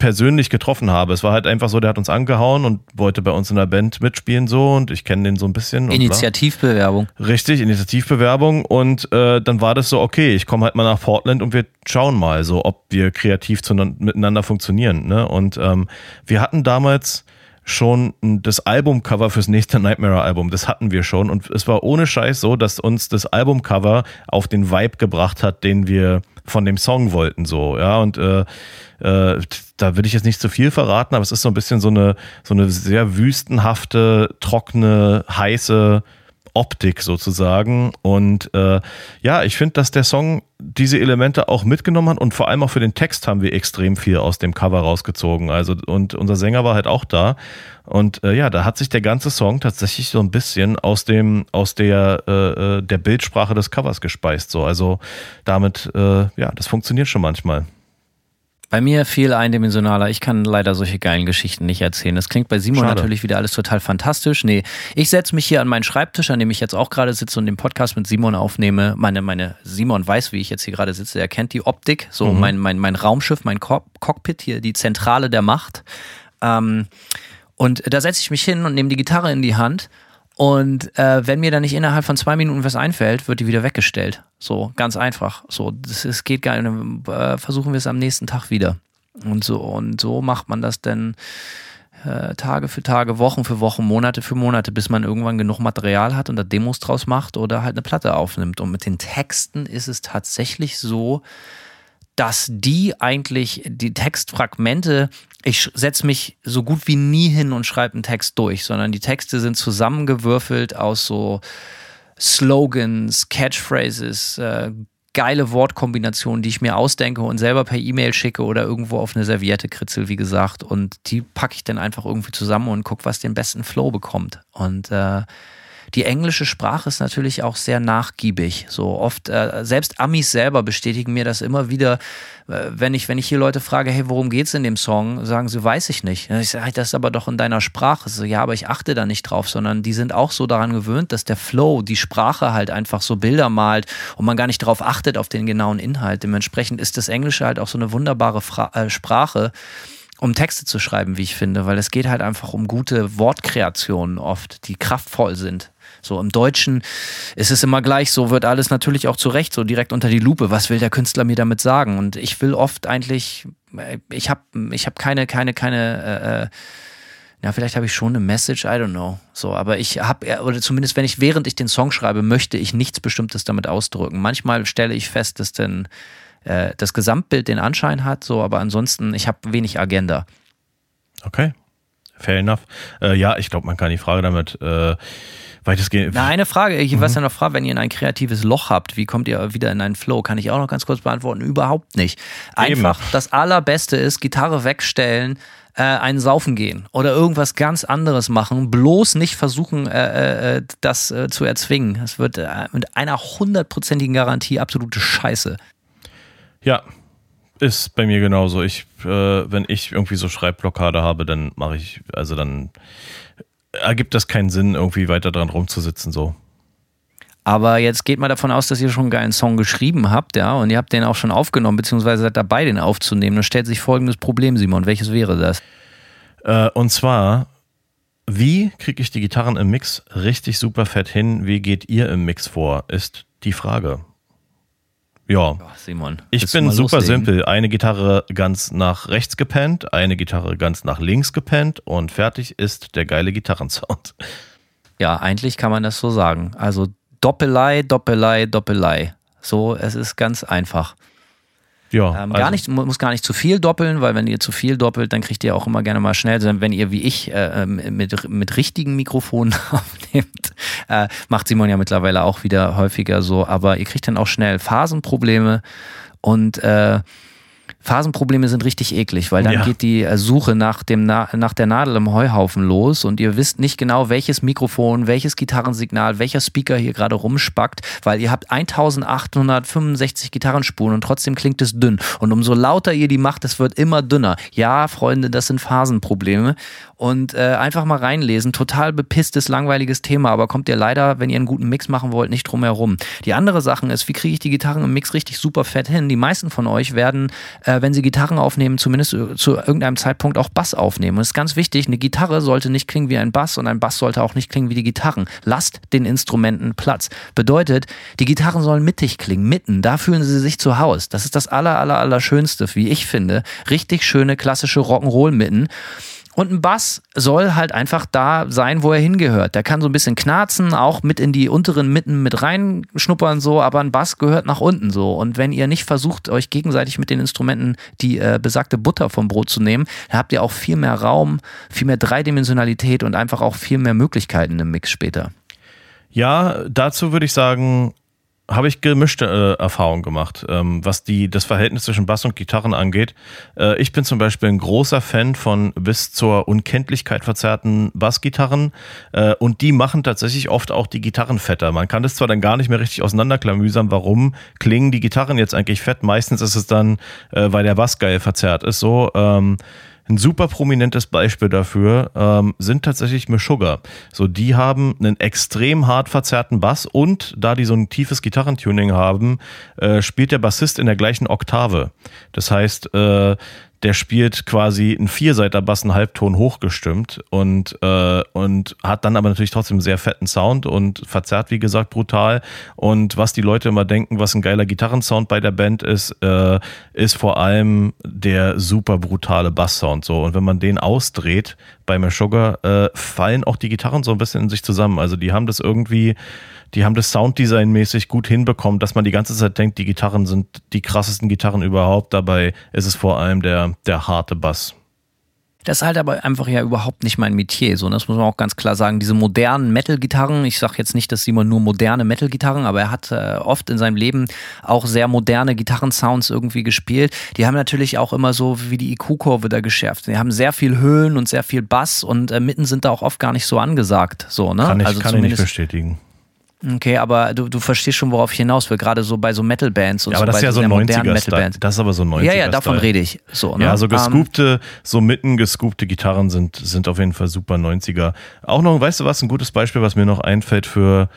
persönlich getroffen habe. Es war halt einfach so, der hat uns angehauen und wollte bei uns in der Band mitspielen so und ich kenne den so ein bisschen. Initiativbewerbung. Richtig, Initiativbewerbung und äh, dann war das so, okay, ich komme halt mal nach Portland und wir schauen mal so, ob wir kreativ miteinander funktionieren. Ne? Und ähm, wir hatten damals schon das Albumcover fürs nächste Nightmare-Album. Das hatten wir schon. Und es war ohne Scheiß so, dass uns das Albumcover auf den Vibe gebracht hat, den wir von dem Song wollten. So, ja. Und äh, äh, da will ich jetzt nicht zu viel verraten, aber es ist so ein bisschen so eine, so eine sehr wüstenhafte, trockene, heiße Optik sozusagen. Und äh, ja, ich finde, dass der Song diese Elemente auch mitgenommen hat und vor allem auch für den Text haben wir extrem viel aus dem Cover rausgezogen. Also und unser Sänger war halt auch da. Und äh, ja, da hat sich der ganze Song tatsächlich so ein bisschen aus dem aus der äh, äh der Bildsprache des Covers gespeist. So, also damit äh, ja, das funktioniert schon manchmal. Bei mir viel eindimensionaler. Ich kann leider solche geilen Geschichten nicht erzählen. Das klingt bei Simon Schade. natürlich wieder alles total fantastisch. Nee, ich setze mich hier an meinen Schreibtisch, an dem ich jetzt auch gerade sitze und den Podcast mit Simon aufnehme. Meine, meine Simon weiß, wie ich jetzt hier gerade sitze. Er kennt die Optik. So mhm. mein, mein, mein Raumschiff, mein Cockpit hier, die Zentrale der Macht. Ähm, und da setze ich mich hin und nehme die Gitarre in die Hand und äh, wenn mir dann nicht innerhalb von zwei Minuten was einfällt, wird die wieder weggestellt. So, ganz einfach. So, das, das geht gar nicht. Äh, versuchen wir es am nächsten Tag wieder. Und so, und so macht man das dann äh, Tage für Tage, Wochen für Wochen, Monate für Monate, bis man irgendwann genug Material hat und da Demos draus macht oder halt eine Platte aufnimmt. Und mit den Texten ist es tatsächlich so, dass die eigentlich, die Textfragmente ich setze mich so gut wie nie hin und schreibe einen Text durch, sondern die Texte sind zusammengewürfelt aus so Slogans, Catchphrases, äh, geile Wortkombinationen, die ich mir ausdenke und selber per E-Mail schicke oder irgendwo auf eine Serviette kritzel, wie gesagt. Und die packe ich dann einfach irgendwie zusammen und gucke, was den besten Flow bekommt. Und äh, die englische Sprache ist natürlich auch sehr nachgiebig. So oft, äh, selbst Amis selber bestätigen mir das immer wieder, äh, wenn ich, wenn ich hier Leute frage, hey, worum geht's in dem Song, sagen sie, weiß ich nicht. Ich sage, das ist aber doch in deiner Sprache. So, ja, aber ich achte da nicht drauf, sondern die sind auch so daran gewöhnt, dass der Flow, die Sprache halt einfach so Bilder malt und man gar nicht darauf achtet, auf den genauen Inhalt. Dementsprechend ist das Englische halt auch so eine wunderbare Fra äh, Sprache um Texte zu schreiben, wie ich finde, weil es geht halt einfach um gute Wortkreationen oft, die kraftvoll sind. So im Deutschen ist es immer gleich, so wird alles natürlich auch zurecht, so direkt unter die Lupe. Was will der Künstler mir damit sagen? Und ich will oft eigentlich, äh, ich habe ich hab keine, keine, keine, äh, äh, ja, vielleicht habe ich schon eine Message, I don't know. So, aber ich habe, oder zumindest wenn ich, während ich den Song schreibe, möchte ich nichts Bestimmtes damit ausdrücken. Manchmal stelle ich fest, dass denn äh, das Gesamtbild den Anschein hat, so, aber ansonsten, ich habe wenig Agenda. Okay. Fair enough. Äh, ja, ich glaube, man kann die Frage damit äh, weitestgehend. Na, eine Frage, ich mhm. weiß ja noch fragen, wenn ihr ein kreatives Loch habt, wie kommt ihr wieder in einen Flow? Kann ich auch noch ganz kurz beantworten. Überhaupt nicht. Einfach Eben. das Allerbeste ist, Gitarre wegstellen, äh, einen Saufen gehen oder irgendwas ganz anderes machen. Bloß nicht versuchen, äh, äh, das äh, zu erzwingen. Es wird äh, mit einer hundertprozentigen Garantie absolute Scheiße. Ja, ist bei mir genauso. Ich, äh, wenn ich irgendwie so Schreibblockade habe, dann mache ich, also dann ergibt das keinen Sinn, irgendwie weiter dran rumzusitzen so. Aber jetzt geht mal davon aus, dass ihr schon einen geilen Song geschrieben habt, ja, und ihr habt den auch schon aufgenommen, beziehungsweise seid dabei, den aufzunehmen. Dann stellt sich folgendes Problem, Simon. Welches wäre das? Äh, und zwar, wie kriege ich die Gitarren im Mix richtig super fett hin? Wie geht ihr im Mix vor? Ist die Frage. Ja. Simon. Ich bin super loslegen? simpel. Eine Gitarre ganz nach rechts gepennt, eine Gitarre ganz nach links gepennt und fertig ist der geile Gitarrensound. Ja, eigentlich kann man das so sagen. Also Doppelei, Doppelei, Doppelei. So, es ist ganz einfach. Ja, ähm, gar also. nicht, muss gar nicht zu viel doppeln, weil wenn ihr zu viel doppelt, dann kriegt ihr auch immer gerne mal schnell, wenn ihr wie ich äh, ähm, mit, mit richtigen Mikrofonen aufnehmt, äh, macht Simon ja mittlerweile auch wieder häufiger so, aber ihr kriegt dann auch schnell Phasenprobleme und äh, Phasenprobleme sind richtig eklig, weil dann ja. geht die äh, Suche nach, dem Na nach der Nadel im Heuhaufen los und ihr wisst nicht genau, welches Mikrofon, welches Gitarrensignal, welcher Speaker hier gerade rumspackt, weil ihr habt 1865 Gitarrenspuren und trotzdem klingt es dünn. Und umso lauter ihr die macht, es wird immer dünner. Ja, Freunde, das sind Phasenprobleme und äh, einfach mal reinlesen. Total bepisstes, langweiliges Thema, aber kommt ihr leider, wenn ihr einen guten Mix machen wollt, nicht drum herum. Die andere Sache ist, wie kriege ich die Gitarren im Mix richtig super fett hin? Die meisten von euch werden, äh, wenn sie Gitarren aufnehmen, zumindest äh, zu irgendeinem Zeitpunkt auch Bass aufnehmen. Und das ist ganz wichtig, eine Gitarre sollte nicht klingen wie ein Bass und ein Bass sollte auch nicht klingen wie die Gitarren. Lasst den Instrumenten Platz. Bedeutet, die Gitarren sollen mittig klingen, mitten. Da fühlen sie sich zu Hause. Das ist das aller, aller, aller Schönste, wie ich finde. Richtig schöne klassische Rock'n'Roll mitten. Und ein Bass soll halt einfach da sein, wo er hingehört. Der kann so ein bisschen knarzen, auch mit in die unteren Mitten mit reinschnuppern so, aber ein Bass gehört nach unten so. Und wenn ihr nicht versucht, euch gegenseitig mit den Instrumenten die äh, besagte Butter vom Brot zu nehmen, dann habt ihr auch viel mehr Raum, viel mehr Dreidimensionalität und einfach auch viel mehr Möglichkeiten im Mix später. Ja, dazu würde ich sagen, habe ich gemischte äh, Erfahrungen gemacht, ähm, was die, das Verhältnis zwischen Bass und Gitarren angeht. Äh, ich bin zum Beispiel ein großer Fan von bis zur Unkenntlichkeit verzerrten Bassgitarren äh, und die machen tatsächlich oft auch die Gitarren fetter. Man kann das zwar dann gar nicht mehr richtig auseinanderklamüsern, warum klingen die Gitarren jetzt eigentlich fett. Meistens ist es dann, äh, weil der Bass geil verzerrt ist so. Ähm, ein super prominentes Beispiel dafür ähm, sind tatsächlich Meshuggah. So, die haben einen extrem hart verzerrten Bass und da die so ein tiefes Gitarrentuning haben, äh, spielt der Bassist in der gleichen Oktave. Das heißt, äh, der spielt quasi einen Vierseiter-Bass einen Halbton hochgestimmt und, äh, und hat dann aber natürlich trotzdem einen sehr fetten Sound und verzerrt, wie gesagt, brutal. Und was die Leute immer denken, was ein geiler Gitarrensound bei der Band ist, äh, ist vor allem der super brutale Basssound. So. Und wenn man den ausdreht bei Meshuggah, äh, fallen auch die Gitarren so ein bisschen in sich zusammen. Also die haben das irgendwie die haben das Sounddesign-mäßig gut hinbekommen, dass man die ganze Zeit denkt, die Gitarren sind die krassesten Gitarren überhaupt. Dabei ist es vor allem der, der harte Bass. Das ist halt aber einfach ja überhaupt nicht mein Metier. So, das muss man auch ganz klar sagen. Diese modernen Metal-Gitarren, ich sage jetzt nicht, dass Simon nur moderne Metal-Gitarren, aber er hat äh, oft in seinem Leben auch sehr moderne Gitarrensounds irgendwie gespielt. Die haben natürlich auch immer so wie die IQ-Kurve da geschärft. Die haben sehr viel Höhen und sehr viel Bass und äh, mitten sind da auch oft gar nicht so angesagt. So, ne? Kann ich, also kann ich nicht bestätigen. Okay, aber du, du verstehst schon, worauf ich hinaus will, gerade so bei so Metal-Bands und ja, so. Aber das ist ja so 90er Das ist aber so 90er Ja, ja, davon rede ich. So, ne? Ja, so ähm, gescoopte, so mitten gescoopte Gitarren sind, sind auf jeden Fall super 90er. Auch noch, weißt du was, ein gutes Beispiel, was mir noch einfällt für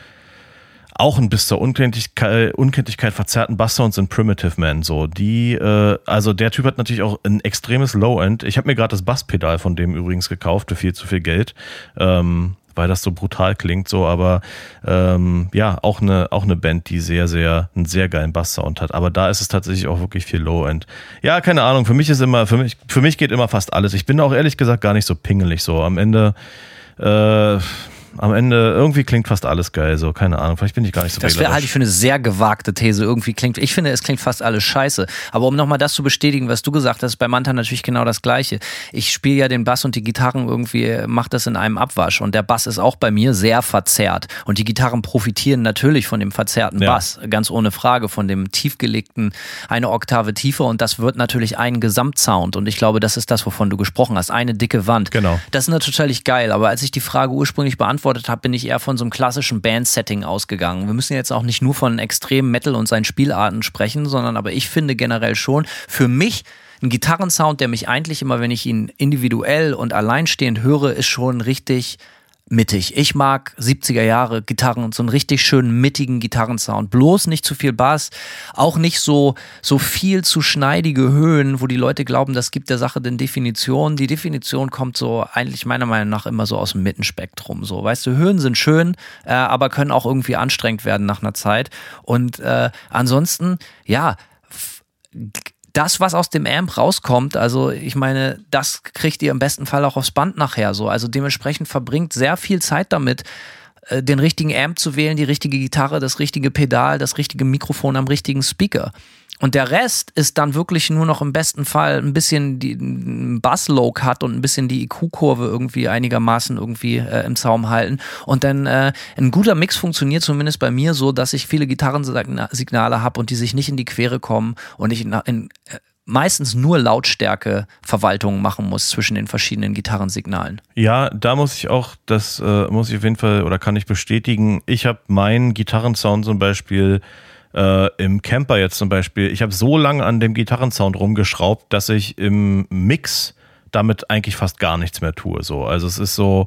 auch ein bis zur Unkenntlichkeit, Unkenntlichkeit verzerrten Basssounds sind Primitive Man. So, die, äh, also der Typ hat natürlich auch ein extremes Low-End. Ich habe mir gerade das Basspedal von dem übrigens gekauft für viel zu viel Geld. Ähm, weil das so brutal klingt, so, aber ähm, ja, auch eine, auch eine Band, die sehr, sehr, einen sehr geilen Bass-Sound hat. Aber da ist es tatsächlich auch wirklich viel Low-End. Ja, keine Ahnung, für mich ist immer, für mich, für mich geht immer fast alles. Ich bin auch ehrlich gesagt gar nicht so pingelig so. Am Ende äh, am Ende, irgendwie klingt fast alles geil, so, keine Ahnung, vielleicht bin ich gar nicht so Das wäre halt ich für eine sehr gewagte These. Irgendwie klingt, ich finde, es klingt fast alles scheiße. Aber um nochmal das zu bestätigen, was du gesagt hast, bei Manta natürlich genau das Gleiche. Ich spiele ja den Bass und die Gitarren irgendwie, macht das in einem Abwasch. Und der Bass ist auch bei mir sehr verzerrt. Und die Gitarren profitieren natürlich von dem verzerrten ja. Bass, ganz ohne Frage, von dem tiefgelegten, eine Oktave tiefer. Und das wird natürlich ein Gesamtsound. Und ich glaube, das ist das, wovon du gesprochen hast. Eine dicke Wand. Genau. Das ist natürlich geil. Aber als ich die Frage ursprünglich beantwortet beantwortet habe, bin ich eher von so einem klassischen Band-Setting ausgegangen. Wir müssen jetzt auch nicht nur von extrem Metal und seinen Spielarten sprechen, sondern aber ich finde generell schon für mich ein Gitarrensound, der mich eigentlich immer, wenn ich ihn individuell und alleinstehend höre, ist schon richtig mittig. Ich mag 70er Jahre Gitarren und so einen richtig schönen mittigen Gitarrensound. Bloß nicht zu viel Bass, auch nicht so, so viel zu schneidige Höhen, wo die Leute glauben, das gibt der Sache den Definition. Die Definition kommt so eigentlich meiner Meinung nach immer so aus dem Mittenspektrum. So, weißt du, Höhen sind schön, äh, aber können auch irgendwie anstrengend werden nach einer Zeit. Und äh, ansonsten, ja, das, was aus dem Amp rauskommt, also ich meine, das kriegt ihr im besten Fall auch aufs Band nachher so. Also dementsprechend verbringt sehr viel Zeit damit, äh, den richtigen Amp zu wählen, die richtige Gitarre, das richtige Pedal, das richtige Mikrofon am richtigen Speaker. Und der Rest ist dann wirklich nur noch im besten Fall ein bisschen die Bass-Low hat und ein bisschen die IQ-Kurve irgendwie einigermaßen irgendwie äh, im Zaum halten. Und dann äh, ein guter Mix funktioniert zumindest bei mir so, dass ich viele Gitarrensignale habe und die sich nicht in die Quere kommen und ich in, in äh, meistens nur Lautstärke-Verwaltungen machen muss zwischen den verschiedenen Gitarrensignalen. Ja, da muss ich auch, das äh, muss ich auf jeden Fall oder kann ich bestätigen. Ich habe meinen Gitarrensound zum Beispiel äh, im Camper jetzt zum Beispiel. Ich habe so lange an dem Gitarrensound rumgeschraubt, dass ich im Mix damit eigentlich fast gar nichts mehr tue. So, also es ist so.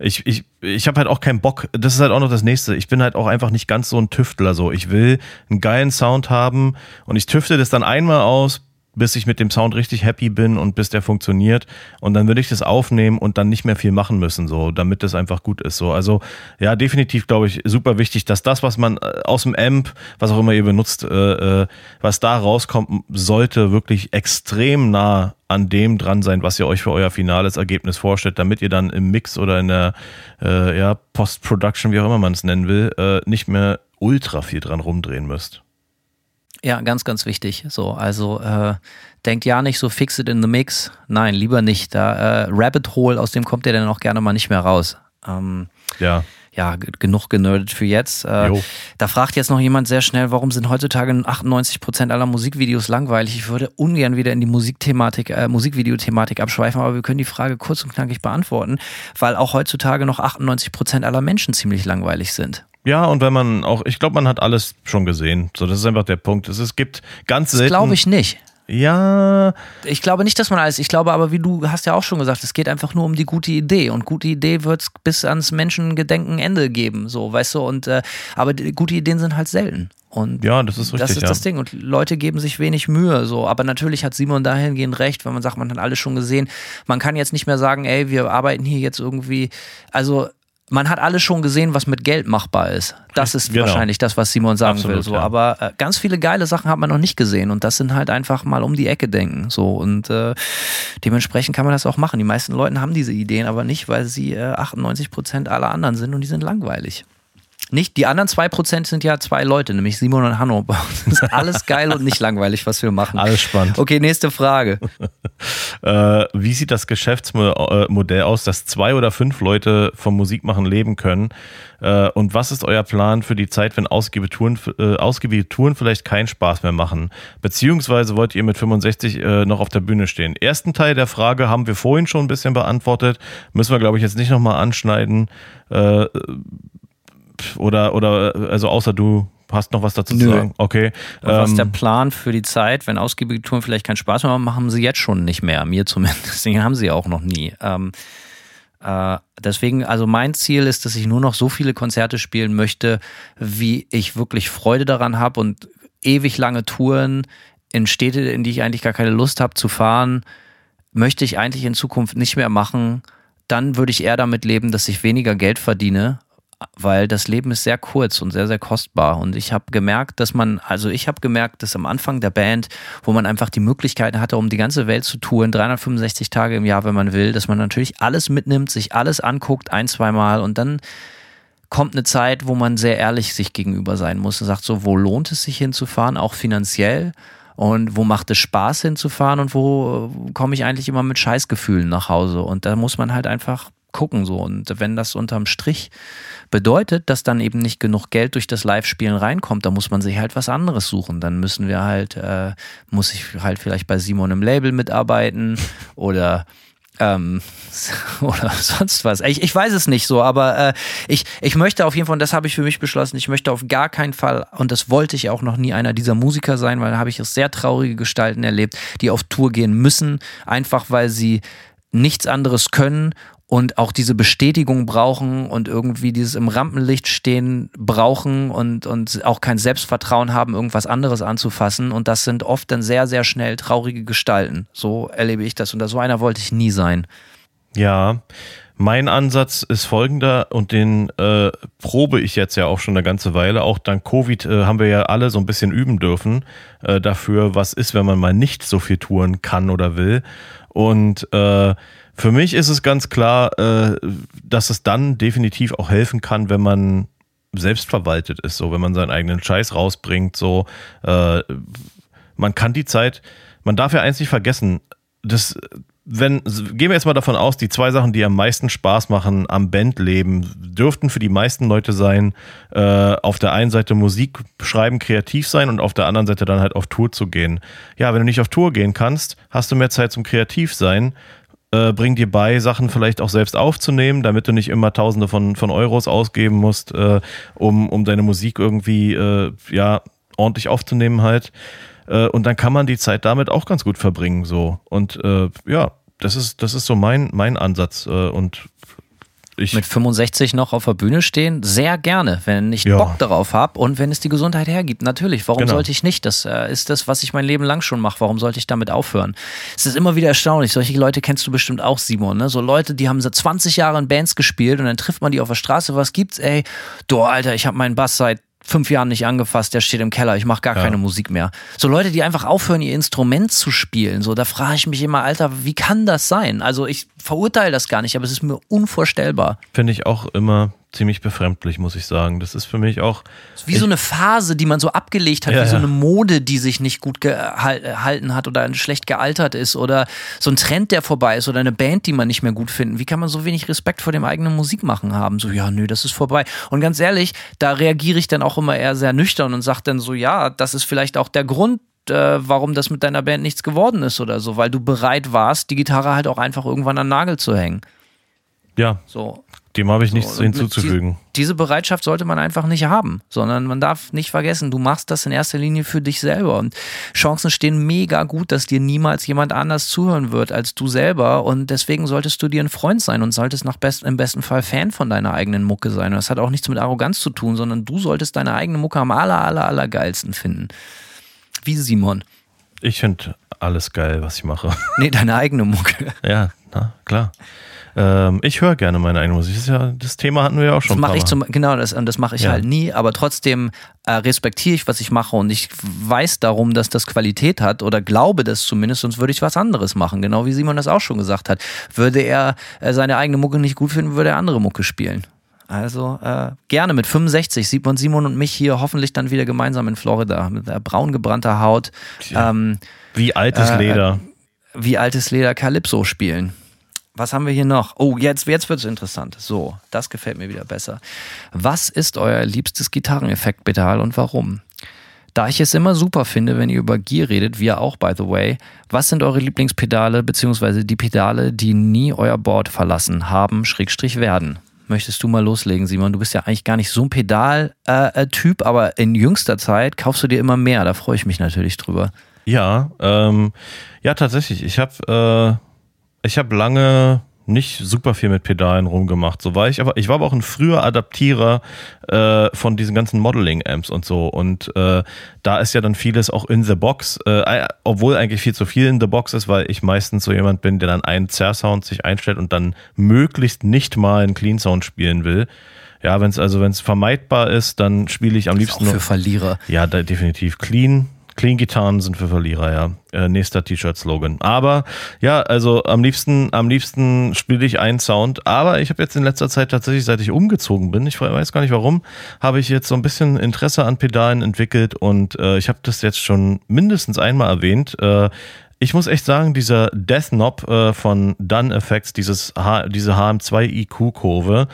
Ich, ich, ich habe halt auch keinen Bock, das ist halt auch noch das nächste. Ich bin halt auch einfach nicht ganz so ein Tüftler so. Ich will einen geilen Sound haben und ich tüfte das dann einmal aus, bis ich mit dem Sound richtig happy bin und bis der funktioniert. Und dann würde ich das aufnehmen und dann nicht mehr viel machen müssen, so, damit das einfach gut ist. So, also ja, definitiv glaube ich super wichtig, dass das, was man äh, aus dem Amp, was auch immer ihr benutzt, äh, äh, was da rauskommt, sollte wirklich extrem nah an dem dran sein, was ihr euch für euer finales Ergebnis vorstellt, damit ihr dann im Mix oder in der äh, ja, Post-Production, wie auch immer man es nennen will, äh, nicht mehr ultra viel dran rumdrehen müsst. Ja, ganz, ganz wichtig. So, also äh, denkt ja nicht so fix it in the mix. Nein, lieber nicht. Da äh, Rabbit Hole, aus dem kommt ihr dann auch gerne mal nicht mehr raus. Ähm, ja. Ja, genug genördet für jetzt. Äh, da fragt jetzt noch jemand sehr schnell, warum sind heutzutage 98% aller Musikvideos langweilig? Ich würde ungern wieder in die Musikthematik, äh, Musikvideothematik abschweifen, aber wir können die Frage kurz und knackig beantworten, weil auch heutzutage noch 98% aller Menschen ziemlich langweilig sind. Ja, und wenn man auch, ich glaube, man hat alles schon gesehen. So, das ist einfach der Punkt. Es, es gibt ganz selten. Das glaube ich nicht. Ja. Ich glaube nicht, dass man alles. Ich glaube aber, wie du hast ja auch schon gesagt, es geht einfach nur um die gute Idee. Und gute Idee wird es bis ans Menschengedenken Ende geben. So, weißt du, und äh, aber die, gute Ideen sind halt selten. Und ja, das ist richtig. Das ist ja. das Ding. Und Leute geben sich wenig Mühe. So. Aber natürlich hat Simon dahingehend recht, wenn man sagt, man hat alles schon gesehen. Man kann jetzt nicht mehr sagen, ey, wir arbeiten hier jetzt irgendwie. Also man hat alles schon gesehen, was mit Geld machbar ist. Das ist genau. wahrscheinlich das, was Simon sagen Absolut, will. So. Ja. Aber äh, ganz viele geile Sachen hat man noch nicht gesehen und das sind halt einfach mal um die Ecke denken. So und äh, dementsprechend kann man das auch machen. Die meisten Leute haben diese Ideen, aber nicht, weil sie äh, 98 Prozent aller anderen sind und die sind langweilig. Nicht, die anderen zwei Prozent sind ja zwei Leute, nämlich Simon und Hanno. Das ist alles geil und nicht langweilig, was wir machen. Alles spannend. Okay, nächste Frage. äh, wie sieht das Geschäftsmodell aus, dass zwei oder fünf Leute vom Musikmachen leben können? Äh, und was ist euer Plan für die Zeit, wenn ausgiebige Touren, äh, ausgiebige Touren vielleicht keinen Spaß mehr machen? Beziehungsweise wollt ihr mit 65 äh, noch auf der Bühne stehen? Ersten Teil der Frage haben wir vorhin schon ein bisschen beantwortet. Müssen wir, glaube ich, jetzt nicht nochmal anschneiden. Oder, oder, also außer du hast noch was dazu Nö. zu sagen? Okay. Und was ist der ähm, Plan für die Zeit, wenn ausgiebige Touren vielleicht keinen Spaß mehr machen, machen sie jetzt schon nicht mehr. Mir zumindest. Deswegen haben sie auch noch nie. Ähm, äh, deswegen, also mein Ziel ist, dass ich nur noch so viele Konzerte spielen möchte, wie ich wirklich Freude daran habe und ewig lange Touren in Städte, in die ich eigentlich gar keine Lust habe zu fahren, möchte ich eigentlich in Zukunft nicht mehr machen. Dann würde ich eher damit leben, dass ich weniger Geld verdiene weil das Leben ist sehr kurz und sehr, sehr kostbar. Und ich habe gemerkt, dass man, also ich habe gemerkt, dass am Anfang der Band, wo man einfach die Möglichkeiten hatte, um die ganze Welt zu touren, 365 Tage im Jahr, wenn man will, dass man natürlich alles mitnimmt, sich alles anguckt, ein, zweimal und dann kommt eine Zeit, wo man sehr ehrlich sich gegenüber sein muss und sagt so, wo lohnt es sich hinzufahren, auch finanziell? Und wo macht es Spaß hinzufahren und wo komme ich eigentlich immer mit Scheißgefühlen nach Hause? Und da muss man halt einfach gucken so. Und wenn das unterm Strich bedeutet, dass dann eben nicht genug Geld durch das Live-Spielen reinkommt, dann muss man sich halt was anderes suchen. Dann müssen wir halt, äh, muss ich halt vielleicht bei Simon im Label mitarbeiten oder ähm, oder sonst was. Ich, ich weiß es nicht so, aber äh, ich, ich möchte auf jeden Fall, und das habe ich für mich beschlossen, ich möchte auf gar keinen Fall, und das wollte ich auch noch nie einer dieser Musiker sein, weil da habe ich sehr traurige Gestalten erlebt, die auf Tour gehen müssen, einfach weil sie nichts anderes können und auch diese Bestätigung brauchen und irgendwie dieses im Rampenlicht stehen brauchen und, und auch kein Selbstvertrauen haben, irgendwas anderes anzufassen. Und das sind oft dann sehr, sehr schnell traurige Gestalten. So erlebe ich das. Und so einer wollte ich nie sein. Ja, mein Ansatz ist folgender und den äh, probe ich jetzt ja auch schon eine ganze Weile. Auch dank Covid äh, haben wir ja alle so ein bisschen üben dürfen äh, dafür, was ist, wenn man mal nicht so viel touren kann oder will. Und äh, für mich ist es ganz klar, äh, dass es dann definitiv auch helfen kann, wenn man selbstverwaltet ist, so wenn man seinen eigenen Scheiß rausbringt, so äh, man kann die Zeit, man darf ja eins nicht vergessen, das, wenn, gehen wir jetzt mal davon aus, die zwei Sachen, die am meisten Spaß machen am Bandleben, dürften für die meisten Leute sein, äh, auf der einen Seite Musik schreiben, kreativ sein und auf der anderen Seite dann halt auf Tour zu gehen. Ja, wenn du nicht auf Tour gehen kannst, hast du mehr Zeit zum Kreativ sein. Äh, bring dir bei, Sachen vielleicht auch selbst aufzunehmen, damit du nicht immer Tausende von, von Euros ausgeben musst, äh, um, um deine Musik irgendwie äh, ja, ordentlich aufzunehmen halt. Äh, und dann kann man die Zeit damit auch ganz gut verbringen. So. Und äh, ja, das ist, das ist so mein, mein Ansatz. Äh, und ich mit 65 noch auf der Bühne stehen, sehr gerne, wenn ich Ja. Bock darauf habe und wenn es die Gesundheit hergibt. Natürlich, warum Genau. sollte ich nicht? Das äh, ist das, was ich mein Leben lang schon mache. Warum sollte ich damit aufhören? Es ist immer wieder erstaunlich. Solche Leute kennst du bestimmt auch, Simon. Ne? So Leute, die haben seit 20 Jahren in Bands gespielt und dann trifft man die auf der Straße. Was gibt's? Ey, du Alter, ich habe meinen Bass seit fünf Jahren nicht angefasst, der steht im Keller, ich mache gar Ja. keine Musik mehr. So Leute, die einfach aufhören, ihr Instrument zu spielen, so da frage ich mich immer, Alter, wie kann das sein? Also ich verurteile das gar nicht, aber es ist mir unvorstellbar. finde ich auch immer ziemlich befremdlich, muss ich sagen. Das ist für mich auch. Wie so eine Phase, die man so abgelegt hat, Ja, wie so eine Mode, die sich nicht gut gehalten hat oder schlecht gealtert ist oder so ein Trend, der vorbei ist oder eine Band, die man nicht mehr gut findet. Wie kann man so wenig Respekt vor dem eigenen Musikmachen haben? So, ja, nö, das ist vorbei. Und ganz ehrlich, da reagiere ich dann auch immer eher sehr nüchtern und sage dann so, ja, das ist vielleicht auch der Grund, äh, warum das mit deiner Band nichts geworden ist oder so, weil du bereit warst, die Gitarre halt auch einfach irgendwann an den Nagel zu hängen. Ja, So, dem habe ich nichts So, hinzuzufügen. Die, diese Bereitschaft sollte man einfach nicht haben, sondern man darf nicht vergessen, du machst das in erster Linie für dich selber und Chancen stehen mega gut, dass dir niemals jemand anders zuhören wird als du selber und deswegen solltest du dir ein Freund sein und solltest nach best, im besten Fall Fan von deiner eigenen Mucke sein. Und das hat auch nichts mit Arroganz zu tun, sondern du solltest deine eigene Mucke am aller, aller, aller geilsten finden. Wie Simon. Ich finde alles geil, was ich mache. Nee, deine eigene Mucke. ja, na, klar. Ähm, ich höre gerne meine eigene Musik. Das, ist ja, das Thema hatten wir ja auch schon. Das mache ich zum, genau, das, das mache ich Ja. halt nie, aber trotzdem äh, respektiere ich, was ich mache und ich weiß darum, dass das Qualität hat oder glaube das zumindest, sonst würde ich was anderes machen, genau wie Simon das auch schon gesagt hat. Würde er äh, seine eigene Mucke nicht gut finden, würde er andere Mucke spielen. Also äh, gerne mit 65 sieht man Simon und mich hier hoffentlich dann wieder gemeinsam in Florida mit der braun gebrannter Haut, Tja. ähm, Wie altes Äh, Leder. wie altes Leder Calypso spielen. Was haben wir hier noch? Oh, jetzt, jetzt wird es interessant. So, das gefällt mir wieder besser. Was ist euer liebstes Gitarreneffektpedal und warum? Da ich es immer super finde, wenn ihr über Gear redet, wir auch, by the way, was sind eure Lieblingspedale beziehungsweise die Pedale, die nie euer Board verlassen haben, Schrägstrich werden? Möchtest du mal loslegen, Simon? Du bist ja eigentlich gar nicht so ein Pedal-Typ, aber in jüngster Zeit kaufst du dir immer mehr. Da freue ich mich natürlich drüber. Ja, ähm, ja, tatsächlich. Ich habe äh, ich habe lange nicht super viel mit Pedalen rumgemacht. So war ich, aber ich war aber auch ein früher Adaptierer äh, von diesen ganzen Modeling-Amps und so. Und äh, da ist ja dann vieles auch in the box, äh, obwohl eigentlich viel zu viel in the box ist, weil ich meistens so jemand bin, der dann einen Zerr-Sound sich einstellt und dann möglichst nicht mal einen Clean Sound spielen will. Ja, wenn es also wenn es vermeidbar ist, dann spiele ich am Auch liebsten für nur- Verlierer. ja, da, definitiv. Clean. Clean-Gitarren sind für Verlierer, ja. Äh, nächster T-Shirt-Slogan. Aber ja, also am liebsten, am liebsten spiele ich einen Sound. Aber ich habe jetzt in letzter Zeit tatsächlich, seit ich umgezogen bin, ich weiß gar nicht warum, habe ich jetzt so ein bisschen Interesse an Pedalen entwickelt und äh, ich habe das jetzt schon mindestens einmal erwähnt. Äh, ich muss echt sagen, dieser Death Knob äh, von Done Effects, dieses H diese HM2 IQ-Kurve,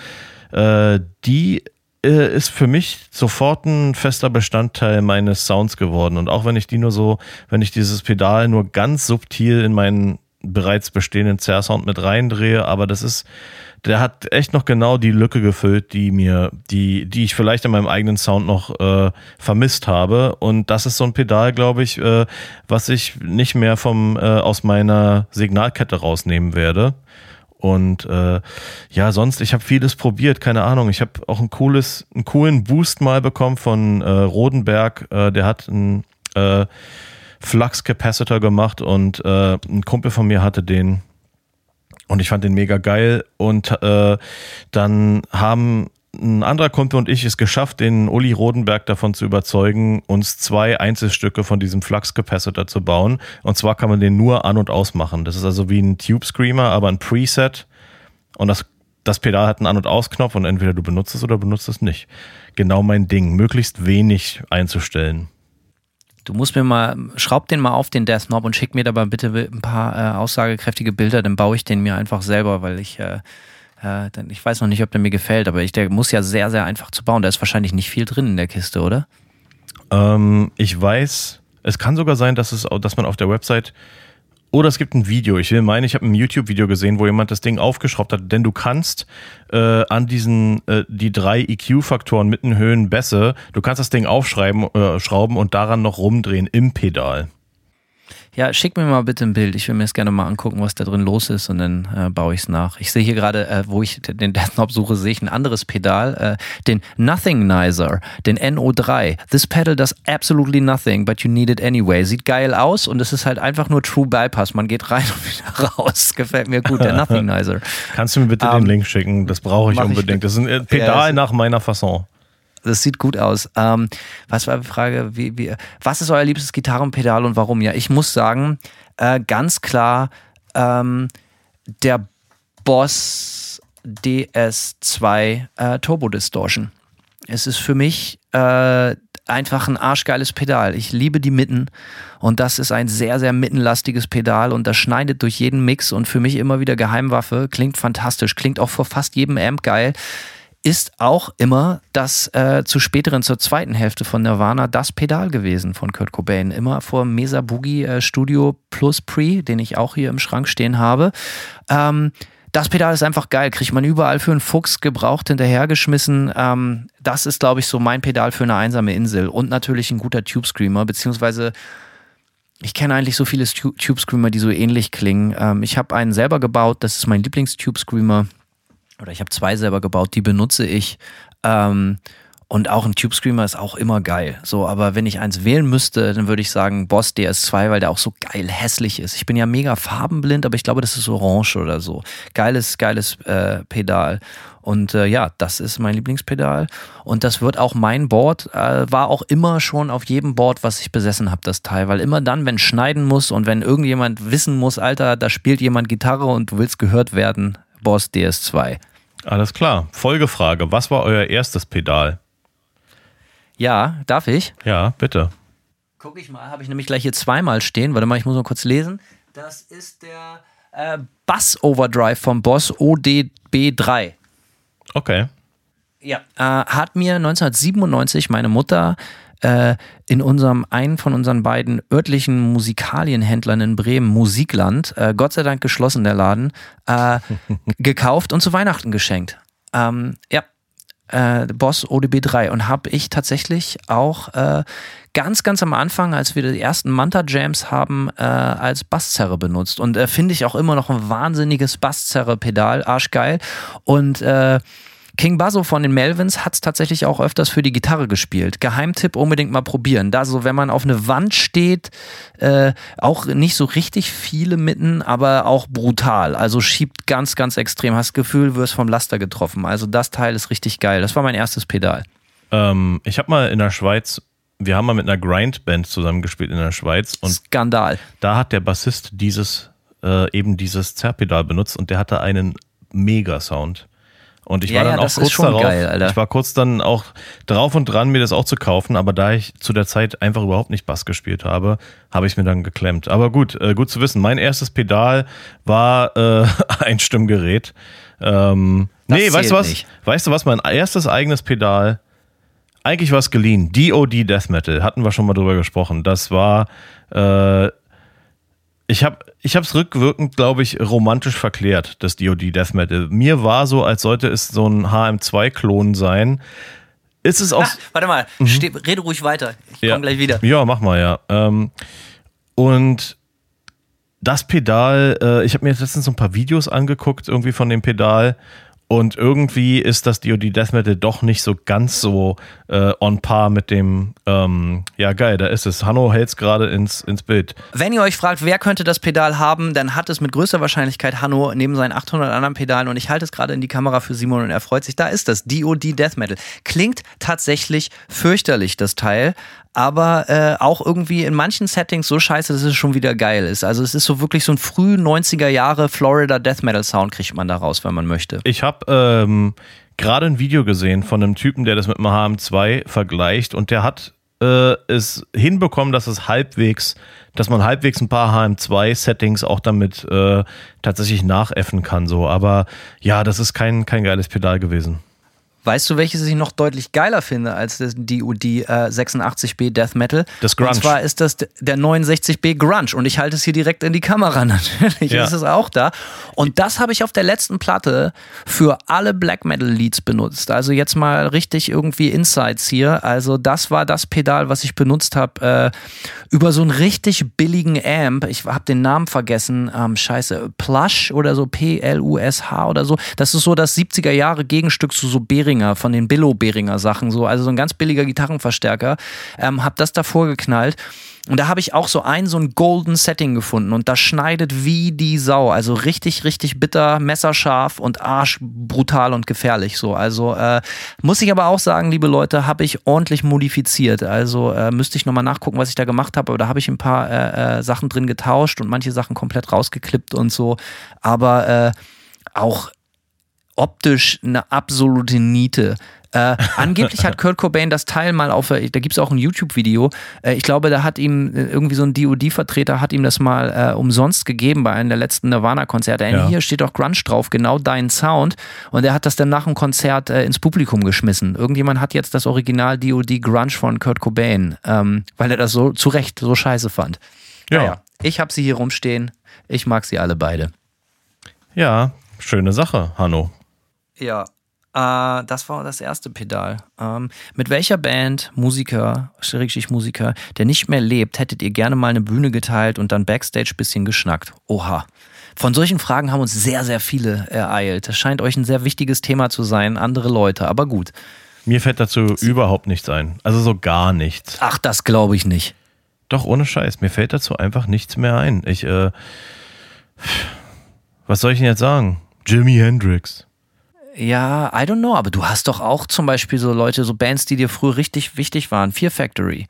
äh, die äh, ist für mich sofort ein fester Bestandteil meines Sounds geworden. Und auch wenn ich die nur so, wenn ich dieses Pedal nur ganz subtil in meinen bereits bestehenden Zerr-Sound mit reindrehe, aber das ist, der hat echt noch genau die Lücke gefüllt, die mir, die, die ich vielleicht in meinem eigenen Sound noch äh, vermisst habe. Und das ist so ein Pedal, glaube ich, äh, was ich nicht mehr vom äh, aus meiner Signalkette rausnehmen werde. Und äh, ja, sonst, ich habe vieles probiert, keine Ahnung. Ich habe auch ein cooles, einen coolen Boost mal bekommen von äh, Rodenberg. Äh, der hat einen äh, Flux-Capacitor gemacht und äh, ein Kumpel von mir hatte den und ich fand den mega geil. Und äh, dann haben ein anderer Kumpel und ich es geschafft, den Uli Rodenberg davon zu überzeugen, uns zwei Einzelstücke von diesem Flux-Capacitor zu bauen. Und zwar kann man den nur an- und ausmachen. Das ist also wie ein Tube Screamer, aber ein Preset. Und das, das Pedal hat einen An- und Ausknopf und entweder du benutzt es oder benutzt es nicht. Genau mein Ding. Möglichst wenig einzustellen. Du musst mir mal, schraub den mal auf den Death Knob und schick mir dabei bitte ein paar äh, aussagekräftige Bilder, dann baue ich den mir einfach selber, weil ich, äh, äh, ich weiß noch nicht, ob der mir gefällt, aber ich, der muss ja sehr, sehr einfach zu bauen. Da ist wahrscheinlich nicht viel drin in der Kiste, oder? Ähm, ich weiß, es kann sogar sein, dass, es, dass man auf der Website oder es gibt ein Video. Ich will meinen, ich habe ein YouTube-Video gesehen, wo jemand das Ding aufgeschraubt hat. Denn du kannst äh, an diesen äh, die drei EQ-Faktoren mitten Höhen Bässe, du kannst das Ding aufschreiben, äh, schrauben und daran noch rumdrehen im Pedal. Ja, schick mir mal bitte ein Bild. Ich will mir das gerne mal angucken, was da drin los ist und dann äh, baue ich es nach. Ich sehe hier gerade, äh, wo ich den Death Knob suche, sehe ich ein anderes Pedal, äh, den Nothingizer, den NO3. This pedal does absolutely nothing, but you need it anyway. Sieht geil aus und es ist halt einfach nur True Bypass. Man geht rein und wieder raus. Gefällt mir gut, der Nothingizer. Kannst du mir bitte um, den ähm, Link schicken? Das brauche ich unbedingt. Ich das ist ein Pedal ja, nach meiner Fasson das sieht gut aus. Ähm, was war die Frage? Wie, wie, was ist euer liebstes Gitarrenpedal und warum? Ja, ich muss sagen, äh, ganz klar, ähm, der Boss DS2 äh, Turbo Distortion. Es ist für mich äh, einfach ein arschgeiles Pedal. Ich liebe die Mitten und das ist ein sehr, sehr mittenlastiges Pedal und das schneidet durch jeden Mix und für mich immer wieder Geheimwaffe. Klingt fantastisch, klingt auch vor fast jedem Amp geil ist auch immer das äh, zu späteren, zur zweiten Hälfte von Nirvana, das Pedal gewesen von Kurt Cobain. Immer vor Mesa Boogie äh, Studio Plus Pre, den ich auch hier im Schrank stehen habe. Ähm, das Pedal ist einfach geil, kriegt man überall für einen Fuchs gebraucht hinterhergeschmissen. Ähm, das ist, glaube ich, so mein Pedal für eine einsame Insel. Und natürlich ein guter Tube Screamer, beziehungsweise ich kenne eigentlich so viele Tube Screamer, die so ähnlich klingen. Ähm, ich habe einen selber gebaut, das ist mein Lieblings-Tube Screamer oder ich habe zwei selber gebaut, die benutze ich. Ähm, und auch ein Tube Screamer ist auch immer geil. So, aber wenn ich eins wählen müsste, dann würde ich sagen Boss DS2, weil der auch so geil hässlich ist. Ich bin ja mega farbenblind, aber ich glaube, das ist orange oder so. Geiles, geiles äh, Pedal. Und äh, ja, das ist mein Lieblingspedal. Und das wird auch mein Board, äh, war auch immer schon auf jedem Board, was ich besessen habe, das Teil. Weil immer dann, wenn schneiden muss und wenn irgendjemand wissen muss, Alter, da spielt jemand Gitarre und du willst gehört werden, Boss DS2. Alles klar. Folgefrage. Was war euer erstes Pedal? Ja, darf ich? Ja, bitte. Guck ich mal, habe ich nämlich gleich hier zweimal stehen. Warte mal, ich muss mal kurz lesen. Das ist der äh, Bass Overdrive vom Boss ODB3. Okay. Ja, äh, hat mir 1997 meine Mutter äh, in unserem, einen von unseren beiden örtlichen Musikalienhändlern in Bremen, Musikland, äh, Gott sei Dank geschlossen der Laden, äh, gekauft und zu Weihnachten geschenkt. Ähm, ja, äh, Boss ODB3 und habe ich tatsächlich auch äh, ganz, ganz am Anfang, als wir die ersten Manta-Jams haben, äh, als Basszerre benutzt. Und äh, finde ich auch immer noch ein wahnsinniges Basszerre-Pedal, arschgeil. Und äh, King Basso von den Melvins hat es tatsächlich auch öfters für die Gitarre gespielt. Geheimtipp unbedingt mal probieren. Da so, wenn man auf eine Wand steht, äh, auch nicht so richtig viele mitten, aber auch brutal. Also schiebt ganz, ganz extrem. Hast das Gefühl, wirst vom Laster getroffen. Also das Teil ist richtig geil. Das war mein erstes Pedal. Ähm, ich habe mal in der Schweiz wir haben mal mit einer Grindband zusammengespielt in der Schweiz und Skandal. Da hat der Bassist dieses äh, eben dieses Zerrpedal benutzt und der hatte einen Mega-Sound. Und ich ja, war dann ja, auch kurz darauf, geil, ich war kurz dann auch drauf und dran, mir das auch zu kaufen, aber da ich zu der Zeit einfach überhaupt nicht Bass gespielt habe, habe ich mir dann geklemmt. Aber gut, äh, gut zu wissen. Mein erstes Pedal war äh, ein Stimmgerät. Ähm, nee, weißt du was? Nicht. Weißt du was? Mein erstes eigenes Pedal, eigentlich war es geliehen. DOD Death Metal, hatten wir schon mal drüber gesprochen. Das war äh, ich habe ich es rückwirkend, glaube ich, romantisch verklärt, das DOD Death Metal. Mir war so, als sollte es so ein HM2-Klon sein. Ist es auch. Ah, warte mal, mhm. Steh, rede ruhig weiter. Ich ja. komme gleich wieder. Ja, mach mal, ja. Ähm, und das Pedal, äh, ich habe mir jetzt letztens so ein paar Videos angeguckt, irgendwie von dem Pedal. Und irgendwie ist das DOD Death Metal doch nicht so ganz so äh, on par mit dem, ähm, ja geil, da ist es. Hanno hält es gerade ins, ins Bild. Wenn ihr euch fragt, wer könnte das Pedal haben, dann hat es mit größter Wahrscheinlichkeit Hanno neben seinen 800 anderen Pedalen und ich halte es gerade in die Kamera für Simon und er freut sich. Da ist das, DOD Death Metal. Klingt tatsächlich fürchterlich, das Teil, aber äh, auch irgendwie in manchen Settings so scheiße, dass es schon wieder geil ist. Also es ist so wirklich so ein früh 90er Jahre Florida Death Metal Sound kriegt man daraus, wenn man möchte. Ich habe ähm, gerade ein Video gesehen von einem Typen, der das mit einem HM2 vergleicht und der hat äh, es hinbekommen, dass es halbwegs, dass man halbwegs ein paar HM2-Settings auch damit äh, tatsächlich nachäffen kann. So. Aber ja, das ist kein, kein geiles Pedal gewesen. Weißt du, welches ich noch deutlich geiler finde als das, die, die äh, 86B Death Metal? Das Grunge. Und zwar ist das der 69B Grunge. Und ich halte es hier direkt in die Kamera natürlich. Ja. Ist es auch da. Und das habe ich auf der letzten Platte für alle Black Metal Leads benutzt. Also jetzt mal richtig irgendwie Insights hier. Also das war das Pedal, was ich benutzt habe äh, über so einen richtig billigen Amp. Ich habe den Namen vergessen. Ähm, scheiße, Plush oder so, P-L-U-S-H oder so. Das ist so das 70er Jahre Gegenstück zu so Behringer, von den Billo-Behringer Sachen. So. Also so ein ganz billiger Gitarrenverstärker. Ähm, hab das davor geknallt. Und da habe ich auch so ein, so ein Golden Setting gefunden und das schneidet wie die Sau. Also richtig, richtig bitter, messerscharf und arschbrutal und gefährlich. So. Also äh, muss ich aber auch sagen, liebe Leute, habe ich ordentlich modifiziert. Also äh, müsste ich nochmal nachgucken, was ich da gemacht habe. Aber da habe ich ein paar äh, äh, Sachen drin getauscht und manche Sachen komplett rausgeklippt und so. Aber äh, auch optisch eine absolute Niete. Äh, angeblich hat Kurt Cobain das Teil mal auf, da gibt es auch ein YouTube-Video. Äh, ich glaube, da hat ihm äh, irgendwie so ein DOD-Vertreter hat ihm das mal äh, umsonst gegeben bei einem der letzten Nirvana-Konzerte. Ja. Hier steht auch Grunge drauf, genau dein Sound. Und er hat das dann nach dem Konzert äh, ins Publikum geschmissen. Irgendjemand hat jetzt das Original DOD Grunge von Kurt Cobain, ähm, weil er das so zu Recht so scheiße fand. Ja. Naja, ich habe sie hier rumstehen. Ich mag sie alle beide. Ja, schöne Sache, Hanno. Ja, äh, das war das erste Pedal. Ähm, mit welcher Band, Musiker, Schrägstrich Musiker, der nicht mehr lebt, hättet ihr gerne mal eine Bühne geteilt und dann Backstage bisschen geschnackt? Oha. Von solchen Fragen haben uns sehr, sehr viele ereilt. Das scheint euch ein sehr wichtiges Thema zu sein, andere Leute, aber gut. Mir fällt dazu überhaupt nichts ein. Also so gar nichts. Ach, das glaube ich nicht. Doch, ohne Scheiß. Mir fällt dazu einfach nichts mehr ein. Ich, äh, was soll ich denn jetzt sagen? Jimi Hendrix. Ja, I don't know, aber du hast doch auch zum Beispiel so Leute, so Bands, die dir früher richtig wichtig waren. Fear Factory.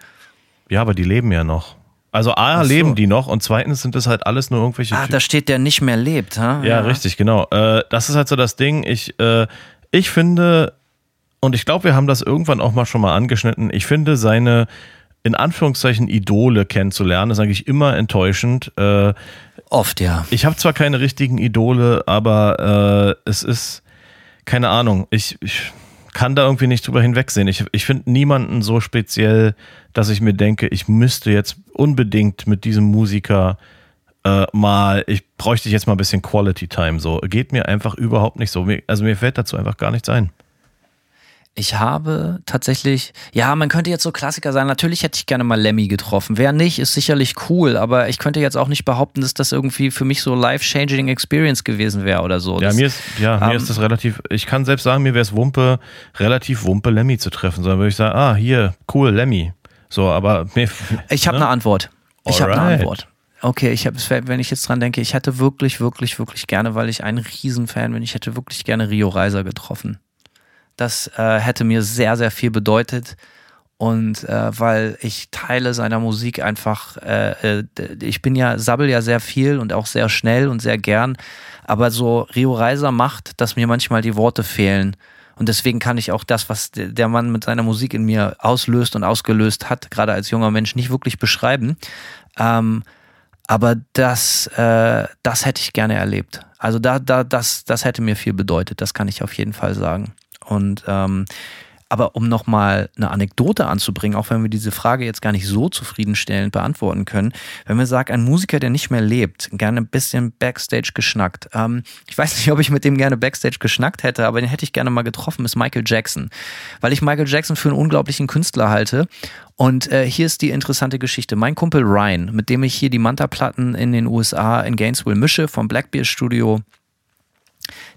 Ja, aber die leben ja noch. Also A, so. leben die noch und zweitens sind das halt alles nur irgendwelche Ah, da steht der nicht mehr lebt, ha? Ja, richtig, genau. Äh, das ist halt so das Ding. Ich, äh, ich finde, und ich glaube, wir haben das irgendwann auch mal schon mal angeschnitten, ich finde seine in Anführungszeichen Idole kennenzulernen, ist eigentlich immer enttäuschend. Äh, Oft, ja. ich habe zwar keine richtigen Idole, aber äh, es ist, keine Ahnung, ich, ich kann da irgendwie nicht drüber hinwegsehen. Ich, ich finde niemanden so speziell, dass ich mir denke, ich müsste jetzt unbedingt mit diesem Musiker äh, mal, ich bräuchte jetzt mal ein bisschen Quality Time. So geht mir einfach überhaupt nicht so. Also mir fällt dazu einfach gar nichts ein. Ich habe tatsächlich, ja, man könnte jetzt so Klassiker sein. Natürlich hätte ich gerne mal Lemmy getroffen. Wer nicht, ist sicherlich cool, aber ich könnte jetzt auch nicht behaupten, dass das irgendwie für mich so life-changing Experience gewesen wäre oder so. Ja, das, mir ist, ja, mir ähm, ist das relativ, ich kann selbst sagen, mir wäre es Wumpe, relativ Wumpe, Lemmy zu treffen. Sondern würde ich sagen, ah, hier, cool, Lemmy. So, aber mir, ich habe ne? eine Antwort. Ich habe eine. Antwort. Okay, ich habe, wenn ich jetzt dran denke, ich hätte wirklich, wirklich, wirklich gerne, weil ich ein Riesenfan bin, ich hätte wirklich gerne Rio Reiser getroffen. Das äh, hätte mir sehr, sehr viel bedeutet. Und äh, weil ich Teile seiner Musik einfach, äh, äh, ich bin ja, sabbel ja sehr viel und auch sehr schnell und sehr gern, aber so Rio Reiser macht, dass mir manchmal die Worte fehlen. Und deswegen kann ich auch das, was der Mann mit seiner Musik in mir auslöst und ausgelöst hat, gerade als junger Mensch, nicht wirklich beschreiben. Ähm, aber das, äh, das hätte ich gerne erlebt. Also da, da, das, das hätte mir viel bedeutet, das kann ich auf jeden Fall sagen. Und ähm, aber um nochmal eine Anekdote anzubringen, auch wenn wir diese Frage jetzt gar nicht so zufriedenstellend beantworten können, wenn wir sagen, ein Musiker, der nicht mehr lebt, gerne ein bisschen Backstage geschnackt. Ähm, ich weiß nicht, ob ich mit dem gerne Backstage geschnackt hätte, aber den hätte ich gerne mal getroffen, ist Michael Jackson. Weil ich Michael Jackson für einen unglaublichen Künstler halte. Und äh, hier ist die interessante Geschichte. Mein Kumpel Ryan, mit dem ich hier die Manta-Platten in den USA in Gainesville mische, vom Blackbeard Studio,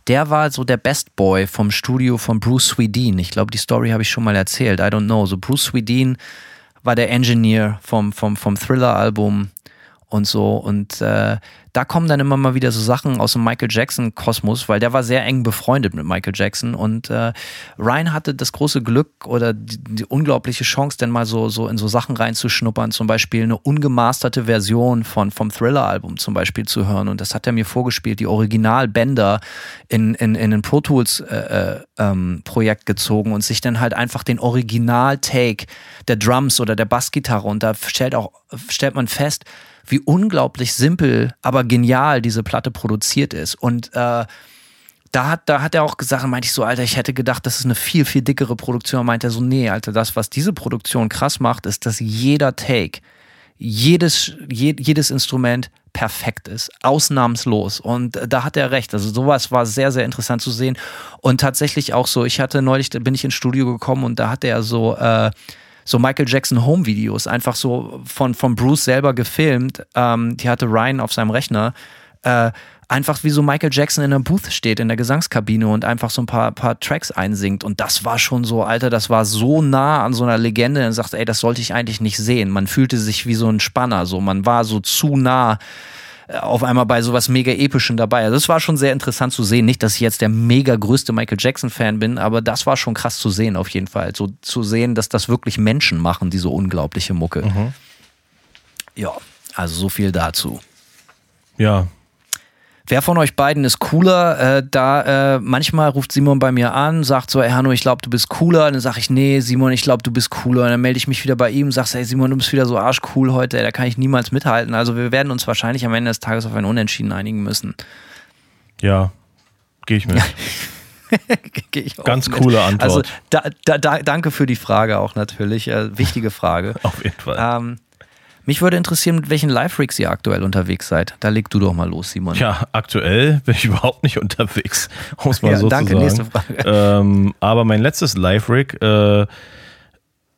der war so der Best Boy vom Studio von Bruce Swedien. Ich glaube, die Story habe ich schon mal erzählt. I don't know. So Bruce Swedien war der Engineer vom, vom, vom Thriller-Album und so. Und äh, da kommen dann immer mal wieder so Sachen aus dem Michael Jackson-Kosmos, weil der war sehr eng befreundet mit Michael Jackson. Und äh, Ryan hatte das große Glück oder die, die unglaubliche Chance, dann mal so, so in so Sachen reinzuschnuppern, zum Beispiel eine ungemasterte Version von, vom Thriller-Album zum Beispiel zu hören. Und das hat er mir vorgespielt, die Original-Bänder in, in, in ein Pro Tools-Projekt äh, ähm, gezogen und sich dann halt einfach den Original-Take der Drums oder der Bassgitarre und da stellt auch stellt man fest, wie unglaublich simpel, aber genial diese Platte produziert ist. Und äh, da hat, da hat er auch gesagt, meinte ich so, Alter, ich hätte gedacht, das ist eine viel, viel dickere Produktion. Meint er so, nee, Alter, das, was diese Produktion krass macht, ist, dass jeder Take, jedes, je, jedes Instrument perfekt ist, ausnahmslos. Und da hat er recht. Also sowas war sehr, sehr interessant zu sehen. Und tatsächlich auch so, ich hatte neulich, da bin ich ins Studio gekommen und da hat er so äh, so Michael Jackson Home Videos, einfach so von, von Bruce selber gefilmt. Ähm, die hatte Ryan auf seinem Rechner. Äh, einfach wie so Michael Jackson in der Booth steht, in der Gesangskabine und einfach so ein paar, paar Tracks einsingt. Und das war schon so, Alter, das war so nah an so einer Legende. Und sagt, ey, das sollte ich eigentlich nicht sehen. Man fühlte sich wie so ein Spanner, so. Man war so zu nah auf einmal bei sowas mega epischem dabei. Also das war schon sehr interessant zu sehen. Nicht, dass ich jetzt der mega größte Michael Jackson Fan bin, aber das war schon krass zu sehen auf jeden Fall. So zu sehen, dass das wirklich Menschen machen, diese unglaubliche Mucke. Mhm. Ja, also so viel dazu. Ja, Wer von euch beiden ist cooler? Äh, da äh, manchmal ruft Simon bei mir an, sagt so, ey Hanno, ich glaube, du bist cooler. Dann sage ich, nee, Simon, ich glaube, du bist cooler. Und dann melde ich mich wieder bei ihm, sagst, ey Simon, du bist wieder so arschcool heute, ey, da kann ich niemals mithalten. Also wir werden uns wahrscheinlich am Ende des Tages auf ein Unentschieden einigen müssen. Ja, gehe ich mit. Ganz coole Antwort. Also da, da, da, danke für die Frage auch natürlich. Äh, wichtige Frage. auf jeden Fall. Ähm, mich würde interessieren, mit welchen Live-Rigs ihr aktuell unterwegs seid. Da leg du doch mal los, Simon. Ja, aktuell bin ich überhaupt nicht unterwegs, muss man ja, so danke, zu sagen. nächste Frage. Ähm, aber mein letztes Live-Rig, äh,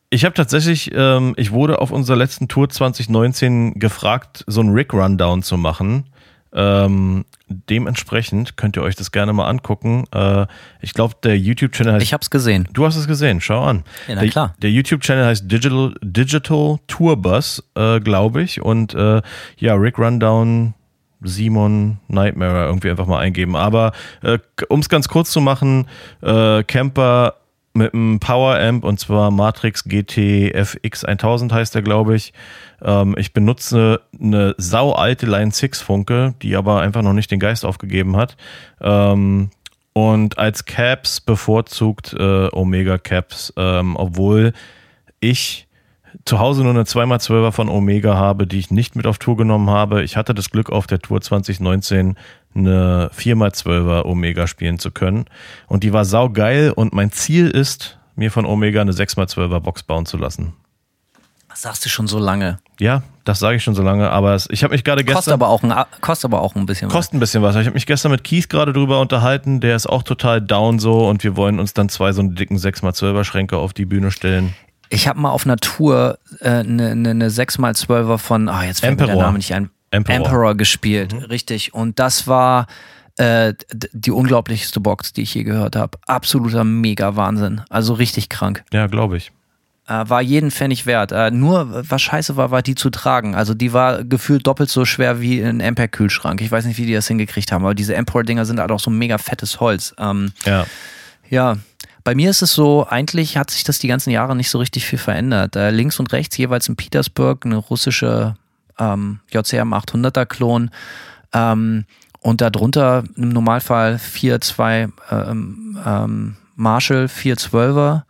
ich habe tatsächlich, ähm, ich wurde auf unserer letzten Tour 2019 gefragt, so einen Rig-Rundown zu machen. Ähm, dementsprechend könnt ihr euch das gerne mal angucken. Äh, ich glaube, der YouTube-Channel heißt. Ich hab's gesehen. Du hast es gesehen, schau an. Ja, na der, klar. Der YouTube-Channel heißt Digital, Digital Tour Bus, äh, glaube ich. Und äh, ja, Rick Rundown, Simon Nightmare irgendwie einfach mal eingeben. Aber äh, um es ganz kurz zu machen, äh, Camper mit einem Power Amp und zwar Matrix GT FX 1000 heißt der, glaube ich. Ähm, ich benutze eine sau alte Line 6 Funke, die aber einfach noch nicht den Geist aufgegeben hat. Ähm, und als Caps bevorzugt äh, Omega Caps, ähm, obwohl ich zu Hause nur eine 2x12er von Omega habe, die ich nicht mit auf Tour genommen habe. Ich hatte das Glück, auf der Tour 2019 eine 4x12er Omega spielen zu können. Und die war sau geil und mein Ziel ist, mir von Omega eine 6x12er Box bauen zu lassen. Das sagst du schon so lange. Ja, das sage ich schon so lange, aber ich habe mich gerade gestern. Kostet aber auch ein, kostet aber auch ein bisschen Kostet ein bisschen was. Ich habe mich gestern mit Keith gerade drüber unterhalten, der ist auch total down so und wir wollen uns dann zwei so einen dicken 6x12er Schränke auf die Bühne stellen. Ich habe mal auf Tour eine äh, ne, ne, ne 6x12er von, ah, jetzt fällt mir der Emperor. Name nicht ein, Emperor. Emperor gespielt, richtig. Und das war äh, die unglaublichste Box, die ich je gehört habe. Absoluter Mega-Wahnsinn. Also richtig krank. Ja, glaube ich. Äh, war jeden Pfennig wert. Äh, nur, was scheiße war, war die zu tragen. Also die war gefühlt doppelt so schwer wie ein Ampere-Kühlschrank. Ich weiß nicht, wie die das hingekriegt haben, aber diese Emperor-Dinger sind halt auch so mega fettes Holz. Ähm, Ja. ja, bei mir ist es so, eigentlich hat sich das die ganzen Jahre nicht so richtig viel verändert. Äh, links und rechts jeweils in Petersburg eine russische ähm, JCM 800er Klon ähm, und darunter im Normalfall 4, 2 ähm, ähm, Marshall 412er.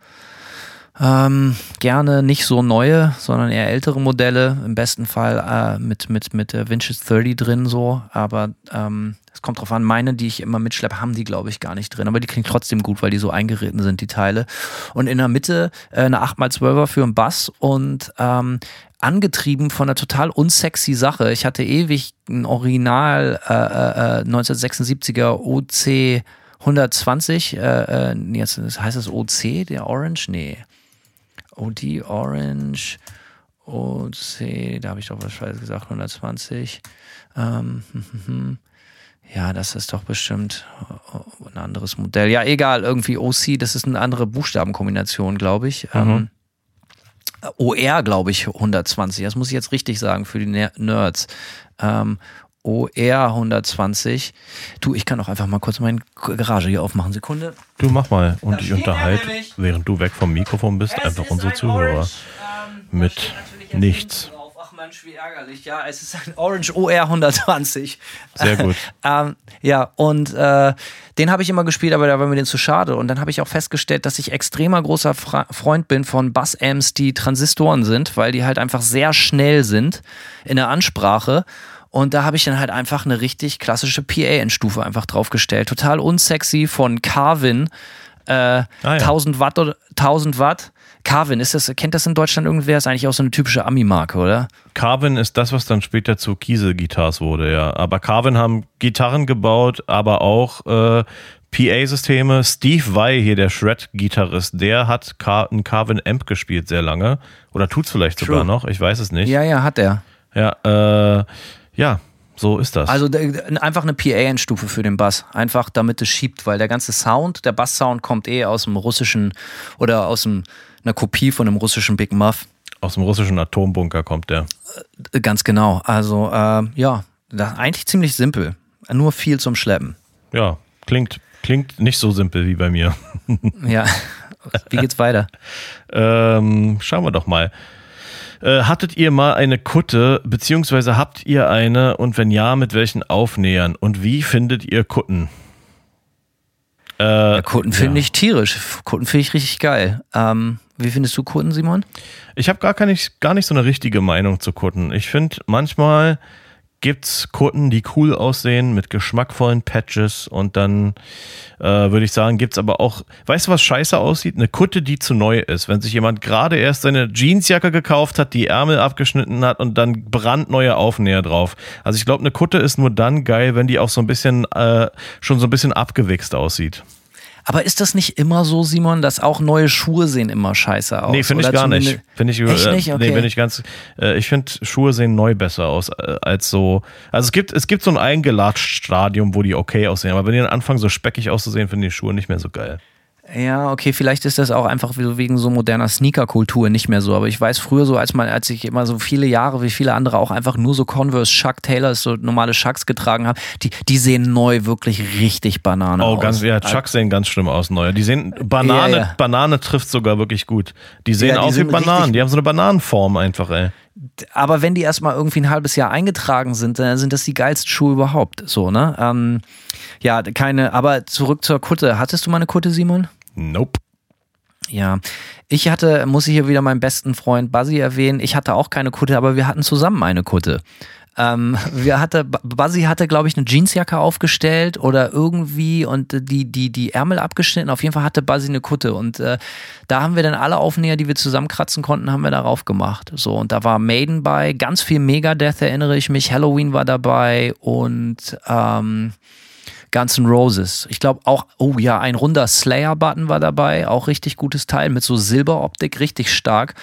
Ähm, gerne nicht so neue, sondern eher ältere Modelle. Im besten Fall äh, mit, mit, mit der Winches 30 drin so. Aber ähm, es kommt drauf an, meine, die ich immer mitschleppe, haben die, glaube ich, gar nicht drin. Aber die klingt trotzdem gut, weil die so eingeritten sind, die Teile. Und in der Mitte äh, eine 8x12er für einen Bass und ähm, angetrieben von einer total unsexy Sache. Ich hatte ewig ein Original äh, äh, 1976er OC 120, äh, äh, jetzt heißt es OC, der Orange? Nee. OD Orange, OC, da habe ich doch was falsch gesagt, 120. Ähm, hm, hm, hm. ja, das ist doch bestimmt äh, ein anderes Modell. Ja, egal, irgendwie OC, das ist eine andere Buchstabenkombination, glaube ich. Ähm, OR, glaube ich, 120. Das muss ich jetzt richtig sagen für die Nerds. Ähm, OR 120. Du, ich kann auch einfach mal kurz meine Garage hier aufmachen. Sekunde. Du mach mal und ich unterhalte, während du weg vom Mikrofon bist, es einfach unsere Zuhörer Orange, ähm, mit nichts. Ach Mensch, wie ärgerlich. Ja, es ist ein Orange OR 120. Sehr gut. ähm, ja, und äh, den habe ich immer gespielt, aber da war mir den zu schade. Und dann habe ich auch festgestellt, dass ich extremer großer Fra Freund bin von Bass-Amps, die Transistoren sind, weil die halt einfach sehr schnell sind in der Ansprache. Und da habe ich dann halt einfach eine richtig klassische PA-Endstufe einfach draufgestellt. Total unsexy von Carvin. Äh, ah, ja. 1000 Watt oder 1000 Watt. Carvin, ist das, kennt das in Deutschland irgendwer? Ist eigentlich auch so eine typische Ami-Marke, oder? Carvin ist das, was dann später zu Kiesel-Guitars wurde, ja. Aber Carvin haben Gitarren gebaut, aber auch äh, PA-Systeme. Steve Vai, hier der Shred-Gitarrist, der hat Car einen Carvin Amp gespielt sehr lange. Oder tut's vielleicht True. sogar noch, ich weiß es nicht. Ja, ja, hat er. Ja, äh, ja, so ist das. Also einfach eine PA-Endstufe für den Bass. Einfach damit es schiebt, weil der ganze Sound, der Bass-Sound kommt eh aus dem russischen oder aus dem, einer Kopie von einem russischen Big Muff. Aus dem russischen Atombunker kommt der. Äh, ganz genau. Also äh, ja, eigentlich ziemlich simpel. Nur viel zum Schleppen. Ja, klingt, klingt nicht so simpel wie bei mir. ja. Wie geht's weiter? ähm, schauen wir doch mal. Äh, hattet ihr mal eine Kutte, beziehungsweise habt ihr eine und wenn ja, mit welchen Aufnähern? Und wie findet ihr Kutten? Äh, ja, Kutten finde ja. ich tierisch. Kutten finde ich richtig geil. Ähm, wie findest du Kutten, Simon? Ich habe gar, gar nicht so eine richtige Meinung zu Kutten. Ich finde manchmal gibt's Kutten, die cool aussehen mit geschmackvollen Patches und dann äh, würde ich sagen, gibt's aber auch, weißt du, was scheiße aussieht? Eine Kutte, die zu neu ist. Wenn sich jemand gerade erst seine Jeansjacke gekauft hat, die Ärmel abgeschnitten hat und dann brandneue Aufnäher drauf. Also ich glaube, eine Kutte ist nur dann geil, wenn die auch so ein bisschen äh, schon so ein bisschen abgewichst aussieht. Aber ist das nicht immer so, Simon, dass auch neue Schuhe sehen immer scheiße aus? Nee, finde ich gar nicht. Finde ich, Echt nicht? Okay. nee, bin ich ganz, äh, ich finde Schuhe sehen neu besser aus äh, als so, also es gibt, es gibt so ein eingelatscht Stadium, wo die okay aussehen, aber wenn die dann anfangen so speckig auszusehen, finde ich die Schuhe nicht mehr so geil. Ja, okay, vielleicht ist das auch einfach wegen so moderner Sneaker-Kultur nicht mehr so. Aber ich weiß früher so, als man, als ich immer so viele Jahre wie viele andere auch einfach nur so Converse Chuck Taylors, so normale Chucks getragen habe, die, die sehen neu wirklich richtig Banane oh, aus. Oh, ganz, ja, Chucks sehen ganz schlimm aus neu. Die sehen, Banane, ja, ja. Banane trifft sogar wirklich gut. Die sehen ja, die aus wie Bananen. Die haben so eine Bananenform einfach, ey. Aber wenn die erstmal irgendwie ein halbes Jahr eingetragen sind, dann sind das die geilsten Schuhe überhaupt. So, ne? Ähm, ja, keine, aber zurück zur Kutte. Hattest du mal eine Kutte, Simon? Nope. Ja, ich hatte, muss ich hier wieder meinen besten Freund Buzzy erwähnen, ich hatte auch keine Kutte, aber wir hatten zusammen eine Kutte. Ähm, wir hatte, Buzzy hatte, glaube ich, eine Jeansjacke aufgestellt oder irgendwie und die, die, die Ärmel abgeschnitten. Auf jeden Fall hatte Buzzy eine Kutte und äh, da haben wir dann alle Aufnäher, die wir zusammenkratzen konnten, haben wir darauf gemacht. So, und da war Maiden bei, ganz viel Megadeth erinnere ich mich, Halloween war dabei und ähm, Guns N' Roses. Ich glaube auch, oh ja, ein runder Slayer-Button war dabei, auch richtig gutes Teil mit so Silberoptik, richtig stark.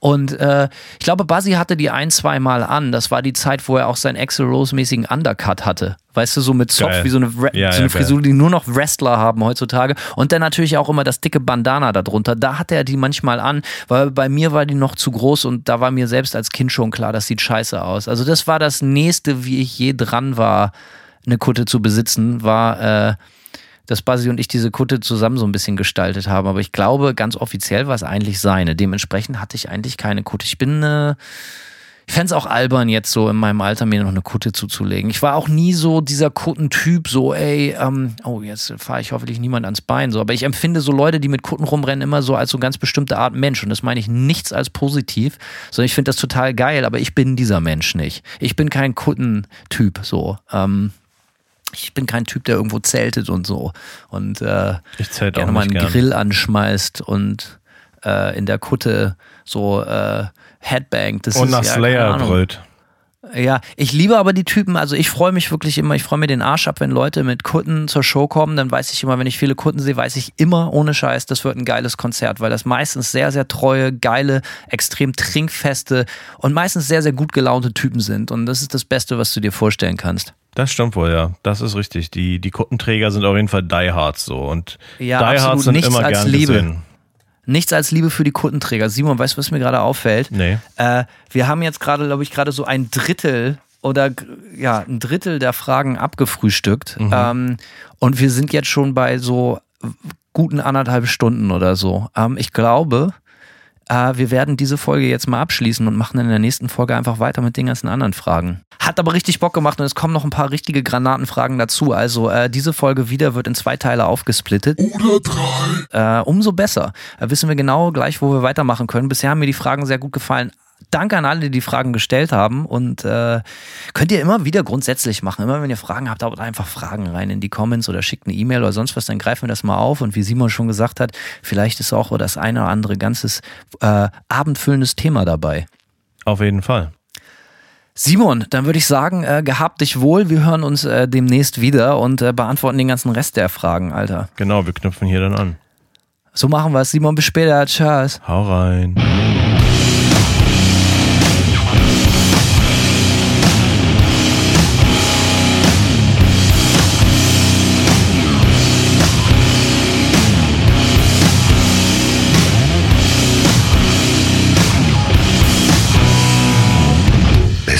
Und äh, ich glaube, Buzzy hatte die ein, zwei Mal an. Das war die Zeit, wo er auch seinen Axel Rose-mäßigen Undercut hatte. Weißt du, so mit Zopf, geil. wie so eine, ja, so eine ja, Frisur, die nur noch Wrestler haben heutzutage. Und dann natürlich auch immer das dicke Bandana darunter. Da hatte er die manchmal an, weil bei mir war die noch zu groß und da war mir selbst als Kind schon klar, das sieht scheiße aus. Also das war das nächste, wie ich je dran war eine Kutte zu besitzen, war, äh, dass Basi und ich diese Kutte zusammen so ein bisschen gestaltet haben. Aber ich glaube, ganz offiziell war es eigentlich seine. Dementsprechend hatte ich eigentlich keine Kutte. Ich bin, äh, ich fände es auch albern, jetzt so in meinem Alter mir noch eine Kutte zuzulegen. Ich war auch nie so dieser Kuttentyp, so, ey, ähm, oh, jetzt fahre ich hoffentlich niemand ans Bein. So. Aber ich empfinde so Leute, die mit Kutten rumrennen, immer so als so ganz bestimmte Art Mensch. Und das meine ich nichts als positiv, sondern ich finde das total geil, aber ich bin dieser Mensch nicht. Ich bin kein Kuttentyp, so. Ähm, ich bin kein Typ, der irgendwo zeltet und so und äh, ich zählt gerne mal einen gern. Grill anschmeißt und äh, in der Kutte so äh, Headbang. Das und ist, nach ja, Slayer brüllt. Ja, ich liebe aber die Typen, also ich freue mich wirklich immer, ich freue mir den Arsch ab, wenn Leute mit Kutten zur Show kommen, dann weiß ich immer, wenn ich viele Kutten sehe, weiß ich immer ohne Scheiß, das wird ein geiles Konzert, weil das meistens sehr, sehr treue, geile, extrem trinkfeste und meistens sehr, sehr gut gelaunte Typen sind und das ist das Beste, was du dir vorstellen kannst. Das stimmt wohl, ja. Das ist richtig. Die, die Kuttenträger sind auf jeden Fall Diehards so. Und ja, Diehards sind immer gern Liebe. gesehen. Nichts als Liebe für die Kundenträger. Simon, weißt du, was mir gerade auffällt? Nee. Äh, wir haben jetzt gerade, glaube ich, gerade so ein Drittel oder ja, ein Drittel der Fragen abgefrühstückt. Ähm, und wir sind jetzt schon bei so guten anderthalb Stunden oder so. Ähm, ich glaube, äh, wir werden diese Folge jetzt mal abschließen und machen in der nächsten Folge einfach weiter mit den ganzen anderen Fragen. Hat aber richtig Bock gemacht und es kommen noch ein paar richtige Granatenfragen dazu. Also äh, diese Folge wieder wird in zwei Teile aufgesplittet. Oder drei. Äh, umso besser. Da wissen wir genau gleich, wo wir weitermachen können. Bisher haben mir die Fragen sehr gut gefallen. Danke an alle, die die Fragen gestellt haben. Und äh, könnt ihr immer wieder grundsätzlich machen. Immer wenn ihr Fragen habt, haut einfach Fragen rein in die Comments oder schickt eine E-Mail oder sonst was, dann greifen wir das mal auf. Und wie Simon schon gesagt hat, vielleicht ist auch das eine oder andere ganzes äh, abendfüllendes Thema dabei. Auf jeden Fall. Simon, dann würde ich sagen, äh, gehabt dich wohl. Wir hören uns äh, demnächst wieder und äh, beantworten den ganzen Rest der Fragen, Alter. Genau, wir knüpfen hier dann an. So machen wir es. Simon, bis später. Tschüss. Hau rein.